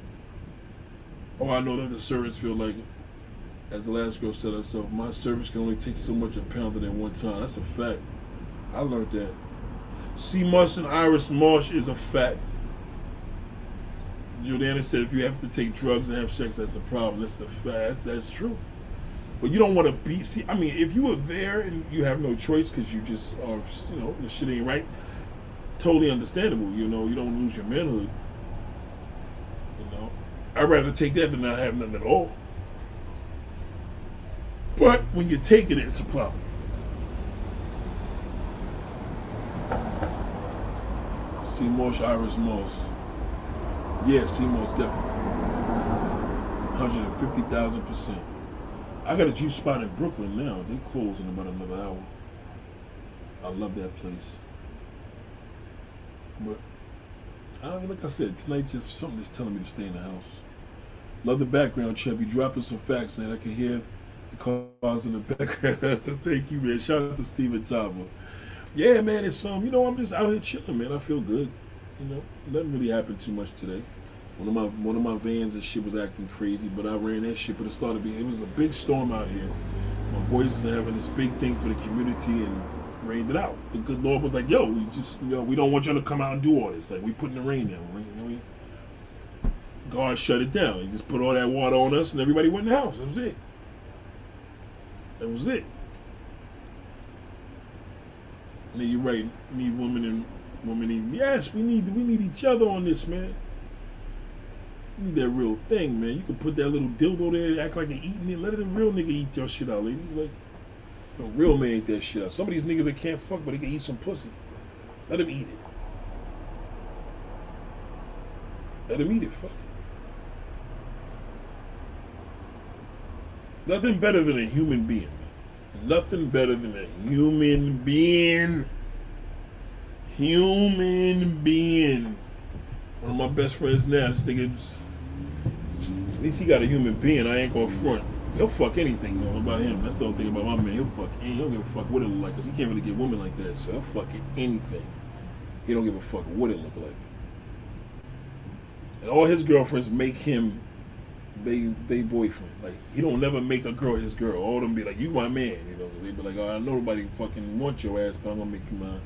Oh, I know that the service feel like it. As the last girl said herself, my service can only take so much a pound at one time. That's a fact. I learned that. Sea Moss and Irish Moss is a fact. Juliana said if you have to take drugs and have sex, that's a problem. That's the fact. That's true. But you don't want to be. See, I mean, if you are there and you have no choice because you just are, you know, the shit ain't right. Totally understandable. You know, you don't lose your manhood. You know, I'd rather take that than not have nothing at all. But when you're taking it, it's a problem. Sea Moss, Irish Moss. Yeah, Sea Moss definitely. 150,000%. I got a juice spot in Brooklyn now. They close in about another hour. I love that place. But I mean, like I said, tonight's just something that's telling me to stay in the house. Love the background, Chevy. Dropping some facts, and I can hear cars in the background. Thank you, man. Shout out to Steven Tava. Yeah, man, it's um, you know, I'm just out here chilling, man. I feel good. You know, nothing really happened too much today. One of my one of my vans and shit was acting crazy, but I ran that shit. But it started being it was a big storm out here. My boys are having this big thing for the community and rained it out. The good Lord was like, "Yo, we just you know we don't want y'all to come out and do all this. Like we putting the rain down. We, God shut it down. He just put all that water on us, and everybody went in the house. That was it. That was it. And then you're right. Need women and women need. Yes, we need we need each other on this, man. You need that real thing, man. You can put that little dildo there, act like you're eating it. Let it a real nigga eat your shit out, ladies. Like, a real man eat that shit out. Some of these niggas that can't fuck, but they can eat some pussy. Let them eat it. Let them eat it. Fuck it. Nothing better than a human being. Nothing better than a human being. Human being. One of my best friends now, this nigga at least he got a human being. I ain't gonna front. He'll fuck anything though about him. That's the only thing about my man. He'll fuck any. He don't give a fuck what it look like because he can't really get women like that. So he'll fuck anything. He don't give a fuck what it look like. And all his girlfriends make him they they boyfriend. Like he don't never make a girl his girl. All them be like, you my man. You know, they be like, oh, I know nobody fucking want your ass, but I'm gonna make you mine.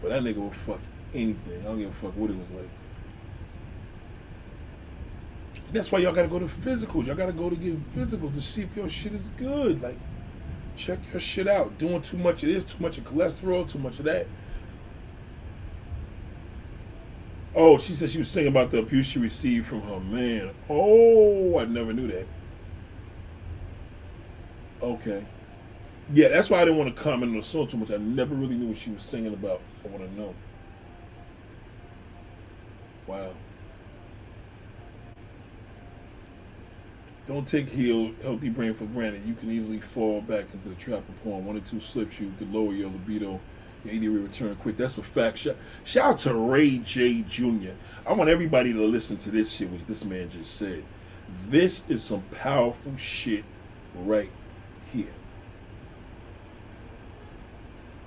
But that nigga will fuck anything. I don't give a fuck what it look like. That's why y'all gotta go to physicals. Y'all gotta go to get physicals to see if your shit is good. Like, check your shit out. Doing too much of this, too much of cholesterol, too much of that. Oh, she said she was singing about the abuse she received from her man. Oh, I never knew that. Okay. Yeah, that's why I didn't want to comment on the song too much. I never really knew what she was singing about. I want to know. Wow. Don't take healed, healthy brain for granted. You can easily fall back into the trap of porn. One or two slips, you could lower your libido. Will return quick. That's a fact. Shout, shout out to Ray J. Jr. I want everybody to listen to this shit, what this man just said. This is some powerful shit right here.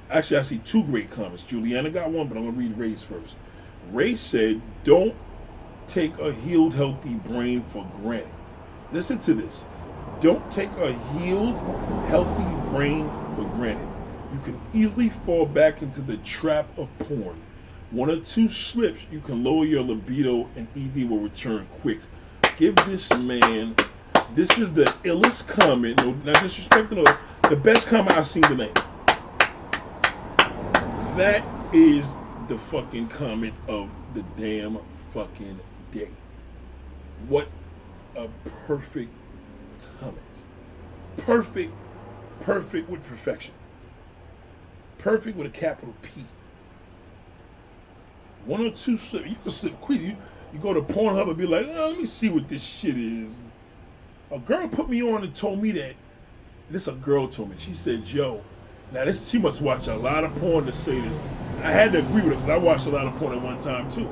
Actually, I see two great comments. Juliana got one, but I'm going to read Ray's first. Ray said, Don't take a healed, healthy brain for granted. Listen to this. Don't take a healed, healthy brain for granted. You can easily fall back into the trap of porn. One or two slips, you can lower your libido and ED will return quick. Give this man, this is the illest comment, no, not disrespecting, no, the best comment I've seen tonight. That is the fucking comment of the damn fucking day. What a perfect comment. Perfect, perfect with perfection. Perfect with a capital P. One or two slip. You can slip quick. You, you go to Pornhub and be like, oh, let me see what this shit is. A girl put me on and told me that. This a girl told me. She said, "Yo, now this she must watch a lot of porn to say this." I had to agree with her because I watched a lot of porn at one time too.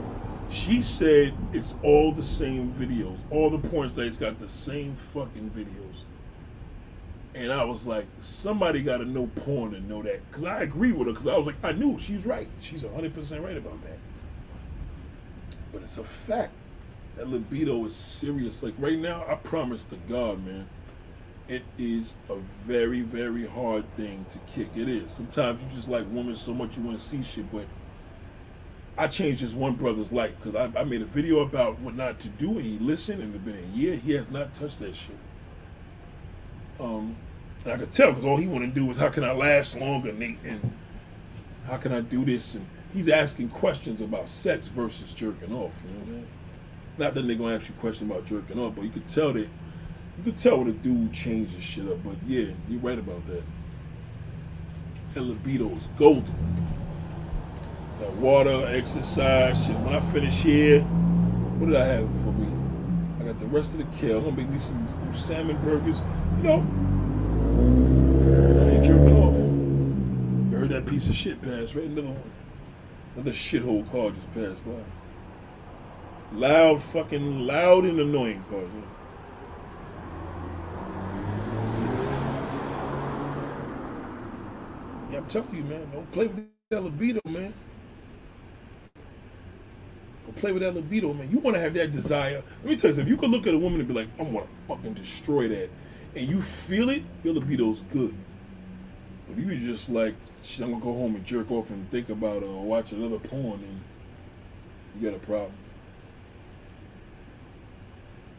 She said it's all the same videos. All the porn sites got the same fucking videos. And I was like, somebody got to know porn to know that. Because I agree with her. Because I was like, I knew she's right. She's 100% right about that. But it's a fact. That libido is serious. Like right now, I promise to God, man, it is a very, very hard thing to kick. It is. Sometimes you just like women so much you want to see shit, but I changed this one brother's life because I, I, made a video about what not to do, and he listened, and it's been a year. He has not touched that shit. Um, and I could tell because all he want to do is how can I last longer, Nate, and how can I do this? And he's asking questions about sex versus jerking off. You know what I mean? Not that they're gonna ask you questions about jerking off, but you could tell that you could tell when a dude changes shit up. But yeah, you're right about that. And libido is golden. That water, exercise, shit. When I finish here, what did I have for me? I got the rest of the kale. I'm gonna make me some, some salmon burgers. You know, I ain't jerking off. You heard that piece of shit pass, right? Another one. Another shithole car just passed by. Loud, fucking loud and annoying cars. Yeah, I'm telling you, man. Don't play with that libido, man. Don't play with that libido, man. You want to have that desire. Let me tell you something. You can look at a woman and be like, I want to fucking destroy that. And you feel it, your libido's good. But you just like, shit, I'm to go home and jerk off and think about uh, watch another porn and you got a problem.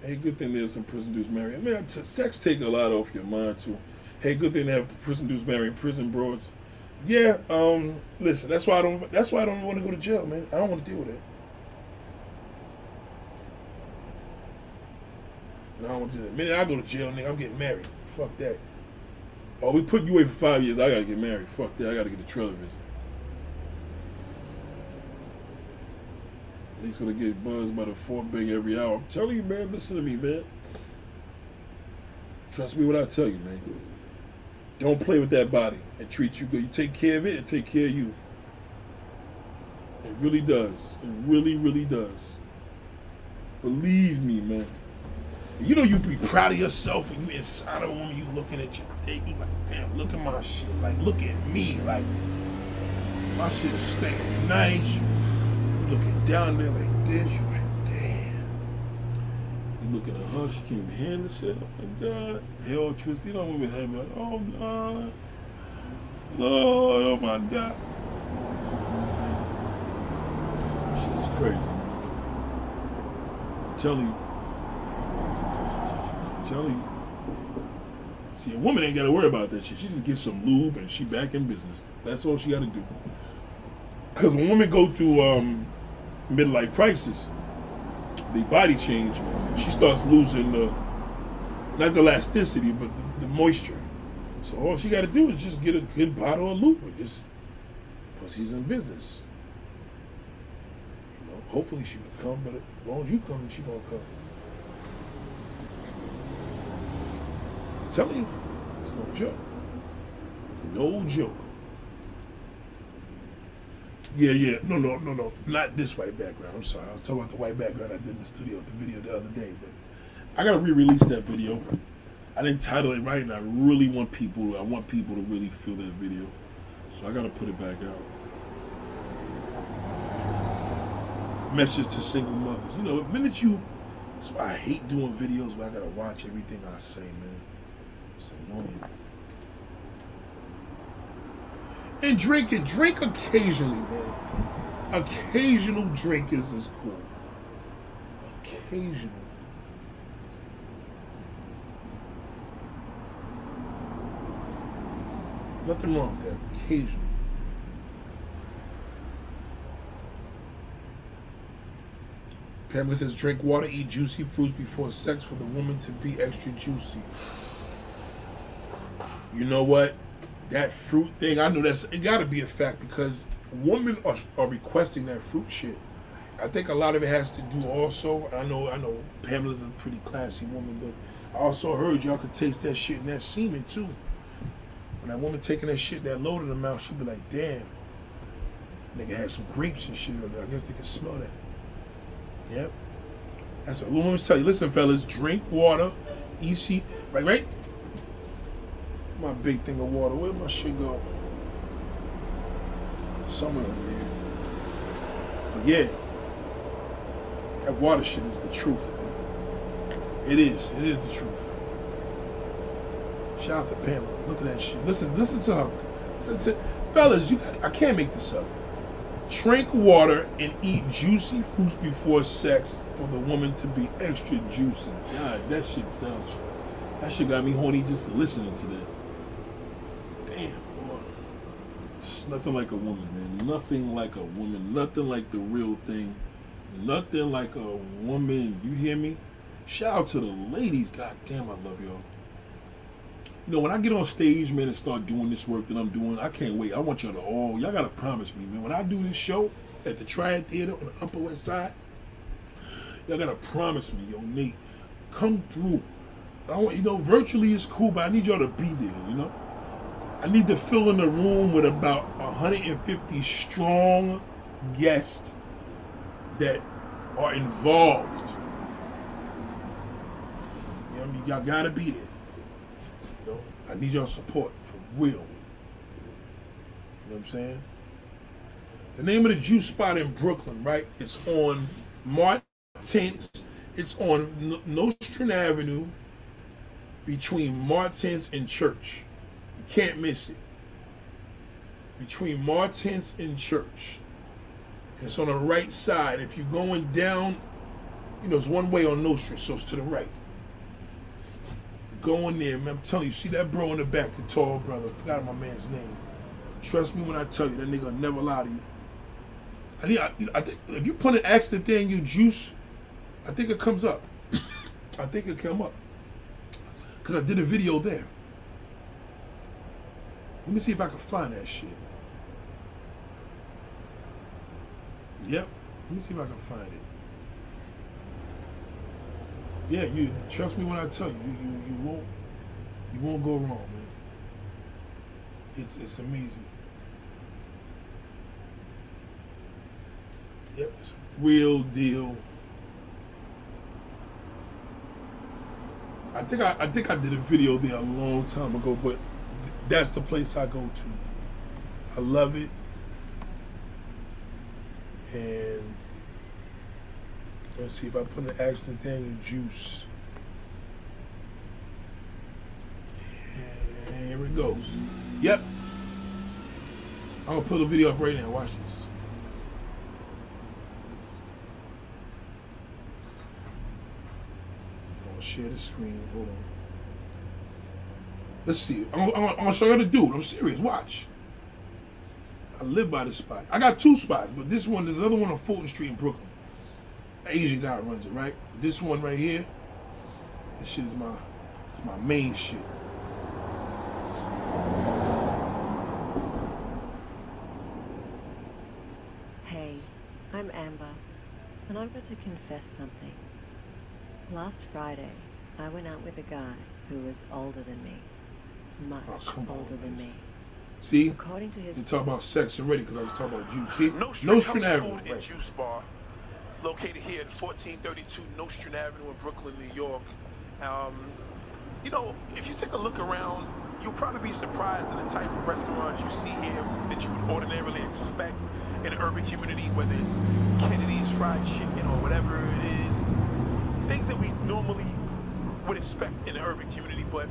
Hey, good thing there's some prison dudes married. I mean, sex take a lot off your mind too. Hey, good thing to have prison dudes marrying prison broads. Yeah, um, listen, that's why I don't. That's why I don't want to go to jail, man. I don't want to deal with it. I don't want to do that. The minute I go to jail, nigga, I'm getting married. Fuck that. Oh, we put you away for five years. I gotta get married. Fuck that. I gotta get the trailer visit. He's gonna get buzzed by the four big every hour. I'm telling you, man. Listen to me, man. Trust me when I tell you, man. Don't play with that body and treat you good. You take care of it and take care of you. It really does. It really, really does. Believe me, man. You know you be proud of yourself and you inside of a woman, you looking at your dick, you like, damn, look at my shit. Like, look at me. Like, my shit is staying nice. You looking down there like this, you like, damn. You looking at her, she can't handle shit. Oh my God. Hell twisted. You know women have like, oh God. Lord, oh my God. Shit is crazy. I'm telling you. Telling you. See, a woman ain't got to worry about that shit. She just gets some lube and she back in business. That's all she got to do. Because when women go through um, midlife crisis, the body change, she starts losing the not the elasticity, but the, the moisture. So all she got to do is just get a good bottle of lube and just pussy's in business. You know, hopefully she will come, but as long as you come, she gonna come. Telling you, it's no joke. No joke. Yeah, yeah. No, no, no, no. Not this white background. I'm sorry. I was talking about the white background I did in the studio with the video the other day. But I gotta re-release that video. I didn't title it right, and I really want people. I want people to really feel that video. So I gotta put it back out. Message to single mothers. You know, the minute you. That's why I hate doing videos where I gotta watch everything I say, man. It's annoying. And drink it. Drink occasionally, man. Occasional drinkers is cool. Occasional. Nothing wrong that. Occasional. Pamela says, drink water, eat juicy fruits before sex for the woman to be extra juicy. You know what? That fruit thing, I know that's it got to be a fact because women are, are requesting that fruit shit. I think a lot of it has to do also. I know, I know, Pamela's a pretty classy woman, but I also heard y'all could taste that shit in that semen too. When that woman taking that shit that load in the mouth, she'd be like, damn. Nigga had some grapes and shit. I guess they can smell that. Yep. That's what women tell you. Listen, fellas, drink water. EC. Right, right? My big thing of water. Where my shit go? Somewhere over there. But yeah. That water shit is the truth. It is. It is the truth. Shout out to Pamela. Look at that shit. Listen, listen to her. Listen to, fellas, you I can't make this up. Drink water and eat juicy fruits before sex for the woman to be extra juicy. God, that shit sounds. That shit got me horny just listening to that. Damn, boy. Nothing like a woman, man. Nothing like a woman. Nothing like the real thing. Nothing like a woman. You hear me? Shout out to the ladies. God damn, I love y'all. You know, when I get on stage, man, and start doing this work that I'm doing, I can't wait. I want y'all to all, y'all gotta promise me, man. When I do this show at the Triad Theater on the Upper West Side, y'all gotta promise me, yo, Nate, come through. I want, you know, virtually is cool, but I need y'all to be there, you know. I need to fill in the room with about 150 strong guests that are involved. You know, y'all gotta be there. You know, I need your support for real. You know what I'm saying? The name of the juice spot in Brooklyn, right? It's on Martense. It's on Nostrand Avenue between Martense and Church. Can't miss it. Between Martense and Church. And it's on the right side. If you're going down, you know, it's one way on Nostrand, so it's to the right. Go in there, man. I'm telling you, see that bro in the back, the tall brother. I forgot my man's name. Trust me when I tell you, that nigga never lie to you. I I, I think if you put an accident there in your juice, I think it comes up. I think it come up. Cause I did a video there. Let me see if I can find that shit. Yep. Let me see if I can find it. Yeah, you trust me when I tell you, you you, won't you won't go wrong, man. It's it's amazing. Yep, it's real deal. I think I, I think I did a video there a long time ago, but that's the place I go to. I love it. And Let's see if I put an accident Daniel juice. And here it goes. Yep. I'm gonna put a video up right now. Watch this. I'll share the screen. Hold on. Let's see. I'm, gonna show you the dude. I'm serious. Watch. I live by this spot. I got two spots, but this one, there's another one on Fulton Street in Brooklyn. Asian guy runs it, right? This one right here, this shit is my, it's my main shit. Hey, I'm Amber, and I've got to confess something. Last Friday, I went out with a guy who was older than me. Much oh, older on, than me. See? According to his you talk about sex already because I was talking about juice. See? No, no Food right. and Juice Bar located here at 1432 Nostrand Avenue in Brooklyn, New York. Um, you know, if you take a look around, you'll probably be surprised at the type of restaurants you see here that you would ordinarily expect in an urban community, whether it's Kennedy's Fried Chicken or whatever it is. Things that we normally would expect in an urban community. But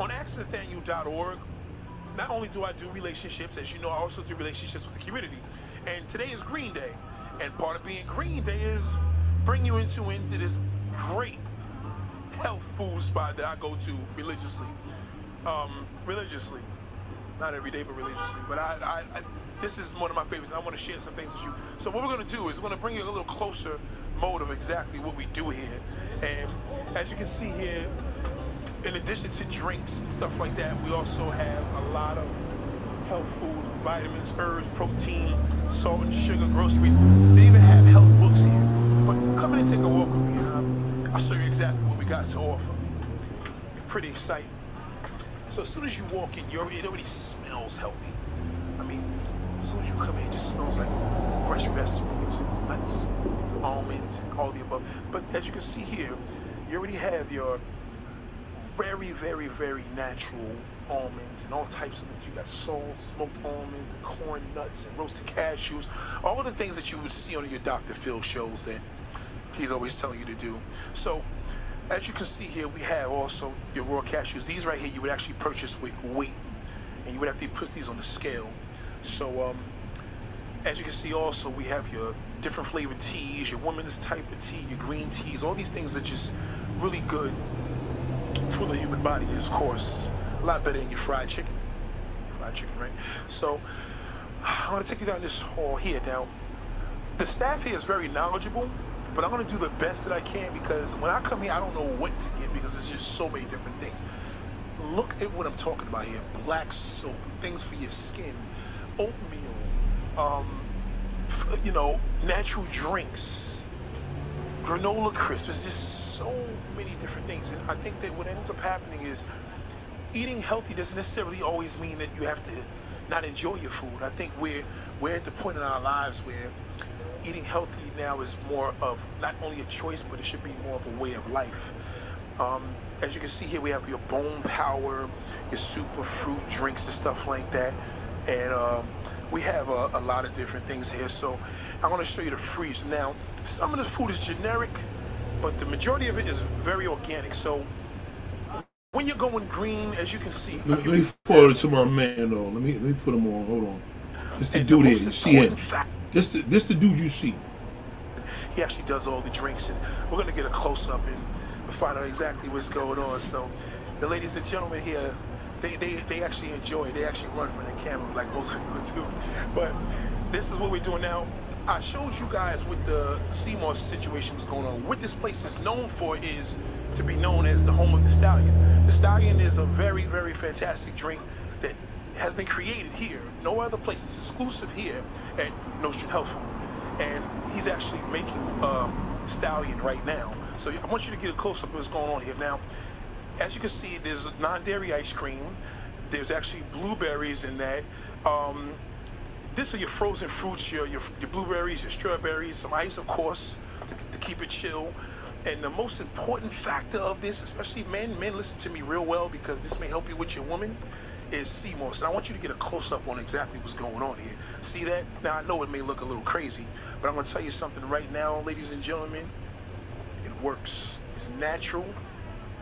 on AskNathaniel.org, not only do I do relationships, as you know, I also do relationships with the community. And today is Green Day. And part of being Green Day is bring you into into this great health food spot that I go to religiously. Um, religiously. Not every day, but religiously. But I, I, I this is one of my favorites. and I want to share some things with you. So what we're going to do is we're going to bring you a little closer mode of exactly what we do here. And as you can see here, in addition to drinks and stuff like that, we also have a lot of health food, vitamins, herbs, protein, salt and sugar, groceries. They even have health books here. But come in and take a walk with me. I'll show you exactly what we got to offer. Pretty exciting. So as soon as you walk in, you it already smells healthy. I mean, as soon as you come in, it just smells like fresh vegetables, nuts, almonds, all the above. But as you can see here, you already have your very, very, very natural almonds and all types of things. You got salt, smoked almonds, and corn nuts, and roasted cashews. All the things that you would see on your Dr. Phil shows that he's always telling you to do. So, as you can see here, we have also your raw cashews. These right here, you would actually purchase with weight, and you would have to put these on the scale. So, um, as you can see also, we have your different flavored teas, your woman's type of tea, your green teas. All these things are just really good for the human body, is, of course. A lot better than your fried chicken. Fried chicken, right? So, I'm going to take you down this hall here. Now, the staff here is very knowledgeable, but I'm going to do the best that I can because when I come here, I don't know what to get because there's just so many different things. Look at what I'm talking about here. Black soap, things for your skin, oatmeal, um, you know, natural drinks, granola crisp. There's just so many different things. And I think that what ends up happening is eating healthy doesn't necessarily always mean that you have to not enjoy your food. I think we're we're at the point in our lives where eating healthy now is more of not only a choice, but it should be more of a way of life. Um, as you can see here, we have your bone power, your super fruit drinks and stuff like that. And um, we have a, a lot of different things here. So I want to show you the freezer. Now, some of the food is generic, but the majority of it is very organic. So when you're going green, as you can see, Let, let me forward it to my man though. Let me let me put him on. Hold on. This the dude here. You see him? fact, This the this the dude you see. he actually does all the drinks, and we're gonna get a close up and find out exactly what's going on. So, the ladies and gentlemen here, they they, they actually enjoy. it. They actually run from the camera like most people do. But this is what we're doing now. I showed you guys what the Sea Moss situation was going on. What this place is known for is to be known as the home of the stallion. The stallion is a very, very fantastic drink that has been created here. No other place. It's exclusive here at Nostrand Health Food. And he's actually making uh, stallion right now. So I want you to get a close up of what's going on here. Now, as you can see, there's non-dairy ice cream. There's actually blueberries in that. Um, this are your frozen fruits, your, your your blueberries, your strawberries, some ice, of course, to, to keep it chill. And the most important factor of this, especially men, men listen to me real well because this may help you with your woman, is moss. And I want you to get a close up on exactly what's going on here. See that? Now I know it may look a little crazy, but I'm gonna tell you something right now, ladies and gentlemen. It works. It's natural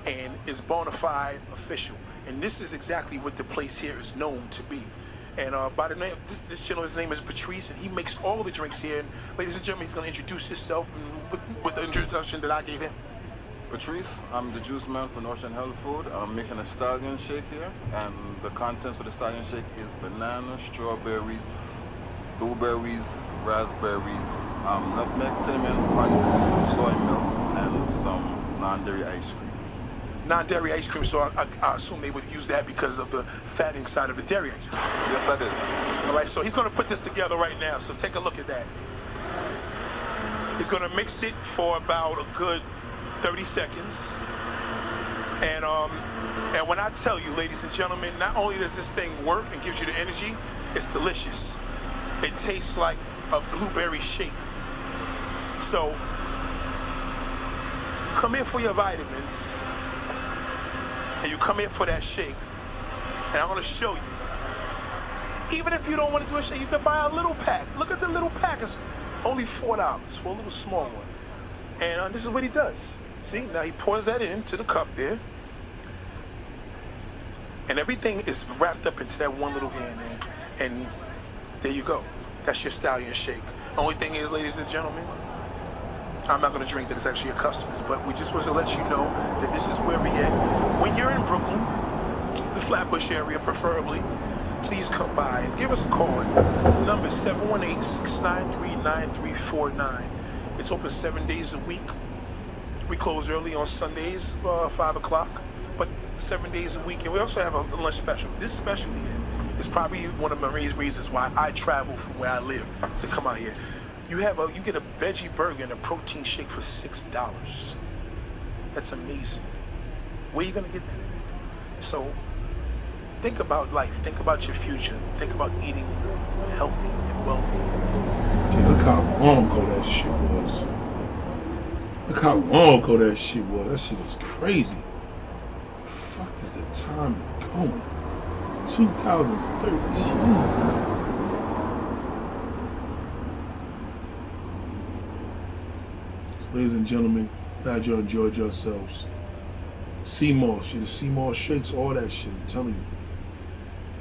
and it's bona fide official. And this is exactly what the place here is known to be. And uh, by the name, this, this gentleman's name is Patrice, and he makes all the drinks here. And ladies and gentlemen, he's going to introduce himself with, with the introduction that I gave him. Patrice, I'm the juice man for Ocean Health Food. I'm making a stallion shake here, and the contents for the stallion shake is banana, strawberries, blueberries, raspberries, um, nutmeg, cinnamon, honey, some soy milk, and some non-dairy ice cream. Non-dairy ice cream, so I, I, I assume they would use that because of the fat inside of the dairy ice cream. Yes, that is. All right, so he's going to put this together right now. So take a look at that. He's going to mix it for about a good 30 seconds. And um, and when I tell you, ladies and gentlemen, not only does this thing work and gives you the energy, it's delicious. It tastes like a blueberry shake. So come here for your vitamins, and you come here for that shake. And I'm to show you. Even if you don't want to do a shake, you can buy a little pack. Look at the little pack. It's only four dollars for a little small one. And uh, this is what he does. See, now he pours that into the cup there. And everything is wrapped up into that one little hand there. And there you go. That's your stallion shake. Only thing is, ladies and gentlemen, I'm not going to drink that. It's actually a customer's. But we just want to let you know that this is where we're at. When you're in Brooklyn, the Flatbush area preferably, please come by and give us a call. Number is 718-693-9349. It's open seven days a week. We close early on Sundays, uh, 5 o'clock, but seven days a week. And we also have a lunch special. This special here is probably one of main reasons why I travel from where I live to come out here. You have a you get a veggie burger and a protein shake for six dollars. That's amazing. Where are you gonna get that? So think about life. Think about your future. Think about eating healthy and wealthy. Look how long ago that shit was. Look how long ago that shit was. That shit is crazy. Fuck is the time going? 2013. Ladies and gentlemen, glad you enjoyed yourselves. Sea Moss, shit, the Sea Moss shakes, all that shit. I'm telling you.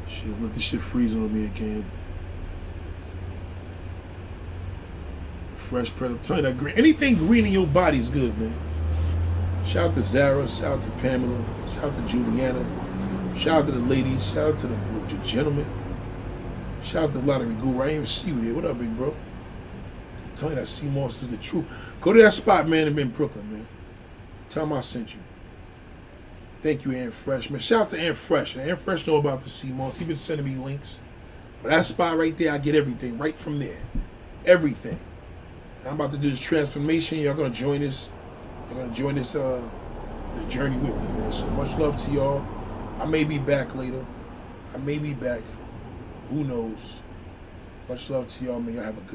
Shit, let this shit freeze on me again. Fresh Pret. I'm telling you that green, anything green in your body is good, man. Shout out to Zara, shout out to Pamela, shout out to Juliana, shout out to the ladies, shout out to the, the gentlemen, shout out to Lottery Guru. I ain't even see you there. What up, big bro? Telling you that Sea Moss is the truth. Go to that spot, man, in Brooklyn, man. Tell them I sent you. Thank you, Ann Fresh, man. Shout out to Ann Fresh. Ann Fresh know about the Seymours. He been sending me links. But that spot right there, I get everything right from there. Everything. I'm about to do this transformation. Y'all gonna join this. You're gonna join this uh this journey with me, man. So much love to y'all. I may be back later. I may be back. Who knows? Much love to y'all, man. Y'all have a good